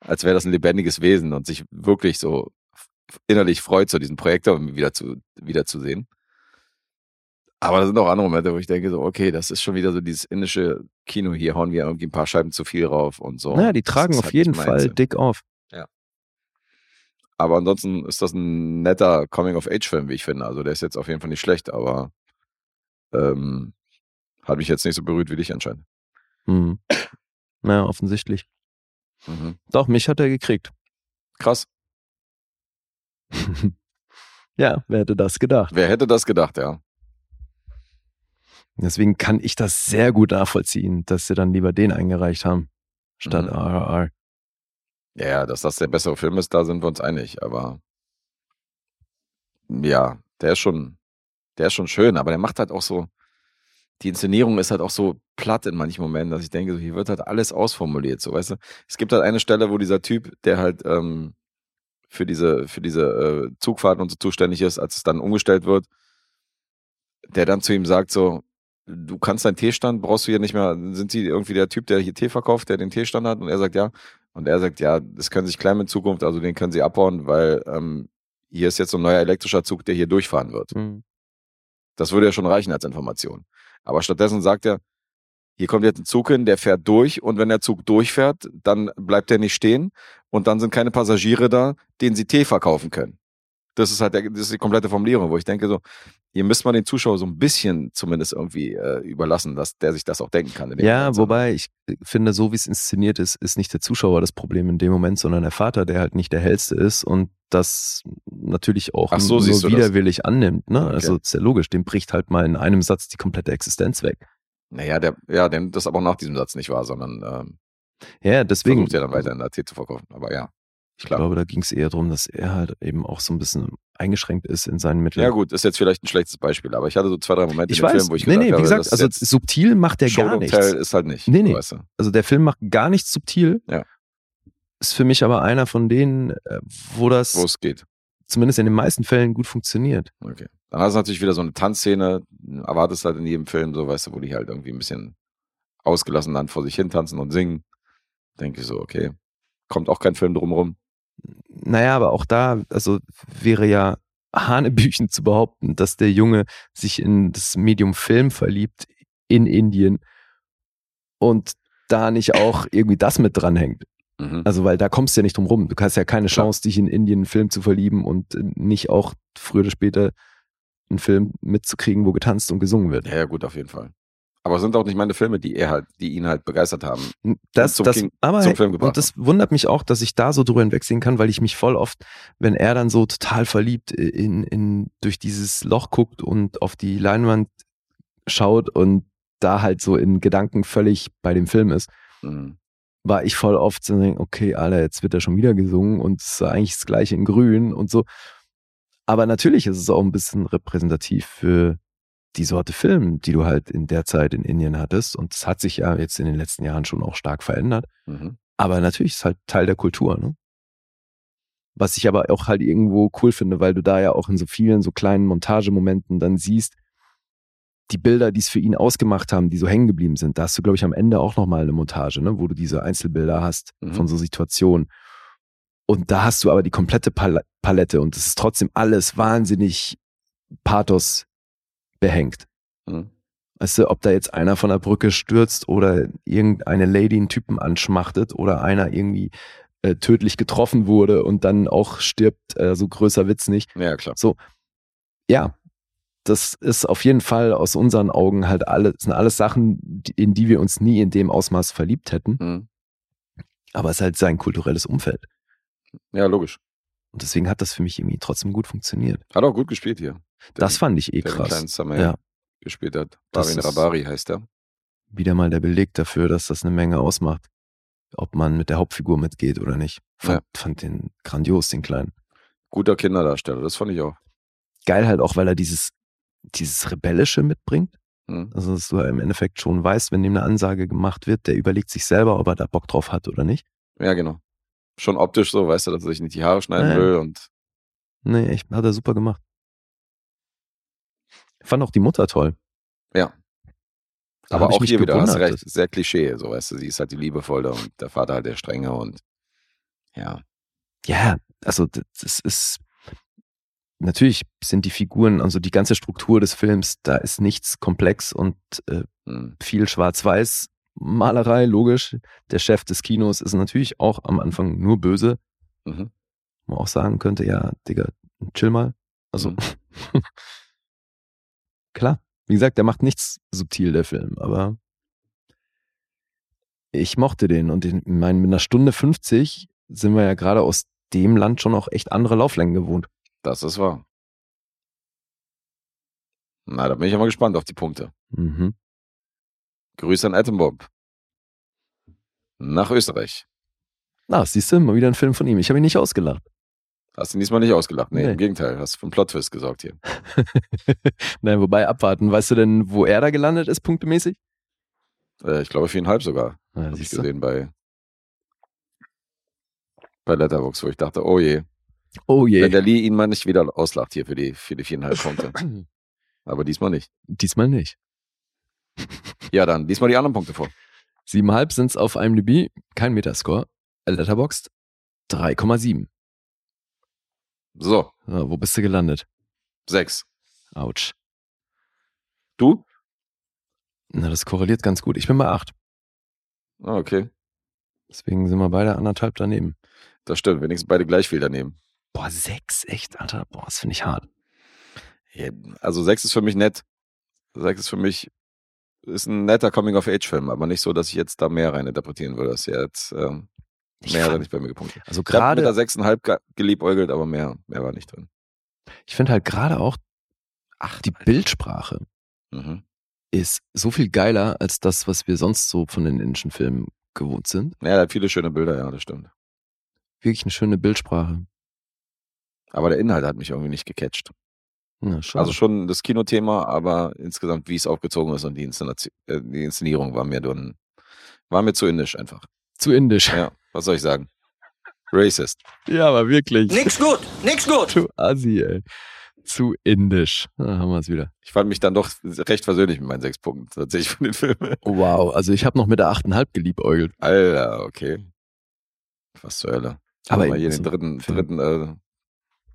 Speaker 2: als wäre das ein lebendiges Wesen und sich wirklich so innerlich freut, so diesen Projektor wieder zu, wieder zu sehen. Aber da sind auch andere Momente, wo ich denke so, okay, das ist schon wieder so dieses indische Kino, hier hauen wir irgendwie ein paar Scheiben zu viel rauf und so.
Speaker 3: naja, die tragen auf
Speaker 2: halt
Speaker 3: jeden. Fall dick auf.
Speaker 2: Aber ansonsten ist das ein netter Coming-of-Age-Film, wie ich finde. Also der ist jetzt auf jeden Fall nicht schlecht, aber ähm, hat mich jetzt nicht so berührt wie dich anscheinend.
Speaker 3: Hm. Naja, offensichtlich.
Speaker 2: Mhm.
Speaker 3: Doch, mich hat er gekriegt.
Speaker 2: Krass.
Speaker 3: ja, wer hätte das gedacht?
Speaker 2: Wer hätte das gedacht, ja.
Speaker 3: Deswegen kann ich das sehr gut nachvollziehen, dass sie dann lieber den eingereicht haben, statt
Speaker 2: Mhm.
Speaker 3: RRR.
Speaker 2: Ja, ja, dass das der bessere Film ist, da sind wir uns einig. Aber ja, der ist schon, der ist schon schön, aber der macht halt auch so, die Inszenierung ist halt auch so platt in manchen Momenten, dass ich denke, so, hier wird halt alles ausformuliert, so weißt du. Es gibt halt eine Stelle, wo dieser Typ, der halt ähm, für diese, für diese äh, Zugfahrten und so zuständig ist, als es dann umgestellt wird, der dann zu ihm sagt so, du kannst deinen Teestand, brauchst du hier nicht mehr, sind sie irgendwie der Typ, der hier Tee verkauft, der den Teestand hat? Und er sagt ja. Und er sagt, ja, das können sich klein in Zukunft, also den können sie abbauen, weil ähm, hier ist jetzt so ein neuer elektrischer Zug, der hier durchfahren wird.
Speaker 3: Hm.
Speaker 2: Das würde ja schon reichen als Information. Aber stattdessen sagt er, hier kommt jetzt ein Zug hin, der fährt durch und wenn der Zug durchfährt, dann bleibt er nicht stehen und dann sind keine Passagiere da, denen sie Tee verkaufen können. Das ist halt der, das ist die komplette Formulierung, wo ich denke so, hier müsste man den Zuschauer so ein bisschen zumindest irgendwie äh, überlassen, dass der sich das auch denken kann.
Speaker 3: Ja,
Speaker 2: Moment, so.
Speaker 3: wobei ich finde, so wie es inszeniert ist, ist nicht der Zuschauer das Problem in dem Moment, sondern der Vater, der halt nicht der hellste ist und das natürlich auch
Speaker 2: Ach so, siehst du das.
Speaker 3: widerwillig annimmt. Ne?
Speaker 2: Okay.
Speaker 3: Also ist ja logisch, dem bricht halt mal in einem Satz die komplette Existenz weg.
Speaker 2: Naja, der, ja, denn das aber auch nach diesem Satz nicht wahr, sondern ähm,
Speaker 3: Ja, deswegen.
Speaker 2: versucht ja dann weiter in der Tee zu verkaufen. Aber ja,
Speaker 3: Ich
Speaker 2: klar.
Speaker 3: glaube, da ging es eher darum, dass er halt eben auch so ein bisschen eingeschränkt ist in seinen Mitteln.
Speaker 2: Ja gut, ist jetzt vielleicht ein schlechtes Beispiel, aber ich hatte so zwei, drei Momente
Speaker 3: ich
Speaker 2: in dem
Speaker 3: weiß.
Speaker 2: Film, wo ich
Speaker 3: nee,
Speaker 2: gedacht
Speaker 3: nee, wie
Speaker 2: habe,
Speaker 3: gesagt, also subtil macht der
Speaker 2: Show
Speaker 3: gar nichts.
Speaker 2: Tell ist halt nicht.
Speaker 3: Nee, nee.
Speaker 2: Weißt du?
Speaker 3: Also der Film macht gar nichts subtil.
Speaker 2: Ja.
Speaker 3: Ist für mich aber einer von denen, äh, wo das
Speaker 2: Wo es geht.
Speaker 3: zumindest in den meisten Fällen gut funktioniert.
Speaker 2: Okay. Dann hast du natürlich wieder so eine Tanzszene, erwartest halt in jedem Film so, weißt du, wo die halt irgendwie ein bisschen ausgelassen dann vor sich hin tanzen und singen. Denke ich so, okay. Kommt auch kein Film drumherum.
Speaker 3: Naja, aber auch da, also wäre ja Hanebüchen zu behaupten, dass der Junge sich in das Medium Film verliebt in Indien und da nicht auch irgendwie das mit dranhängt.
Speaker 2: Mhm.
Speaker 3: Also, weil da kommst du ja nicht drum rum. Du hast ja keine. Chance, dich in Indien einen Film zu verlieben und nicht auch früher oder später einen Film mitzukriegen, wo getanzt und gesungen wird.
Speaker 2: Ja, ja, gut, auf jeden Fall. Aber es sind auch nicht meine Filme, die er halt, die ihn halt begeistert haben.
Speaker 3: Das,
Speaker 2: zum
Speaker 3: das,
Speaker 2: King-
Speaker 3: aber
Speaker 2: zum Film gebracht
Speaker 3: und das wundert mich auch, dass ich da so drüber hinwegsehen kann, weil ich mich voll oft, wenn er dann so total verliebt in, in durch dieses Loch guckt und auf die Leinwand schaut und da halt so in Gedanken völlig bei dem Film ist,
Speaker 2: Mhm.
Speaker 3: war ich voll oft so, okay, Alter, jetzt wird er schon wieder gesungen und es ist eigentlich das gleiche in grün und so. Aber natürlich ist es auch ein bisschen repräsentativ für die Sorte Film, die du halt in der Zeit in Indien hattest. Und es hat sich ja jetzt in den letzten Jahren schon auch stark verändert.
Speaker 2: Mhm.
Speaker 3: Aber natürlich ist halt Teil der Kultur, ne? Was ich aber auch halt irgendwo cool finde, weil du da ja auch in so vielen so kleinen Montagemomenten dann siehst, die Bilder, die es für ihn ausgemacht haben, die so hängen geblieben sind. Da hast du, glaube ich, am Ende auch nochmal eine Montage, ne? wo du diese Einzelbilder hast
Speaker 2: Mhm.
Speaker 3: von so Situationen. Und da hast du aber die komplette Pal Palette und es ist trotzdem alles wahnsinnig Pathos behängt.
Speaker 2: Mhm.
Speaker 3: Weißt du, ob da jetzt einer von der Brücke stürzt oder irgendeine Lady einen Typen anschmachtet oder einer irgendwie äh, tödlich getroffen wurde und dann auch stirbt, äh, so größer Witz nicht.
Speaker 2: Ja, klar.
Speaker 3: So, ja, das ist auf jeden Fall aus unseren Augen halt alle, sind alles Sachen, in die wir uns nie in dem Ausmaß verliebt hätten.
Speaker 2: Mhm.
Speaker 3: Aber es ist halt sein kulturelles Umfeld.
Speaker 2: Ja, logisch.
Speaker 3: Und deswegen hat das für mich irgendwie trotzdem gut funktioniert.
Speaker 2: Hat auch gut gespielt hier.
Speaker 3: Das fand ich eh
Speaker 2: der den
Speaker 3: krass.
Speaker 2: Summer
Speaker 3: Ja.
Speaker 2: gespielt hat. Barin Rabari heißt er.
Speaker 3: Wieder mal der Beleg dafür, dass das eine Menge ausmacht. Ob man mit der Hauptfigur mitgeht oder nicht. Fand, fand den grandios, den Kleinen.
Speaker 2: Guter Kinderdarsteller, das fand ich auch.
Speaker 3: Geil halt auch, weil er dieses, dieses Rebellische mitbringt.
Speaker 2: Mhm.
Speaker 3: Also, dass du im Endeffekt schon weißt, wenn ihm eine Ansage gemacht wird, der überlegt sich selber, ob er da Bock drauf hat oder nicht.
Speaker 2: Ja, genau. Schon optisch so, weißt du, dass er sich nicht die Haare schneiden
Speaker 3: Ja.
Speaker 2: will und
Speaker 3: Nee, echt, hat er super gemacht. Fand auch die Mutter toll.
Speaker 2: Ja.
Speaker 3: Da
Speaker 2: aber auch hier wieder hast recht, sehr Klischee, so weißt du, sie ist halt die liebevolle und der Vater halt der strenge und ja.
Speaker 3: Ja, also das, ist natürlich sind die Figuren, also die ganze Struktur des Films, da ist nichts komplex und äh,
Speaker 2: Hm.
Speaker 3: viel Schwarz-Weiß Malerei, logisch. Der Chef des Kinos ist natürlich auch am Anfang nur böse.
Speaker 2: Mhm.
Speaker 3: Man auch sagen könnte, ja, Digga, chill mal. Also
Speaker 2: Mhm.
Speaker 3: klar, wie gesagt, der macht nichts subtil, der Film, aber ich mochte den und in, mit einer Stunde 50 sind wir ja gerade aus dem Land schon auch echt andere Lauflängen gewohnt.
Speaker 2: Das ist wahr. Na, da bin ich ja mal gespannt auf die Punkte.
Speaker 3: Mhm.
Speaker 2: Grüße an Atombob. Nach Österreich.
Speaker 3: Na, siehst du, mal wieder ein Film von ihm. Ich habe ihn nicht ausgelacht.
Speaker 2: Hast ihn diesmal nicht ausgelacht. Nee,
Speaker 3: Nee.
Speaker 2: im Gegenteil. Hast für einen Plot-Twist gesorgt hier.
Speaker 3: Nein, wobei abwarten. Weißt du denn, wo er da gelandet ist, punktemäßig?
Speaker 2: Äh, ich glaube viereinhalb sogar.
Speaker 3: Ja,
Speaker 2: Habe ich
Speaker 3: du.
Speaker 2: gesehen bei, bei Letterboxd, wo ich dachte, oh je.
Speaker 3: Oh je.
Speaker 2: Wenn der Lee ihn mal nicht wieder auslacht hier für die, für die viereinhalb Punkte. Aber diesmal nicht.
Speaker 3: Diesmal nicht.
Speaker 2: Ja, dann diesmal die anderen Punkte vor.
Speaker 3: Siebenhalb sind es auf IMDb, kein Metascore. Letterboxd 3,7.
Speaker 2: So,
Speaker 3: So, wo bist du gelandet?
Speaker 2: sechs.
Speaker 3: Autsch.
Speaker 2: Du?
Speaker 3: Na, das korreliert ganz gut. Ich bin bei 8.
Speaker 2: Ah, okay.
Speaker 3: Deswegen sind wir beide anderthalb daneben.
Speaker 2: Das stimmt. Wenigstens beide gleich viel daneben.
Speaker 3: Boah, 6, echt, Alter. Boah, das finde ich hart.
Speaker 2: Ja, Also sechs ist für mich nett. Sechs ist für mich ist ein netter Coming-of-Age-Film, aber nicht so, dass ich jetzt da mehr rein interpretieren würde. Das ist ja jetzt ähm,
Speaker 3: Ich
Speaker 2: mehr hat er nicht bei mir gepunktet.
Speaker 3: Also
Speaker 2: Ich habe mit der
Speaker 3: gerade,
Speaker 2: sechseinhalb ge- geliebäugelt, aber mehr, mehr war nicht drin.
Speaker 3: ich finde halt gerade auch, ach, die Bildsprache
Speaker 2: Mhm.
Speaker 3: ist so viel geiler als das, was wir sonst so von den indischen Filmen gewohnt sind.
Speaker 2: Ja, er hat viele schöne Bilder, ja, das stimmt.
Speaker 3: Wirklich eine schöne Bildsprache.
Speaker 2: Aber der Inhalt hat mich irgendwie nicht gecatcht.
Speaker 3: Ja, schon.
Speaker 2: Also schon das Kinothema, aber insgesamt, wie es aufgezogen ist und die, äh, die Inszenierung war mir dann, war mir zu indisch einfach.
Speaker 3: zu indisch.
Speaker 2: Ja, was soll ich sagen? Racist.
Speaker 3: Ja, aber wirklich.
Speaker 8: Nix gut, nix gut.
Speaker 3: Du Assi, ey. Zu indisch. Da haben wir es wieder.
Speaker 2: Ich fand mich dann doch recht versöhnlich mit meinen sechs Punkten tatsächlich von den Filmen.
Speaker 3: Wow, also ich habe noch mit der 8,5 geliebäugelt.
Speaker 2: Alter, okay. Was zur Hölle.
Speaker 3: Aber
Speaker 2: Aber hier den dritten, dritten, äh,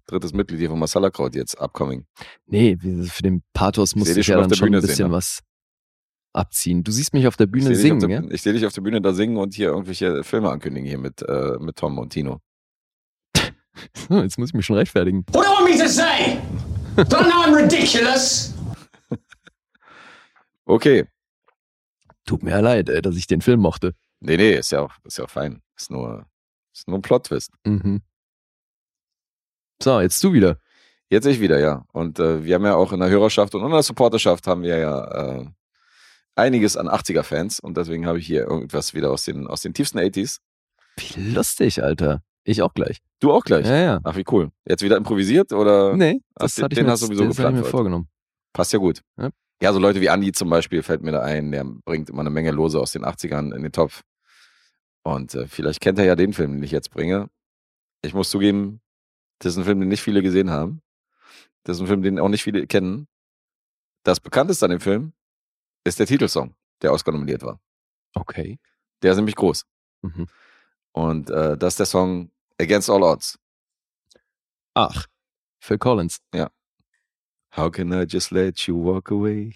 Speaker 2: drittes Mitglied hier von Masala Kraut jetzt upcoming.
Speaker 3: Nee, für den Pathos muss ich
Speaker 2: dich
Speaker 3: ja dann
Speaker 2: der
Speaker 3: schon ein
Speaker 2: Bühne
Speaker 3: bisschen
Speaker 2: sehen, ne?
Speaker 3: was abziehen. Du siehst mich auf der Bühne
Speaker 2: ich
Speaker 3: singen,
Speaker 2: der,
Speaker 3: ja?
Speaker 2: Ich sehe dich auf der Bühne da singen und hier irgendwelche Filme ankündigen hier mit, äh, mit Tom und Tino.
Speaker 3: So, Jetzt muss ich mich schon rechtfertigen.
Speaker 8: What do you want me to say? Don't know I'm ridiculous.
Speaker 2: Okay.
Speaker 3: Tut mir ja leid, ey, dass ich den Film mochte.
Speaker 2: Nee, nee, ist ja auch, ist ja auch fein. Ist nur, ist nur ein Plot-Twist.
Speaker 3: Mhm. So, jetzt du wieder.
Speaker 2: Jetzt ich wieder, ja. Und äh, wir haben ja auch in der Hörerschaft und in der Supporterschaft haben wir ja äh, einiges an 80er-Fans und deswegen habe ich hier irgendwas wieder aus den, aus den tiefsten 80s.
Speaker 3: Wie lustig, Alter. Ich auch gleich.
Speaker 2: Du auch gleich?
Speaker 3: Ja, ja.
Speaker 2: Ach, wie cool. Jetzt wieder improvisiert oder?
Speaker 3: Nee, das
Speaker 2: den-
Speaker 3: hatte ich
Speaker 2: den
Speaker 3: mir,
Speaker 2: hast du sowieso
Speaker 3: das hatte ich
Speaker 2: geplant
Speaker 3: mir vorgenommen.
Speaker 2: Passt ja gut.
Speaker 3: Ja.
Speaker 2: Ja. so Leute wie Andi zum Beispiel fällt mir da ein, der bringt immer eine Menge Lose aus den 80ern in den Topf. Und äh, vielleicht kennt er ja den Film, den ich jetzt bringe. Ich muss zugeben, das ist ein Film, den nicht viele gesehen haben. Das ist ein Film, den auch nicht viele kennen. Das bekannteste an dem Film ist der Titelsong, der Oscar nominiert war.
Speaker 3: Okay.
Speaker 2: Der ist nämlich groß.
Speaker 3: Mhm.
Speaker 2: Und äh, das ist der Song Against All Odds.
Speaker 3: Ach, Phil Collins.
Speaker 2: How can I just let you walk away?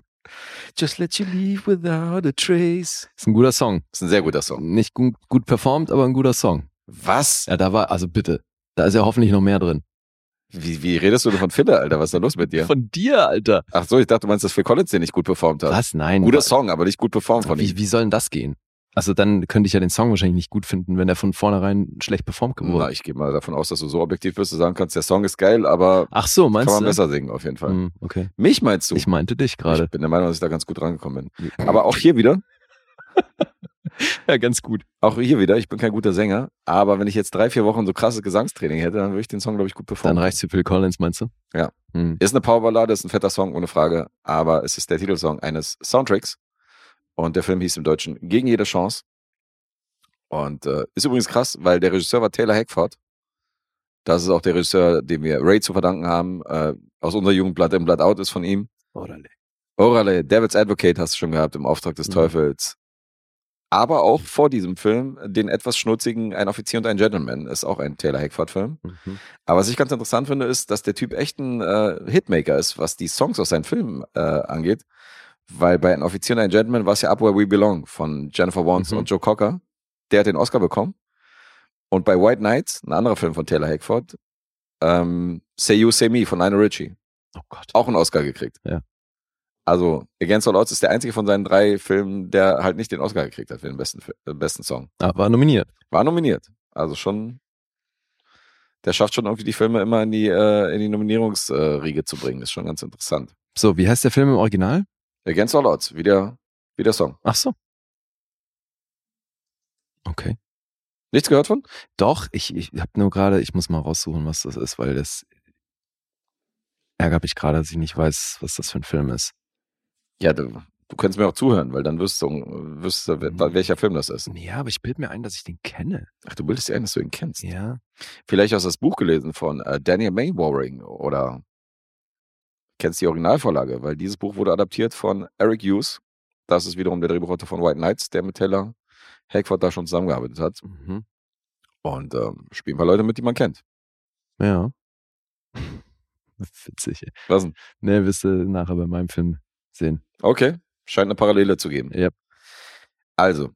Speaker 2: just let you leave without a trace.
Speaker 3: Ist ein guter Song.
Speaker 2: Ist ein sehr guter Song.
Speaker 3: Nicht gut, gut performt, aber ein guter Song.
Speaker 2: Was?
Speaker 3: Ja, da war, also bitte, da ist ja hoffentlich noch mehr drin.
Speaker 2: Wie, wie redest du denn von Fille, Alter? Was ist da los mit dir?
Speaker 3: Von dir, Alter.
Speaker 2: Ach so, ich dachte, du meinst, dass Phil Collins den nicht gut performt hat.
Speaker 3: Was? Nein.
Speaker 2: Guter Song, aber nicht gut performt von
Speaker 3: Wie,
Speaker 2: ihm.
Speaker 3: wie soll denn das gehen? Also dann könnte ich ja den Song wahrscheinlich nicht gut finden, wenn er von vornherein schlecht performt
Speaker 2: Na,
Speaker 3: wurde.
Speaker 2: ich gehe mal davon aus, dass du so objektiv bist, du sagen kannst, der Song ist geil, aber
Speaker 3: Ach so,
Speaker 2: kann
Speaker 3: meinst
Speaker 2: man
Speaker 3: du?
Speaker 2: besser singen auf jeden Fall.
Speaker 3: Hm, okay.
Speaker 2: Mich meinst du?
Speaker 3: Ich meinte dich
Speaker 2: Ich
Speaker 3: gerade.
Speaker 2: bin der Meinung, dass ich da ganz gut rangekommen bin. Aber auch hier wieder,
Speaker 3: Ja, ganz gut.
Speaker 2: auch hier wieder, ich bin kein guter Sänger, aber wenn ich jetzt drei, vier Wochen so krasses Gesangstraining hätte, dann würde ich den Song, glaube ich, gut performen.
Speaker 3: Dann reicht's für Phil Collins, meinst du?
Speaker 2: Ja.
Speaker 3: Hm.
Speaker 2: Ist eine Powerballade, ist ein fetter Song, ohne Frage, aber es ist der Titelsong eines Soundtracks und der Film hieß im Deutschen Gegen jede Chance und äh, ist übrigens krass, weil der Regisseur war Taylor Hackford. Das ist auch der Regisseur, dem wir Ray zu verdanken haben. Äh, aus unserer Jugend Blood in Blood Out ist von ihm.
Speaker 3: Orale.
Speaker 2: Orale, Devil's Advocate hast du schon gehabt im Auftrag des
Speaker 3: Mhm.
Speaker 2: Teufels. Aber auch vor diesem Film den etwas schnurzigen Ein Offizier und ein Gentleman ist auch ein Taylor Hackford-Film.
Speaker 3: Mhm.
Speaker 2: Aber was ich ganz interessant finde, ist, dass der Typ echt ein äh, Hitmaker ist, was die Songs aus seinen Filmen äh, angeht. Weil bei Ein Offizier und ein Gentleman war es ja Up Where We Belong von Jennifer Warnes
Speaker 3: Mhm.
Speaker 2: und Joe Cocker. Der hat den Oscar bekommen. Und bei White Knight, ein anderer Film von Taylor Hackford, ähm, Say You, Say Me von Lionel Richie,
Speaker 3: Oh Gott.
Speaker 2: auch einen Oscar gekriegt.
Speaker 3: Ja.
Speaker 2: Also Against All Odds ist der einzige von seinen drei Filmen, der halt nicht den Oscar gekriegt hat für den besten, äh, besten Song.
Speaker 3: Ah, war nominiert.
Speaker 2: War nominiert. Also schon, der schafft schon irgendwie die Filme immer in die, äh, in die Nominierungsriege zu bringen. Ist schon ganz interessant.
Speaker 3: So, wie heißt der Film im Original?
Speaker 2: Against All Odds, wie der, wie der Song.
Speaker 3: Ach so. Okay.
Speaker 2: Nichts gehört von?
Speaker 3: Doch, ich, ich habe nur gerade, ich muss mal raussuchen, was das ist, weil das ärgert mich gerade, dass ich nicht weiß, was das für ein Film ist.
Speaker 2: Ja, du, du könntest mir auch zuhören, weil dann wirst du, wirst du
Speaker 3: Mhm.
Speaker 2: welcher Film das ist.
Speaker 3: Ja, aber ich bilde mir ein, dass ich den kenne.
Speaker 2: Ach, du bildest dir ein, dass du ihn kennst.
Speaker 3: Ja.
Speaker 2: Vielleicht hast du das Buch gelesen von äh, Daniel Maywaring oder kennst die Originalvorlage, weil dieses Buch wurde adaptiert von Eric Hughes. Das ist wiederum der Drehbuchautor von White Knights, der mit Taylor Hackford da schon zusammengearbeitet hat.
Speaker 3: Mhm.
Speaker 2: Und ähm, spielen ein paar Leute mit, die man kennt.
Speaker 3: Ja. Witzig. ey.
Speaker 2: Was denn?
Speaker 3: Ne, wirst du nachher bei meinem Film sehen.
Speaker 2: Okay, scheint eine Parallele zu geben.
Speaker 3: Ja.
Speaker 2: Also,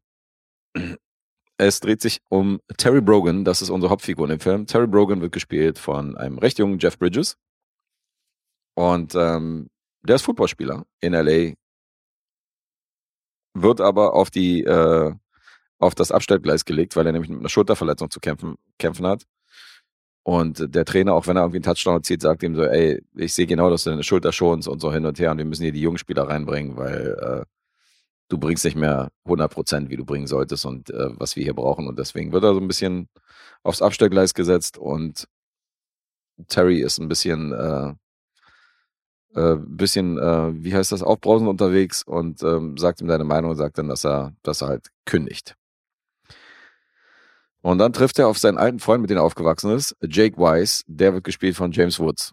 Speaker 2: es dreht sich um Terry Brogan, das ist unsere Hauptfigur in dem Film. Terry Brogan wird gespielt von einem recht jungen Jeff Bridges. Und ähm, der ist Footballspieler in LA, wird aber auf die äh, auf das Abstellgleis gelegt, weil er nämlich mit einer Schulterverletzung zu kämpfen, kämpfen hat. Und der Trainer, auch wenn er irgendwie einen Touchdown erzielt, sagt ihm so, ey, ich sehe genau, dass du deine Schulter schonst und so hin und her und wir müssen hier die jungen Spieler reinbringen, weil äh, du bringst nicht mehr 100 Prozent, wie du bringen solltest und äh, was wir hier brauchen. Und deswegen wird er so ein bisschen aufs Abstellgleis gesetzt und Terry ist ein bisschen, äh, äh, bisschen, äh, wie heißt das, aufbrausend unterwegs und ähm, sagt ihm seine Meinung und sagt dann, dass er, dass er halt kündigt. Und dann trifft er auf seinen alten Freund, mit dem er aufgewachsen ist, Jake Wise. Der wird gespielt von James Woods.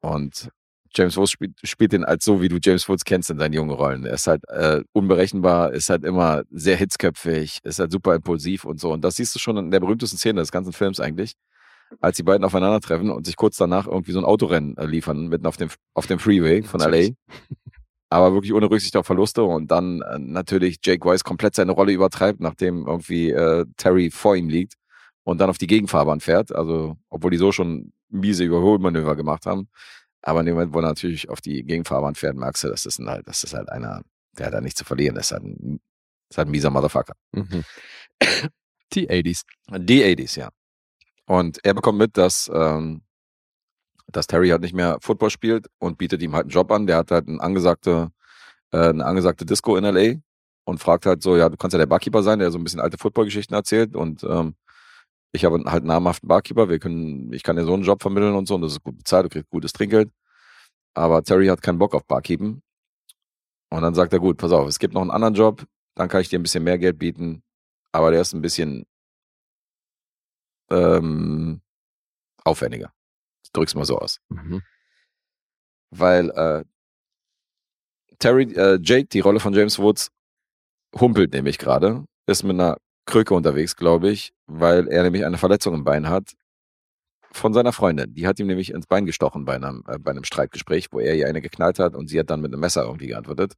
Speaker 2: Und James Woods spielt, spielt den als so, wie du James Woods kennst in seinen jungen Rollen. Er ist halt äh, unberechenbar, ist halt immer sehr hitzköpfig, ist halt super impulsiv und so. Und das siehst du schon in der berühmtesten Szene des ganzen Films eigentlich, als die beiden aufeinandertreffen und sich kurz danach irgendwie so ein Autorennen äh, liefern, mitten auf dem, auf dem Freeway von. LA. Aber wirklich ohne Rücksicht auf Verluste und dann äh, natürlich Jake Wise komplett seine Rolle übertreibt, nachdem irgendwie äh, Terry vor ihm liegt und dann auf die Gegenfahrbahn fährt. Also, obwohl die so schon miese Überholmanöver gemacht haben. Aber in dem Moment, wo er natürlich auf die Gegenfahrbahn fährt, merkst du, das ist, halt, das ist halt einer, der hat da nichts zu verlieren. Das ist halt ein, das ist halt ein mieser Motherfucker.
Speaker 3: Mhm. Die 80s.
Speaker 2: Die 80s, ja. Und er bekommt mit, dass, ähm, dass Terry halt nicht mehr Football spielt und bietet ihm halt einen Job an. Der hat halt eine angesagte äh, eine angesagte Disco in LA und fragt halt so, ja, du kannst ja der Barkeeper sein, der so ein bisschen alte Footballgeschichten erzählt und ähm, ich habe halt einen namhaften Barkeeper, wir können, ich kann dir so einen Job vermitteln und so und das ist gut bezahlt, du kriegst gutes Trinkgeld. Aber Terry hat keinen Bock auf Barkeepen. Und dann sagt er, gut, pass auf, es gibt noch einen anderen Job, dann kann ich dir ein bisschen mehr Geld bieten, aber der ist ein bisschen ähm, aufwendiger. Drück's mal so aus.
Speaker 3: Mhm.
Speaker 2: Weil äh, Terry, äh, Jake, die Rolle von James Woods, humpelt nämlich gerade, ist mit einer Krücke unterwegs, glaube ich, weil er nämlich eine Verletzung im Bein hat von seiner Freundin. Die hat ihm nämlich ins Bein gestochen bei einem, äh, bei einem Streitgespräch, wo er ihr eine geknallt hat und sie hat dann mit einem Messer irgendwie geantwortet.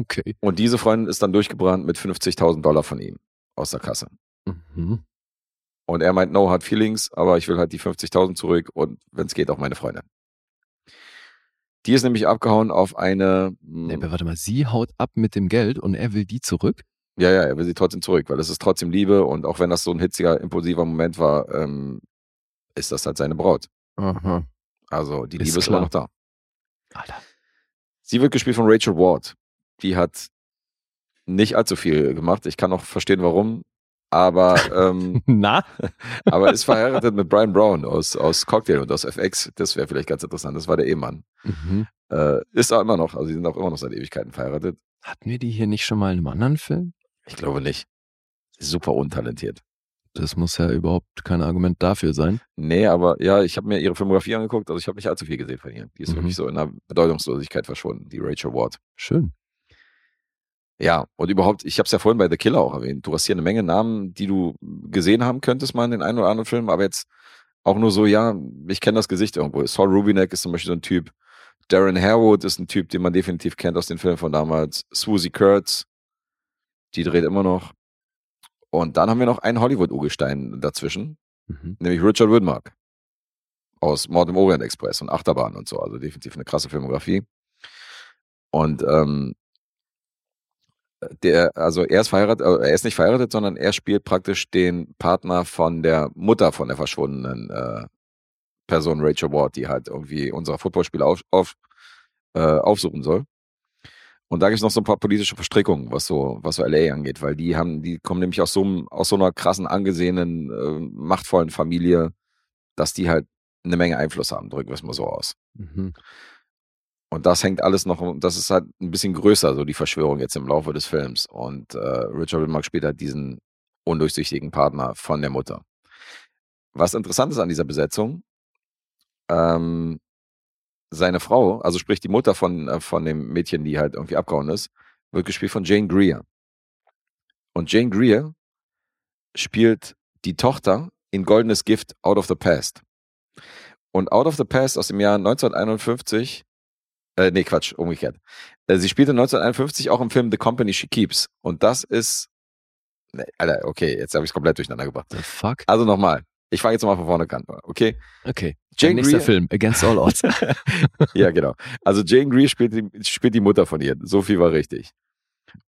Speaker 3: Okay.
Speaker 2: Und diese Freundin ist dann durchgebrannt mit 50.000 Dollar von ihm aus der Kasse.
Speaker 3: Mhm.
Speaker 2: Und er meint, no hard feelings, aber ich will halt die 50.000 zurück und wenn es geht, auch meine Freundin. Die ist nämlich abgehauen auf eine.
Speaker 3: Nee, aber warte mal, sie haut ab mit dem Geld und er will die zurück?
Speaker 2: Ja, ja, er will sie trotzdem zurück, weil es ist trotzdem Liebe und auch wenn das so ein hitziger, impulsiver Moment war, ähm, ist das halt seine Braut.
Speaker 3: Aha.
Speaker 2: Also die
Speaker 3: Ist
Speaker 2: Liebe ist
Speaker 3: klar.
Speaker 2: immer noch da.
Speaker 3: Alter.
Speaker 2: Sie wird gespielt von Rachel Ward. Die hat nicht allzu viel gemacht. Ich kann auch verstehen, warum. Aber, ähm,
Speaker 3: Na?
Speaker 2: aber ist verheiratet mit Brian Brown aus, aus Cocktail und aus FX. Das wäre vielleicht ganz interessant. Das war der Ehemann.
Speaker 3: Mhm.
Speaker 2: Äh, ist auch immer noch, also sie sind auch immer noch seit Ewigkeiten verheiratet.
Speaker 3: Hatten wir die hier nicht schon mal in einem anderen Film?
Speaker 2: Ich glaube nicht. Super untalentiert.
Speaker 3: Das muss ja überhaupt kein Argument dafür sein.
Speaker 2: Nee, aber ja, ich habe mir ihre Filmografie angeguckt, also ich habe nicht allzu viel gesehen von ihr. Die ist
Speaker 3: Mhm.
Speaker 2: wirklich so in einer Bedeutungslosigkeit verschwunden, die Rachel Ward.
Speaker 3: Schön.
Speaker 2: Ja, und überhaupt, ich habe es ja vorhin bei The Killer auch erwähnt. Du hast hier eine Menge Namen, die du gesehen haben könntest mal in den einen oder anderen Filmen, aber jetzt auch nur so, ja, ich kenne das Gesicht irgendwo. Saul Rubinek ist zum Beispiel so ein Typ. Darren Harewood ist ein Typ, den man definitiv kennt aus den Filmen von damals. Swoosie Kurtz, die dreht immer noch. Und dann haben wir noch einen Hollywood-Urgestein dazwischen,
Speaker 3: Mhm.
Speaker 2: nämlich Richard Widmark aus Mord im Orient Express und Achterbahn und so. Also definitiv eine krasse Filmografie. Und ähm, der, also er ist verheiratet, äh, er ist nicht verheiratet, sondern er spielt praktisch den Partner von der Mutter von der verschwundenen äh, Person Rachel Ward, die halt irgendwie unsere Footballspieler auf, auf, äh, aufsuchen soll. Und da gibt es noch so ein paar politische Verstrickungen, was so, was so LA angeht, weil die haben, die kommen nämlich aus so, aus so einer krassen, angesehenen, äh, machtvollen Familie, dass die halt eine Menge Einfluss haben, drücken wir es mal so aus.
Speaker 3: Mhm.
Speaker 2: Und das hängt alles noch, das ist halt ein bisschen größer, so die Verschwörung jetzt im Laufe des Films. Und äh, Richard Widmark spielt halt diesen undurchsichtigen Partner von der Mutter. Was interessant ist an dieser Besetzung, ähm, seine Frau, also sprich die Mutter von, äh, von dem Mädchen, die halt irgendwie abgehauen ist, wird gespielt von Jane Greer. Und Jane Greer spielt die Tochter in Goldenes Gift Out of the Past. Und Out of the Past aus dem Jahr 1951 äh, nee, Quatsch, umgekehrt. Äh, sie spielte 1951 auch im Film The Company She Keeps. Und das ist. Nee, Alter, okay, jetzt habe ich es komplett durcheinander gebracht.
Speaker 3: The fuck?
Speaker 2: Also nochmal. Ich fange jetzt nochmal von vorne an. Okay.
Speaker 3: Okay.
Speaker 2: Jane
Speaker 3: Nächster
Speaker 2: Greer-
Speaker 3: Film, Against All Odds.
Speaker 2: Ja, genau. Also Jane Greer spielt die, spielt die Mutter von ihr. So viel war richtig.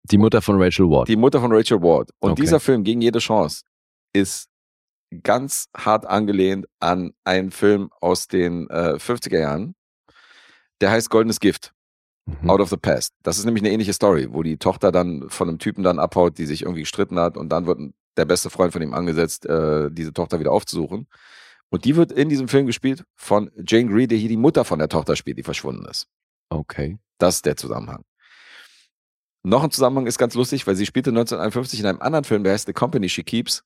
Speaker 3: Die Mutter von Rachel Ward.
Speaker 2: Die Mutter von Rachel Ward. Und
Speaker 3: Okay.
Speaker 2: dieser Film gegen jede Chance ist ganz hart angelehnt an einen Film aus den äh, 50er Jahren. Der heißt Goldenes Gift.
Speaker 3: Mhm.
Speaker 2: Out of the Past. Das ist nämlich eine ähnliche Story, wo die Tochter dann von einem Typen dann abhaut, die sich irgendwie gestritten hat und dann wird der beste Freund von ihm angesetzt, äh, diese Tochter wieder aufzusuchen. Und die wird in diesem Film gespielt von Jane Greer, die hier die Mutter von der Tochter spielt, die verschwunden ist.
Speaker 3: Okay.
Speaker 2: Das ist der Zusammenhang. Noch ein Zusammenhang ist ganz lustig, weil sie spielte 1951 in einem anderen Film, der heißt The Company She Keeps.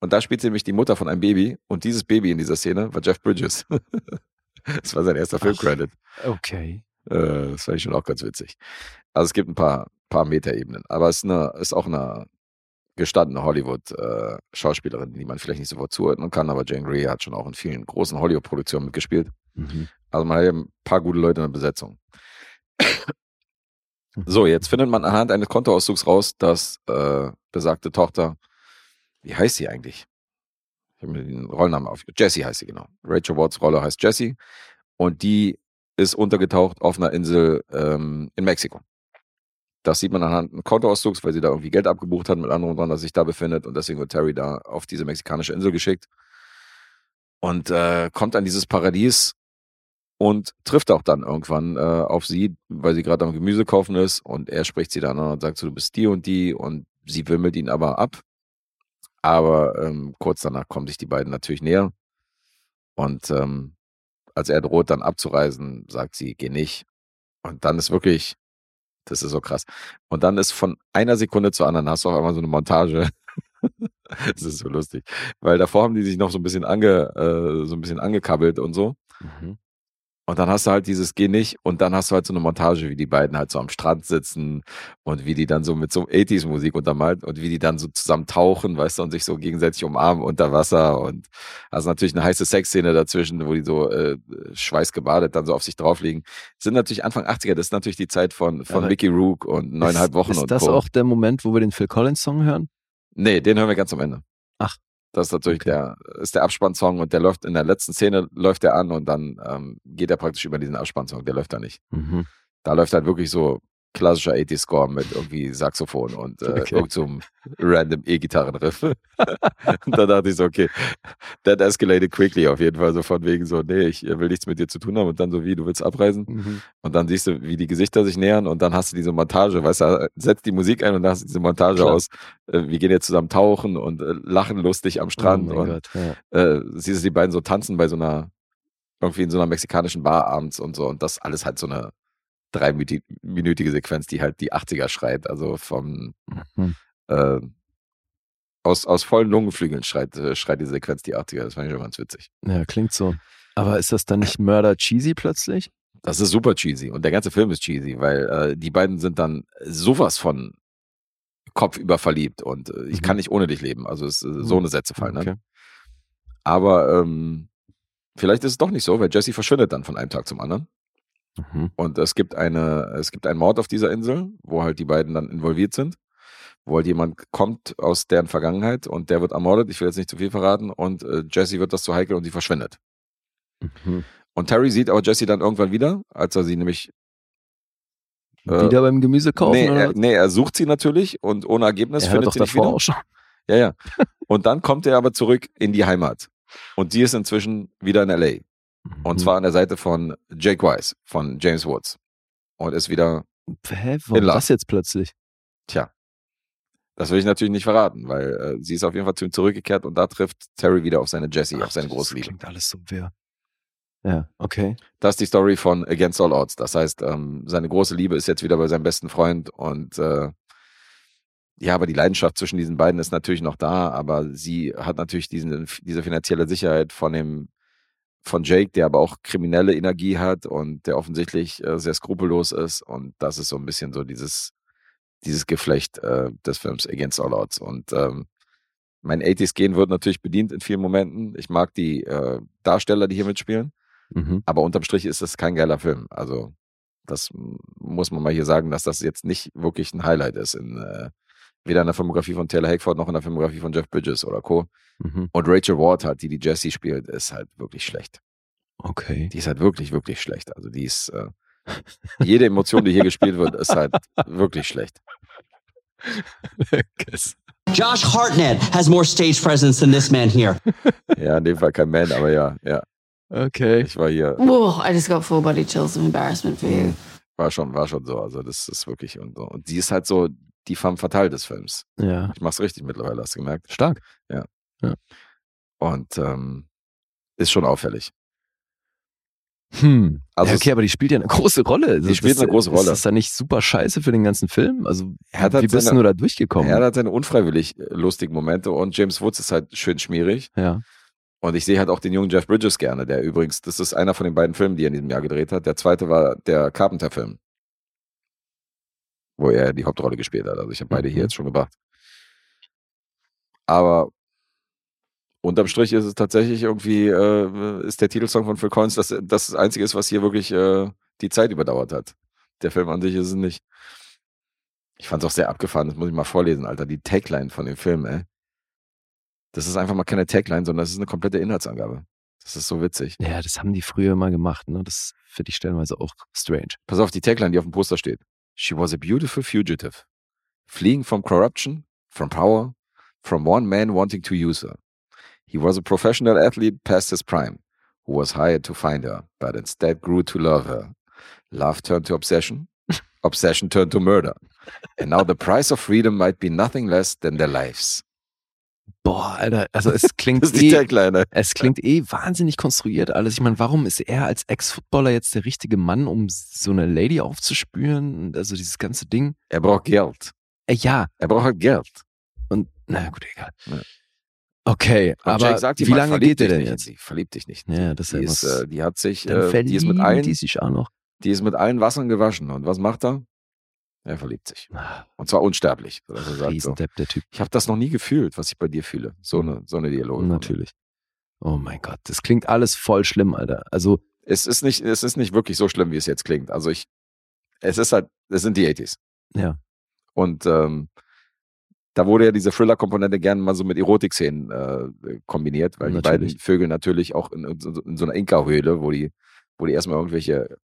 Speaker 2: Und da spielt sie nämlich die Mutter von einem Baby. Und dieses Baby in dieser Szene war Jeff Bridges. das war sein erster Filmcredit.
Speaker 3: Okay.
Speaker 2: Äh, das fand ich schon auch ganz witzig. Also es gibt ein paar, paar Metaebenen, aber es ist, eine, ist auch eine gestandene Hollywood-Schauspielerin, die man vielleicht nicht sofort zuordnen kann, aber Jane Greer hat schon auch in vielen großen Hollywood-Produktionen mitgespielt.
Speaker 3: Mhm.
Speaker 2: Also man hat ja ein paar gute Leute in der Besetzung. So, jetzt findet man anhand eines Kontoauszugs raus, dass äh, besagte Tochter, wie heißt sie eigentlich? Ich habe mir den Rollnamen auf. Jessie heißt sie, genau. Rachel Wards Rolle heißt Jessie. Und die ist untergetaucht auf einer Insel ähm, in Mexiko. Das sieht man anhand eines Kontoauszugs, weil sie da irgendwie Geld abgebucht hat mit anderen dran, das sich da befindet. Und deswegen wird Terry da auf diese mexikanische Insel geschickt. Und äh, kommt an dieses Paradies und trifft auch dann irgendwann äh, auf sie, weil sie gerade am Gemüse kaufen ist und er spricht sie dann an und sagt so, du bist die und die und sie wimmelt ihn aber ab. Aber ähm, kurz danach kommen sich die beiden natürlich näher und ähm, als er droht dann abzureisen, sagt sie, geh nicht. Und dann ist wirklich, das ist so krass. Und dann ist von einer Sekunde zur anderen hast du auch einmal so eine Montage. das ist so lustig. Weil davor haben die sich noch so ein bisschen ange, äh, so ein bisschen angekabbelt und so.
Speaker 3: Mhm.
Speaker 2: Und dann hast du halt dieses Geh nicht und dann hast du halt so eine Montage, wie die beiden halt so am Strand sitzen und wie die dann so mit so 80s-Musik untermalt und wie die dann so zusammen tauchen, weißt du, und sich so gegenseitig umarmen unter Wasser und hast natürlich eine heiße Sexszene dazwischen, wo die so äh, schweißgebadet dann so auf sich draufliegen. Das sind natürlich Anfang 80er, das ist natürlich die Zeit von, von
Speaker 3: Aber
Speaker 2: Mickey Rook und neuneinhalb Wochen
Speaker 3: ist
Speaker 2: und
Speaker 3: das
Speaker 2: Co.
Speaker 3: auch der Moment, wo wir den Phil Collins Song hören?
Speaker 2: Nee, den hören wir ganz am Ende. Das ist natürlich
Speaker 3: Okay.
Speaker 2: der, ist der Abspannsong und der läuft in der letzten Szene läuft der an und dann ähm, geht er praktisch über diesen Abspannsong. Der läuft da nicht.
Speaker 3: Mhm.
Speaker 2: Da läuft halt wirklich so klassischer 80-Score mit irgendwie Saxophon und äh,
Speaker 3: Okay.
Speaker 2: irgend so einem random E-Gitarrenriff. und da dachte ich so, okay, that escalated quickly auf jeden Fall. So von wegen so, nee, ich will nichts mit dir zu tun haben und dann so wie, du willst abreisen.
Speaker 3: Mhm.
Speaker 2: Und dann siehst du, wie die Gesichter sich nähern und dann hast du diese Montage, weißt du, setzt die Musik ein und dann hast du diese Montage
Speaker 3: Klar.
Speaker 2: aus, äh, wir gehen jetzt zusammen tauchen und äh, lachen lustig am Strand
Speaker 3: oh
Speaker 2: und
Speaker 3: Gott, ja.
Speaker 2: äh, siehst du die beiden so tanzen bei so einer, irgendwie in so einer mexikanischen Bar abends und so und das alles halt so eine dreiminütige Sequenz, die halt die 80er schreit, also vom,
Speaker 3: Mhm.
Speaker 2: äh, aus, aus vollen Lungenflügeln schreit, äh, schreit die Sequenz die 80er, das fand ich schon ganz witzig.
Speaker 3: ja, klingt so. Aber ist das dann nicht Murder cheesy plötzlich?
Speaker 2: Das ist super cheesy und der ganze Film ist cheesy, weil äh, die beiden sind dann sowas von kopfüber verliebt und äh, ich
Speaker 3: Mhm.
Speaker 2: kann nicht ohne dich leben. Also es, äh, so
Speaker 3: Mhm.
Speaker 2: eine Sätze fallen.
Speaker 3: Okay.
Speaker 2: Ne? Aber ähm, vielleicht ist es doch nicht so, weil Jesse verschwindet dann von einem Tag zum anderen
Speaker 3: Mhm.
Speaker 2: und es gibt eine, es gibt einen Mord auf dieser Insel, wo halt die beiden dann involviert sind, wo halt jemand kommt aus deren Vergangenheit und der wird ermordet. Ich will jetzt nicht zu viel verraten und äh, Jesse wird das zu heikel und sie verschwindet.
Speaker 3: Mhm.
Speaker 2: Und Terry sieht aber Jesse dann irgendwann wieder, als er sie nämlich Äh,
Speaker 3: Wieder beim Gemüse kaufen?
Speaker 2: nee, er, nee, er sucht sie natürlich und ohne Ergebnis
Speaker 3: er
Speaker 2: findet sie nicht wieder.
Speaker 3: auch schon.
Speaker 2: Ja, ja. Und dann kommt er aber zurück in die Heimat. Und sie ist inzwischen wieder in L.A. Und
Speaker 3: Mhm.
Speaker 2: zwar an der Seite von Jake Weiss, von James Woods. Und ist wieder,
Speaker 3: Hä, warum das jetzt plötzlich?
Speaker 2: tja, das will ich natürlich nicht verraten, weil äh, sie ist auf jeden Fall zu ihm zurückgekehrt und da trifft Terry wieder auf seine Jessie, auf seine große Liebe.
Speaker 3: Klingt alles so wirr. Ja, okay.
Speaker 2: Das ist die Story von Against All Odds. Das heißt, ähm, seine große Liebe ist jetzt wieder bei seinem besten Freund und äh, ja, aber die Leidenschaft zwischen diesen beiden ist natürlich noch da, aber sie hat natürlich diesen, diese finanzielle Sicherheit von dem von Jake, der aber auch kriminelle Energie hat und der offensichtlich äh, sehr skrupellos ist und das ist so ein bisschen so dieses dieses Geflecht äh, des Films Against All Odds und ähm, mein 80s-Gen wird natürlich bedient in vielen Momenten. Ich mag die äh, Darsteller, die hier mitspielen.
Speaker 3: Mhm.
Speaker 2: Aber unterm Strich ist das kein geiler Film. Also, das muss man mal hier sagen, dass das jetzt nicht wirklich ein Highlight ist. In, äh, weder in der Filmografie von Taylor Hackford noch in der Filmografie von Jeff Bridges oder Co.
Speaker 3: Mhm.
Speaker 2: Und Rachel Ward halt, die die Jessie spielt, ist halt wirklich schlecht.
Speaker 3: Okay.
Speaker 2: Die ist halt wirklich, wirklich schlecht. Also, die ist, äh, jede Emotion, die hier gespielt wird, ist halt wirklich schlecht.
Speaker 9: Josh Hartnett has more stage presence than this man here.
Speaker 2: Ja, in dem Fall kein Man, aber ja, ja.
Speaker 3: Okay.
Speaker 2: Ich war hier,
Speaker 10: Whoa, I just got full body chills of embarrassment for you.
Speaker 2: war schon, war schon so. Also, das ist wirklich, und, so. und sie ist halt so die femme fatale des Films.
Speaker 3: Ja.
Speaker 2: Ich mach's richtig mittlerweile, hast du gemerkt?
Speaker 3: Stark.
Speaker 2: Und ähm, ist schon auffällig.
Speaker 3: Hm.
Speaker 2: Also
Speaker 3: ja, okay, aber die spielt ja eine große Rolle.
Speaker 2: Die spielt eine große Rolle.
Speaker 3: Ist das da nicht super scheiße für den ganzen Film? Also,
Speaker 2: Er hat halt
Speaker 3: wie bist du da durchgekommen?
Speaker 2: Er hat seine unfreiwillig äh, lustigen Momente und James Woods ist halt schön schmierig.
Speaker 3: ja.
Speaker 2: Und ich sehe halt auch den jungen Jeff Bridges gerne, der übrigens, das ist einer von den beiden Filmen, die er in diesem Jahr gedreht hat. Der zweite war der Carpenter-Film, wo er die Hauptrolle gespielt hat. Also ich habe beide hier
Speaker 3: Mhm.
Speaker 2: jetzt schon gebracht. Aber unterm Strich ist es tatsächlich irgendwie, äh, ist der Titelsong von Phil Collins das, das das Einzige ist, was hier wirklich äh, die Zeit überdauert hat. Der Film an sich ist es nicht. Ich fand es auch sehr abgefahren, das muss ich mal vorlesen, Alter. Die Tagline von dem Film, ey. Das ist einfach mal keine Tagline, sondern das ist eine komplette Inhaltsangabe. Das ist so witzig.
Speaker 3: Ja, das haben die früher mal gemacht, ne? Das finde ich stellenweise auch strange.
Speaker 2: Pass auf die Tagline, die auf dem Poster steht. She was a beautiful fugitive, fleeing from corruption, from power, from one man wanting to use her. He was a professional athlete past his prime, who was hired to find her, but instead grew to love her. Love turned to obsession, obsession turned to murder. And now the price of freedom might be nothing less than their lives.
Speaker 3: Boah, Alter, also es klingt eh, es klingt eh wahnsinnig konstruiert alles. Ich meine, warum ist er als Ex-Footballer jetzt der richtige Mann, um so eine Lady aufzuspüren? Also dieses ganze Ding.
Speaker 2: Er braucht Geld.
Speaker 3: Äh, ja,
Speaker 2: Er braucht halt Geld.
Speaker 3: und na gut, egal.
Speaker 2: Ja.
Speaker 3: Okay,
Speaker 2: Und
Speaker 3: aber wie
Speaker 2: mal,
Speaker 3: lange geht der
Speaker 2: dich
Speaker 3: denn jetzt?
Speaker 2: Sie. Verlieb dich nicht.
Speaker 3: Ja, das
Speaker 2: Die, ist, äh, die hat sich, äh, die ist mit allen,
Speaker 3: die sich auch noch.
Speaker 2: die ist mit allen Wassern gewaschen. Und was macht er? Er verliebt sich. Und zwar unsterblich. Also er sagt so,
Speaker 3: der Typ.
Speaker 2: ich habe das noch nie gefühlt, was ich bei dir fühle. So eine, so eine Dialoge.
Speaker 3: Natürlich. Oh mein Gott, das klingt alles voll schlimm, Alter. Also,
Speaker 2: Es ist nicht, es ist nicht wirklich so schlimm, wie es jetzt klingt. Also ich, es ist halt, es sind die 80s.
Speaker 3: ja.
Speaker 2: Und ähm, da wurde ja diese Thriller-Komponente gerne mal so mit Erotik-Szenen äh, kombiniert, weil die
Speaker 3: Natürlich.
Speaker 2: beiden Vögel natürlich auch in, in so einer Inka-Höhle, wo die, wo die erstmal irgendwelche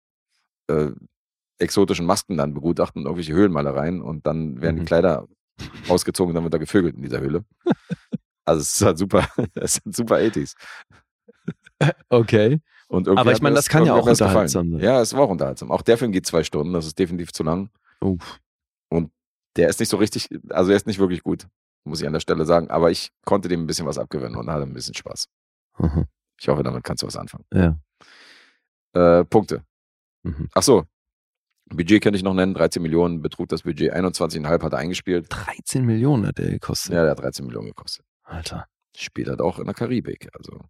Speaker 2: äh, exotischen Masken dann begutachten, irgendwelche Höhlenmalereien und dann werden
Speaker 3: Mhm.
Speaker 2: die Kleider ausgezogen und dann wird da gevögelt in dieser Höhle. Also es ist halt super, es sind super 80s.
Speaker 3: Okay.
Speaker 2: Und
Speaker 3: Aber ich meine,
Speaker 2: mir
Speaker 3: das kann ja auch
Speaker 2: das
Speaker 3: unterhaltsam sein.
Speaker 2: Ja, es war auch unterhaltsam. Auch der Film geht zwei Stunden, das ist definitiv zu lang.
Speaker 3: Uff.
Speaker 2: Der ist nicht so richtig, also er ist nicht wirklich gut, muss ich an der Stelle sagen. Aber ich konnte dem ein bisschen was abgewinnen und hatte ein bisschen Spaß.
Speaker 3: Mhm.
Speaker 2: Ich hoffe, damit kannst du was anfangen.
Speaker 3: Ja.
Speaker 2: Äh, Punkte.
Speaker 3: Mhm.
Speaker 2: Ach so. Budget kann ich noch nennen, 13 Millionen betrug das Budget, 21,5 hat er eingespielt.
Speaker 3: 13 Millionen hat der gekostet.
Speaker 2: Ja, der hat 13 Millionen gekostet.
Speaker 3: Alter.
Speaker 2: Spielt halt auch in der Karibik, also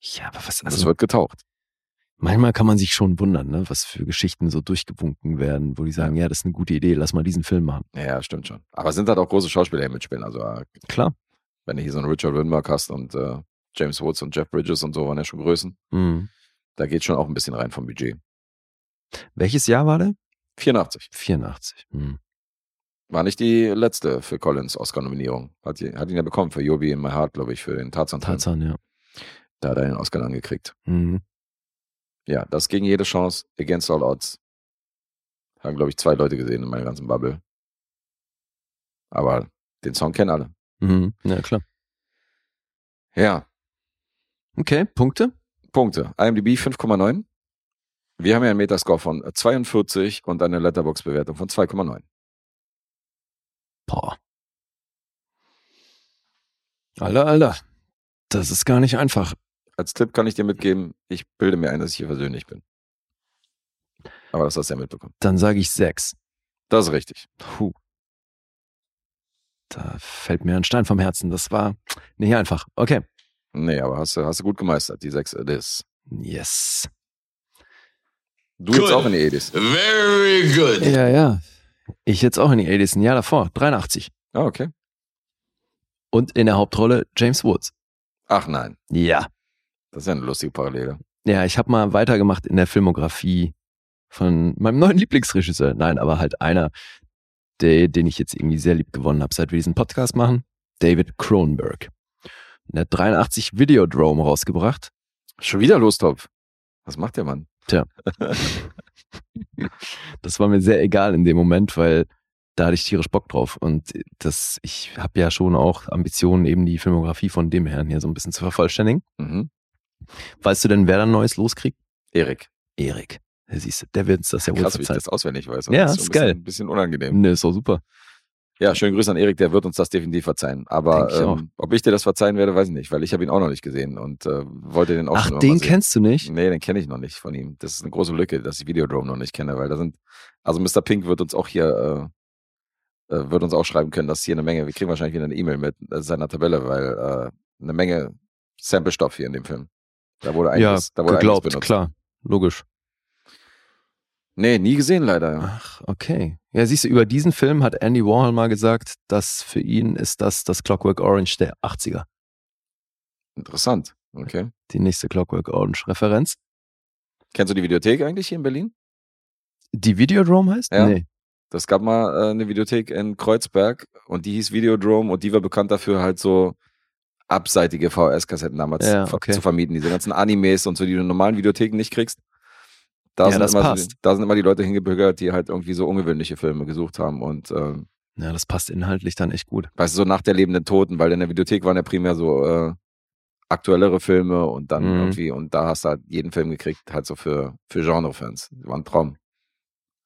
Speaker 3: Ja, aber was,
Speaker 2: das
Speaker 3: also,
Speaker 2: wird getaucht.
Speaker 3: manchmal kann man sich schon wundern, ne, was für Geschichten so durchgewunken werden, wo die sagen, ja, das ist eine gute Idee, lass mal diesen Film machen.
Speaker 2: Ja, stimmt schon. Aber es sind halt auch große Schauspieler, die mitspielen. Also äh,
Speaker 3: Klar.
Speaker 2: wenn du hier so einen Richard Winmark hast und äh, James Woods und Jeff Bridges und so waren ja schon Größen,
Speaker 3: Mhm.
Speaker 2: da geht schon auch ein bisschen rein vom Budget.
Speaker 3: Welches Jahr war der?
Speaker 2: 84.
Speaker 3: 84. Mhm.
Speaker 2: War nicht die letzte für Collins Oscar-Nominierung. Hat, hat ihn ja bekommen für Yobi in My Heart, glaube ich, für den tarzan.
Speaker 3: Tarzan, ja.
Speaker 2: Da hat er den Oscar dann gekriegt.
Speaker 3: Mhm.
Speaker 2: Ja, das gegen jede Chance, against all odds. Haben, glaube ich, zwei Leute gesehen in meiner ganzen Bubble. Aber den Song kennen alle.
Speaker 3: Mhm. Ja, klar.
Speaker 2: Ja,
Speaker 3: Okay, Punkte?
Speaker 2: Punkte. IMDb 5,9. Wir haben ja einen Metascore von 42 und eine Letterbox-Bewertung von 2,9.
Speaker 3: Boah. Alter, Alter. Das ist gar nicht einfach.
Speaker 2: Als Tipp kann ich dir mitgeben, ich bilde mir ein, dass ich hier versöhnlich bin. Aber das hast du ja mitbekommen.
Speaker 3: Dann sage ich sechs.
Speaker 2: Das ist richtig.
Speaker 3: Puh. Da fällt mir ein Stein vom Herzen. Das war nicht einfach. Okay.
Speaker 2: Nee, aber hast du, hast du gut gemeistert, die 6 Edis.
Speaker 3: Yes.
Speaker 2: Du jetzt
Speaker 4: Good.
Speaker 2: auch in die Edis.
Speaker 4: Very good.
Speaker 3: Ja, ja. Ich jetzt auch in die 80s. Ein Jahr davor. 83.
Speaker 2: Ah, okay.
Speaker 3: Und in der Hauptrolle James Woods.
Speaker 2: Ach nein,
Speaker 3: Ja.
Speaker 2: das ist ja eine lustige Parallele.
Speaker 3: Ja, ich habe mal weitergemacht in der Filmografie von meinem neuen Lieblingsregisseur. Nein, aber halt einer, der, den ich jetzt irgendwie sehr lieb gewonnen habe, seit wir diesen Podcast machen. David Cronenberg. Und er hat 83 Videodrome rausgebracht.
Speaker 2: Schon wieder Lostopf. Was macht der Mann?
Speaker 3: Das war mir sehr egal in dem Moment, weil da hatte ich tierisch Bock drauf. Und das, ich habe ja schon auch Ambitionen, eben die Filmografie von dem Herrn hier so ein bisschen zu vervollständigen.
Speaker 2: Mhm.
Speaker 3: Weißt du denn, wer dann Neues loskriegt?
Speaker 2: Erik.
Speaker 3: Erik. Siehst du, der wird uns das ja wohl
Speaker 2: Krass, wie ich das auswendig weiß.
Speaker 3: Ja,
Speaker 2: das
Speaker 3: ist
Speaker 2: ein
Speaker 3: geil.
Speaker 2: Bisschen, bisschen unangenehm.
Speaker 3: Ne, ist doch super.
Speaker 2: Ja, schönen Grüße an Erik, der wird uns das definitiv verzeihen. Aber
Speaker 3: ich
Speaker 2: ähm, ob ich dir das verzeihen werde, weiß ich nicht, weil ich habe ihn auch noch nicht gesehen und äh, wollte den auch
Speaker 3: Ach,
Speaker 2: schon
Speaker 3: den kennst du nicht?
Speaker 2: Nee, den kenne ich noch nicht von ihm. Das ist eine große Lücke, dass ich Videodrome noch nicht kenne, weil da sind, also Mr. Pink wird uns auch hier, äh, äh, wird uns auch schreiben können, dass hier eine Menge, wir kriegen wahrscheinlich wieder eine E-Mail mit äh, seiner Tabelle, weil äh, eine Menge Sample-Stoff hier in dem Film. Da wurde
Speaker 3: Ja,
Speaker 2: einiges, da wurde
Speaker 3: geglaubt,
Speaker 2: benutzt.
Speaker 3: klar. Logisch.
Speaker 2: Nee, nie gesehen leider.
Speaker 3: Ach, okay. Ja, siehst du, über diesen Film hat Andy Warhol mal gesagt, dass für ihn ist das das Clockwork Orange der 80er.
Speaker 2: Interessant. Okay.
Speaker 3: Die nächste Clockwork Orange Referenz.
Speaker 2: Kennst du die Videothek eigentlich hier in Berlin?
Speaker 3: Die Videodrome heißt?
Speaker 2: Ja.
Speaker 3: Nee.
Speaker 2: Das gab mal äh, eine Videothek in Kreuzberg und die hieß Videodrome und die war bekannt dafür, halt so abseitige VHS-Kassetten damals
Speaker 3: Ja, okay.
Speaker 2: zu vermieten. Diese ganzen Animes und so, die du in normalen Videotheken nicht kriegst. Da,
Speaker 3: Ja,
Speaker 2: sind
Speaker 3: das
Speaker 2: immer so, da sind immer die Leute hingebürgert, die halt irgendwie so ungewöhnliche Filme gesucht haben und ähm,
Speaker 3: Ja, das passt inhaltlich dann echt gut.
Speaker 2: weißt du, so nach der lebenden Toten, weil in der Videothek waren ja primär so äh, aktuellere Filme und dann
Speaker 3: Mhm.
Speaker 2: irgendwie, und da hast du halt jeden Film gekriegt, halt so für, für Genre-Fans. War ein Traum.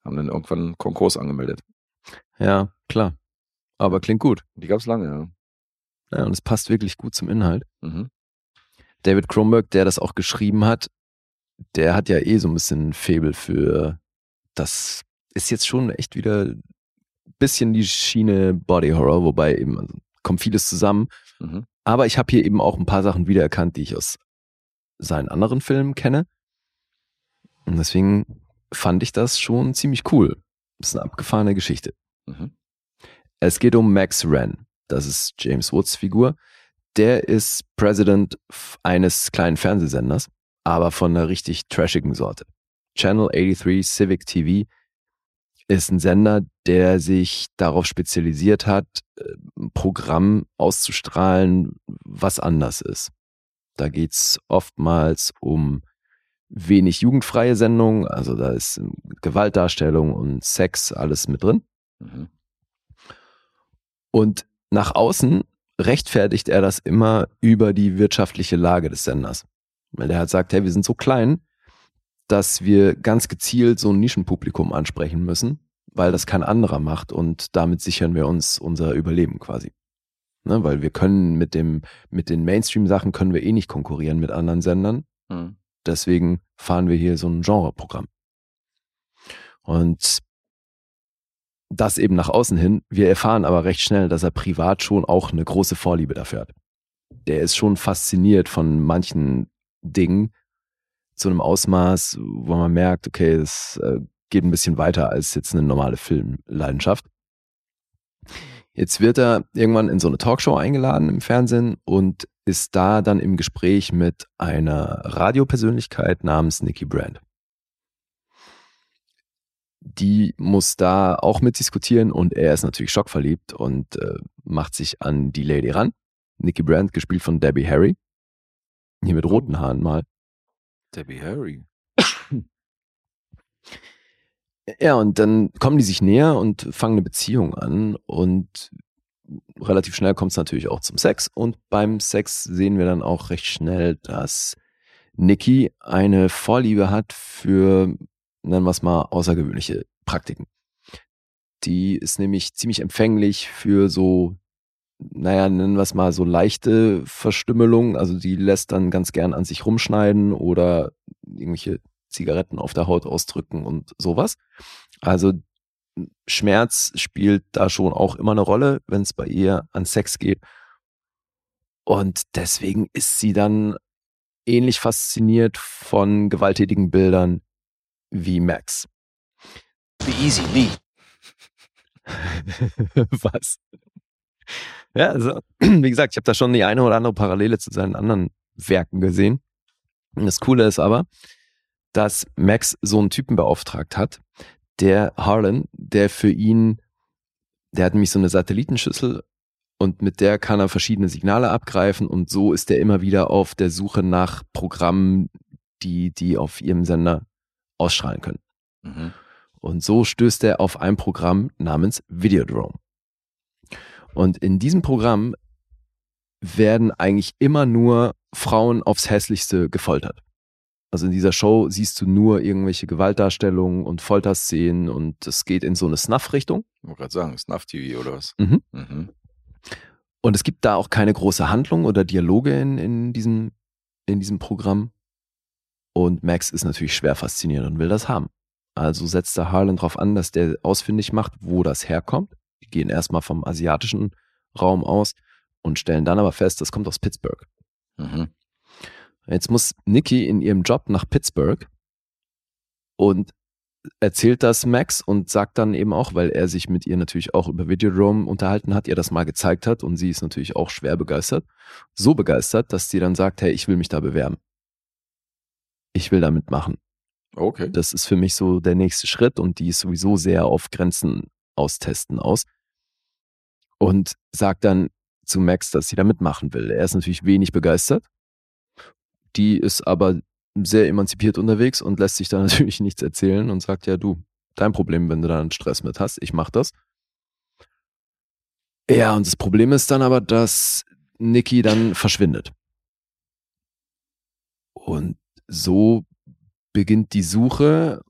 Speaker 2: Haben dann irgendwann einen Konkurs angemeldet.
Speaker 3: Ja, klar. Aber klingt gut.
Speaker 2: Die gab's lange, ja.
Speaker 3: Ja, und es passt wirklich gut zum Inhalt.
Speaker 2: Mhm.
Speaker 3: David Kronberg, der das auch geschrieben hat, der hat ja eh so ein bisschen Faible für das ist jetzt schon echt wieder ein bisschen die Schiene Body Horror, wobei eben also, kommt vieles zusammen.
Speaker 2: Mhm.
Speaker 3: Aber ich habe hier eben auch ein paar Sachen wiedererkannt, die ich aus seinen anderen Filmen kenne. Und deswegen fand ich das schon ziemlich cool. Das ist eine abgefahrene Geschichte.
Speaker 2: Mhm.
Speaker 3: Es geht um Max Wren. Das ist James Woods Figur. Der ist President eines kleinen Fernsehsenders, aber von einer richtig trashigen Sorte. Channel 83 Civic TV ist ein Sender, der sich darauf spezialisiert hat, äh, ein Programm auszustrahlen, was anders ist. Da geht's oftmals um wenig jugendfreie Sendungen, also da ist ähm, Gewaltdarstellung und Sex alles mit drin.
Speaker 2: Mhm.
Speaker 3: Und nach außen rechtfertigt er das immer über die wirtschaftliche Lage des Senders. Weil der halt sagt, hey, wir sind so klein, dass wir ganz gezielt so ein Nischenpublikum ansprechen müssen, weil das kein anderer macht und damit sichern wir uns unser Überleben quasi. Ne, weil wir können mit dem, mit den Mainstream-Sachen können wir eh nicht konkurrieren mit anderen Sendern.
Speaker 2: Mhm.
Speaker 3: Deswegen fahren wir hier so ein Genreprogramm. Und das eben nach außen hin. Wir erfahren aber recht schnell, dass er privat schon auch eine große Vorliebe dafür hat. Der ist schon fasziniert von manchen Dingen zu einem Ausmaß, wo man merkt, okay, es äh, geht ein bisschen weiter als jetzt eine normale Filmleidenschaft. Jetzt wird er irgendwann in so eine Talkshow eingeladen im Fernsehen und ist da dann im Gespräch mit einer Radiopersönlichkeit namens Nikki Brand. Die muss da auch mitdiskutieren und er ist natürlich schockverliebt und äh, macht sich an die Lady ran. Nikki Brand, gespielt von Debbie Harry. Hier mit roten Haaren mal.
Speaker 2: Debbie Harry.
Speaker 3: Ja, und dann kommen die sich näher und fangen eine Beziehung an und relativ schnell kommt es natürlich auch zum Sex und beim Sex sehen wir dann auch recht schnell, dass Nikki eine Vorliebe hat für, nennen wir es mal, außergewöhnliche Praktiken. Die ist nämlich ziemlich empfänglich für so, naja, nennen wir es mal so leichte Verstümmelung. Also die lässt dann ganz gern an sich rumschneiden oder irgendwelche Zigaretten auf der Haut ausdrücken und sowas. Also Schmerz spielt da schon auch immer eine Rolle, wenn es bei ihr an Sex geht. Und deswegen ist sie dann ähnlich fasziniert von gewalttätigen Bildern wie Max.
Speaker 8: Be easy, me.
Speaker 3: Was? Ja, also, wie gesagt, ich habe da schon die eine oder andere Parallele zu seinen anderen Werken gesehen. Und das Coole ist aber, dass Max so einen Typen beauftragt hat, der Harlan, der für ihn, der hat nämlich so eine Satellitenschüssel und mit der kann er verschiedene Signale abgreifen und so ist er immer wieder auf der Suche nach Programmen, die, die auf ihrem Sender ausstrahlen können.
Speaker 2: Mhm.
Speaker 3: Und so stößt er auf ein Programm namens Videodrome. Und in diesem Programm werden eigentlich immer nur Frauen aufs Hässlichste gefoltert. Also in dieser Show siehst du nur irgendwelche Gewaltdarstellungen und Folterszenen und es geht in so eine Snuff-Richtung.
Speaker 2: Ich wollte gerade sagen, Snuff-TV oder was?
Speaker 3: Mhm.
Speaker 2: Mhm.
Speaker 3: Und es gibt da auch keine große Handlung oder Dialoge in, in, diesem, in diesem Programm. Und Max ist natürlich schwer fasziniert und will das haben. Also setzt der Harlan darauf an, dass der ausfindig macht, wo das herkommt. Gehen erstmal vom asiatischen Raum aus und stellen dann aber fest, das kommt aus Pittsburgh.
Speaker 2: Mhm.
Speaker 3: Jetzt muss Nikki in ihrem Job nach Pittsburgh und erzählt das Max und sagt dann eben auch, weil er sich mit ihr natürlich auch über Videodrome unterhalten hat, ihr das mal gezeigt hat und sie ist natürlich auch schwer begeistert. So begeistert, dass sie dann sagt, hey, ich will mich da bewerben. Ich will da mitmachen.
Speaker 2: Okay.
Speaker 3: Das ist für mich so der nächste Schritt und die ist sowieso sehr auf Grenzen austesten aus. Und sagt dann zu Max, dass sie da mitmachen will. Er ist natürlich wenig begeistert. Die ist aber sehr emanzipiert unterwegs und lässt sich da natürlich nichts erzählen und sagt, ja du, dein Problem, wenn du da einen Stress mit hast, ich mach das. Ja, und das Problem ist dann aber, dass Nikki dann verschwindet. Und so beginnt die Suche.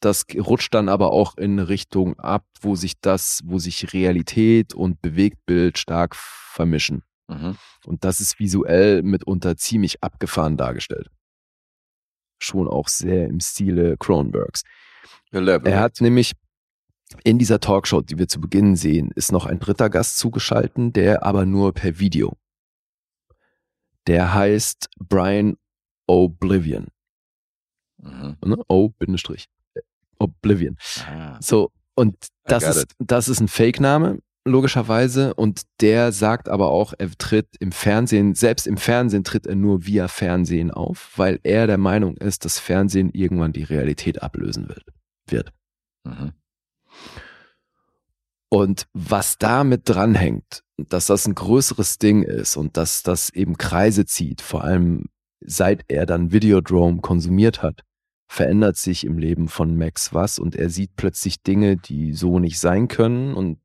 Speaker 3: Das rutscht dann aber auch in Richtung ab, wo sich das, wo sich Realität und Bewegtbild stark vermischen.
Speaker 2: Mhm.
Speaker 3: Und das ist visuell mitunter ziemlich abgefahren dargestellt. Schon auch sehr im Stile Cronenbergs. Er hat nämlich in dieser Talkshow, die wir zu Beginn sehen, ist noch ein dritter Gast zugeschalten, der aber nur per Video. Der heißt Brian Oblivion.
Speaker 2: Mhm.
Speaker 3: Ne? O-Bindestrich. Oblivion.
Speaker 2: Ah.
Speaker 3: So, und das ist,
Speaker 2: it.
Speaker 3: das ist ein Fake-Name, logischerweise. Und der sagt aber auch, er tritt im Fernsehen, selbst im Fernsehen tritt er nur via Fernsehen auf, weil er der Meinung ist, dass Fernsehen irgendwann die Realität ablösen wird. wird.
Speaker 2: Mhm.
Speaker 3: Und was damit dranhängt, dass das ein größeres Ding ist und dass das eben Kreise zieht, vor allem seit er dann Videodrome konsumiert hat, verändert sich im Leben von Max was und er sieht plötzlich Dinge, die so nicht sein können und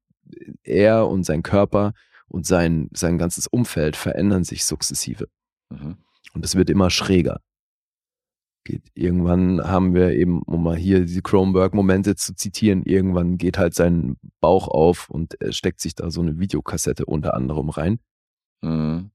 Speaker 3: er und sein Körper und sein, sein ganzes Umfeld verändern sich sukzessive.
Speaker 2: Mhm.
Speaker 3: Und es wird immer schräger. Geht, irgendwann haben wir eben, um mal hier die Cronenberg-Momente zu zitieren, irgendwann geht halt sein Bauch auf und er steckt sich da so eine Videokassette unter anderem rein.
Speaker 2: Mhm.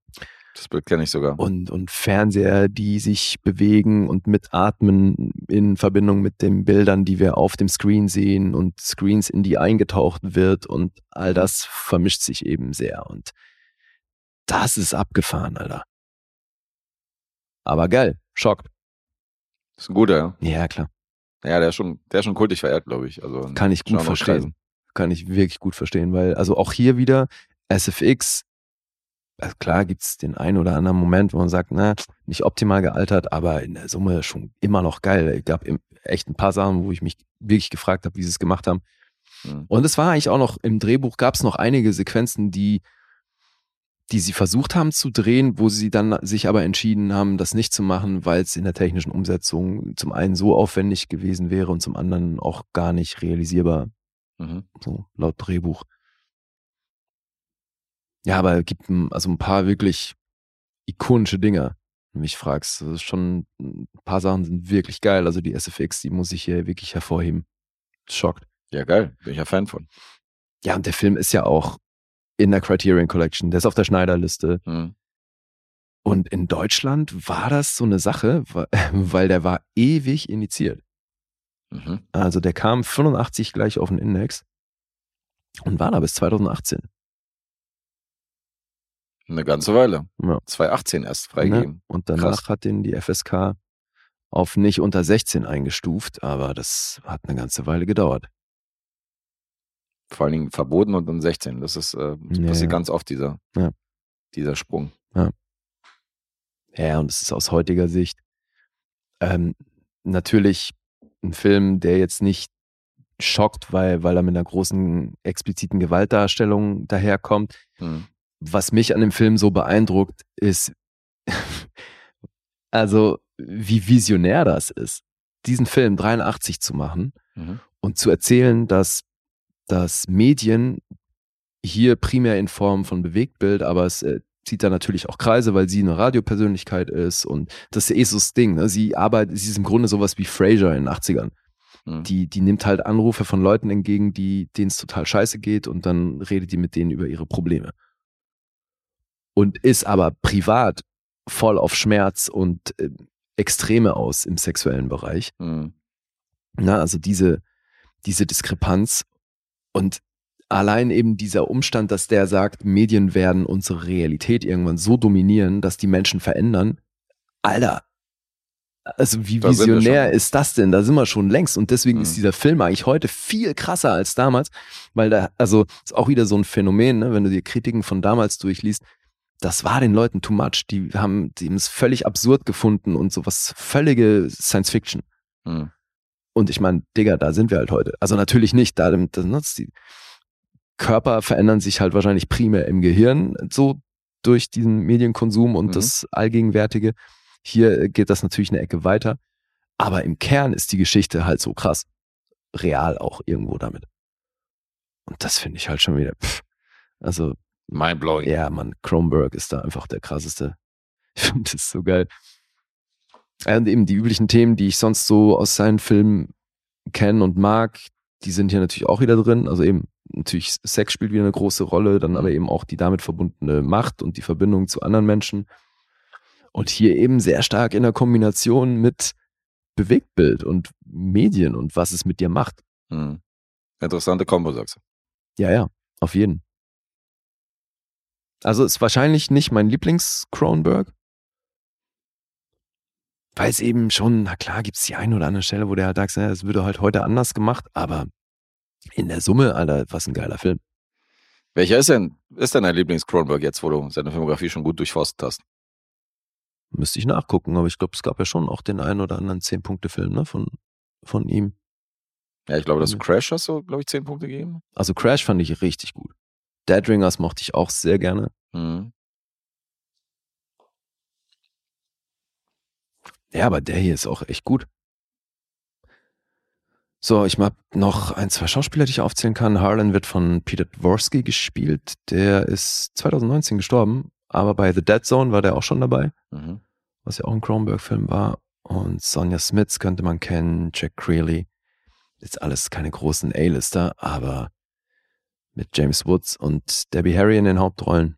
Speaker 2: Das Bild kenne ich sogar.
Speaker 3: Und, und Fernseher, die sich bewegen und mitatmen in Verbindung mit den Bildern, die wir auf dem Screen sehen und Screens, in die eingetaucht wird und all das vermischt sich eben sehr. Und das ist abgefahren, Alter. Aber geil, schockt.
Speaker 2: Das ist ein guter, ja.
Speaker 3: Ja, klar.
Speaker 2: Ja, der ist schon, der ist schon kultig verehrt, glaube ich. Also
Speaker 3: Kann ich gut verstehen. Kann ich wirklich gut verstehen, weil, also auch hier wieder SFX, also klar gibt's den einen oder anderen Moment, wo man sagt, na, nicht optimal gealtert, aber in der Summe schon immer noch geil. Es gab echt ein paar Sachen, wo ich mich wirklich gefragt habe, wie sie es gemacht haben.
Speaker 2: Mhm.
Speaker 3: Und es war eigentlich auch noch, im Drehbuch gab es noch einige Sequenzen, die, die sie versucht haben zu drehen, wo sie dann sich aber entschieden haben, das nicht zu machen, weil es in der technischen Umsetzung zum einen so aufwendig gewesen wäre und zum anderen auch gar nicht realisierbar
Speaker 2: Mhm.
Speaker 3: so laut Drehbuch. Ja, aber es gibt also ein paar wirklich ikonische Dinge, wenn du mich fragst. Das ist schon, ein paar Sachen sind wirklich geil. Also die SFX, die muss ich hier wirklich hervorheben. Schockt.
Speaker 2: Ja, geil. Bin ich ja Fan von.
Speaker 3: Ja, und der Film ist ja auch in der Criterion Collection. Der ist auf der Schneiderliste.
Speaker 2: Mhm.
Speaker 3: Und in Deutschland war das so eine Sache, weil der war ewig indiziert.
Speaker 2: Mhm.
Speaker 3: Also der kam 85 gleich auf den Index und war da bis 2018.
Speaker 2: Eine ganze Weile.
Speaker 3: Ja.
Speaker 2: 2018 erst
Speaker 3: Ne?
Speaker 2: freigegeben.
Speaker 3: Und danach
Speaker 2: Krass.
Speaker 3: hat den die FSK auf nicht unter 16 eingestuft, aber das hat eine ganze Weile gedauert.
Speaker 2: Vor allen Dingen verboten und dann 16. Das ist äh, das
Speaker 3: Ja,
Speaker 2: passiert
Speaker 3: ja.
Speaker 2: ganz oft, dieser,
Speaker 3: Ja.
Speaker 2: dieser Sprung.
Speaker 3: Ja, und es ist aus heutiger Sicht ähm, natürlich ein Film, der jetzt nicht schockt, weil, weil er mit einer großen expliziten Gewaltdarstellung daherkommt.
Speaker 2: Mhm.
Speaker 3: Was mich an dem Film so beeindruckt, ist, also wie visionär das ist, diesen Film 83 zu machen
Speaker 2: Mhm.
Speaker 3: und zu erzählen, dass, dass Medien hier primär in Form von Bewegtbild, aber es äh, zieht da natürlich auch Kreise, weil sie eine Radiopersönlichkeit ist und das ist eh so das Ding. Ne? Sie arbeitet, sie ist im Grunde sowas wie Frasier in den 80ern.
Speaker 2: Mhm.
Speaker 3: Die, die nimmt halt Anrufe von Leuten entgegen, die, denen es total scheiße geht und dann redet die mit denen über ihre Probleme. Und ist aber privat voll auf Schmerz und äh, Extreme aus im sexuellen Bereich.
Speaker 2: Mhm.
Speaker 3: Na, also diese, diese Diskrepanz und allein eben dieser Umstand, dass der sagt, Medien werden unsere Realität irgendwann so dominieren, dass die Menschen verändern. Alter, also wie
Speaker 2: Da
Speaker 3: visionär ist das denn? Da sind wir schon längst und deswegen
Speaker 2: Mhm.
Speaker 3: ist dieser Film eigentlich heute viel krasser als damals, weil da, also ist auch wieder so ein Phänomen, ne? wenn du dir Kritiken von damals durchliest, das war den Leuten too much. Die haben, die haben es völlig absurd gefunden und sowas völlige Science Fiction.
Speaker 2: Mhm.
Speaker 3: Und ich meine, Digga, da sind wir halt heute. Also natürlich nicht, da das nutzt die Körper verändern sich halt wahrscheinlich primär im Gehirn so durch diesen Medienkonsum und
Speaker 2: Mhm.
Speaker 3: das Allgegenwärtige. Hier geht das natürlich eine Ecke weiter. Aber im Kern ist die Geschichte halt so krass. Real auch irgendwo damit. Und das finde ich halt schon wieder. Pff. Also,
Speaker 2: Mindblowing.
Speaker 3: ja, Mann, Kronberg ist da einfach der krasseste. Ich finde das so geil. Und eben die üblichen Themen, die ich sonst so aus seinen Filmen kenne und mag, die sind hier natürlich auch wieder drin. Also eben, natürlich Sex spielt wieder eine große Rolle, dann aber eben auch die damit verbundene Macht und die Verbindung zu anderen Menschen. Und hier eben sehr stark in der Kombination mit Bewegtbild und Medien und was es mit dir macht.
Speaker 2: Hm. Interessante Kombo, sagst du.
Speaker 3: Ja, ja, auf jeden. Also ist wahrscheinlich nicht mein Lieblings-Cronenberg. Weil es eben schon, na klar, gibt es die eine oder andere Stelle, wo der halt sagt, es würde halt heute anders gemacht, aber in der Summe, Alter, was ein geiler Film.
Speaker 2: Welcher ist denn, ist denn dein Lieblings-Cronenberg jetzt, wo du seine Filmografie schon gut durchforstet hast?
Speaker 3: Müsste ich nachgucken, aber ich glaube, es gab ja schon auch den einen oder anderen Zehn-Punkte-Film ne, von, von ihm.
Speaker 2: Ja, ich glaube, dass du Crash hast du, glaube ich, zehn Punkte gegeben.
Speaker 3: Also Crash fand ich richtig gut. Dead Ringers mochte ich auch sehr gerne.
Speaker 2: Mhm.
Speaker 3: Ja, aber der hier ist auch echt gut. So, ich habe noch ein, zwei Schauspieler, die ich aufzählen kann. Harlan wird von Peter Dvorsky gespielt. Der ist 2019 gestorben, aber bei The Dead Zone war der auch schon dabei,
Speaker 2: Mhm.
Speaker 3: was ja auch ein Cronenberg-Film war. Und Sonja Smits könnte man kennen, Jack Creeley. Ist alles keine großen A-Lister, aber mit James Woods und Debbie Harry in den Hauptrollen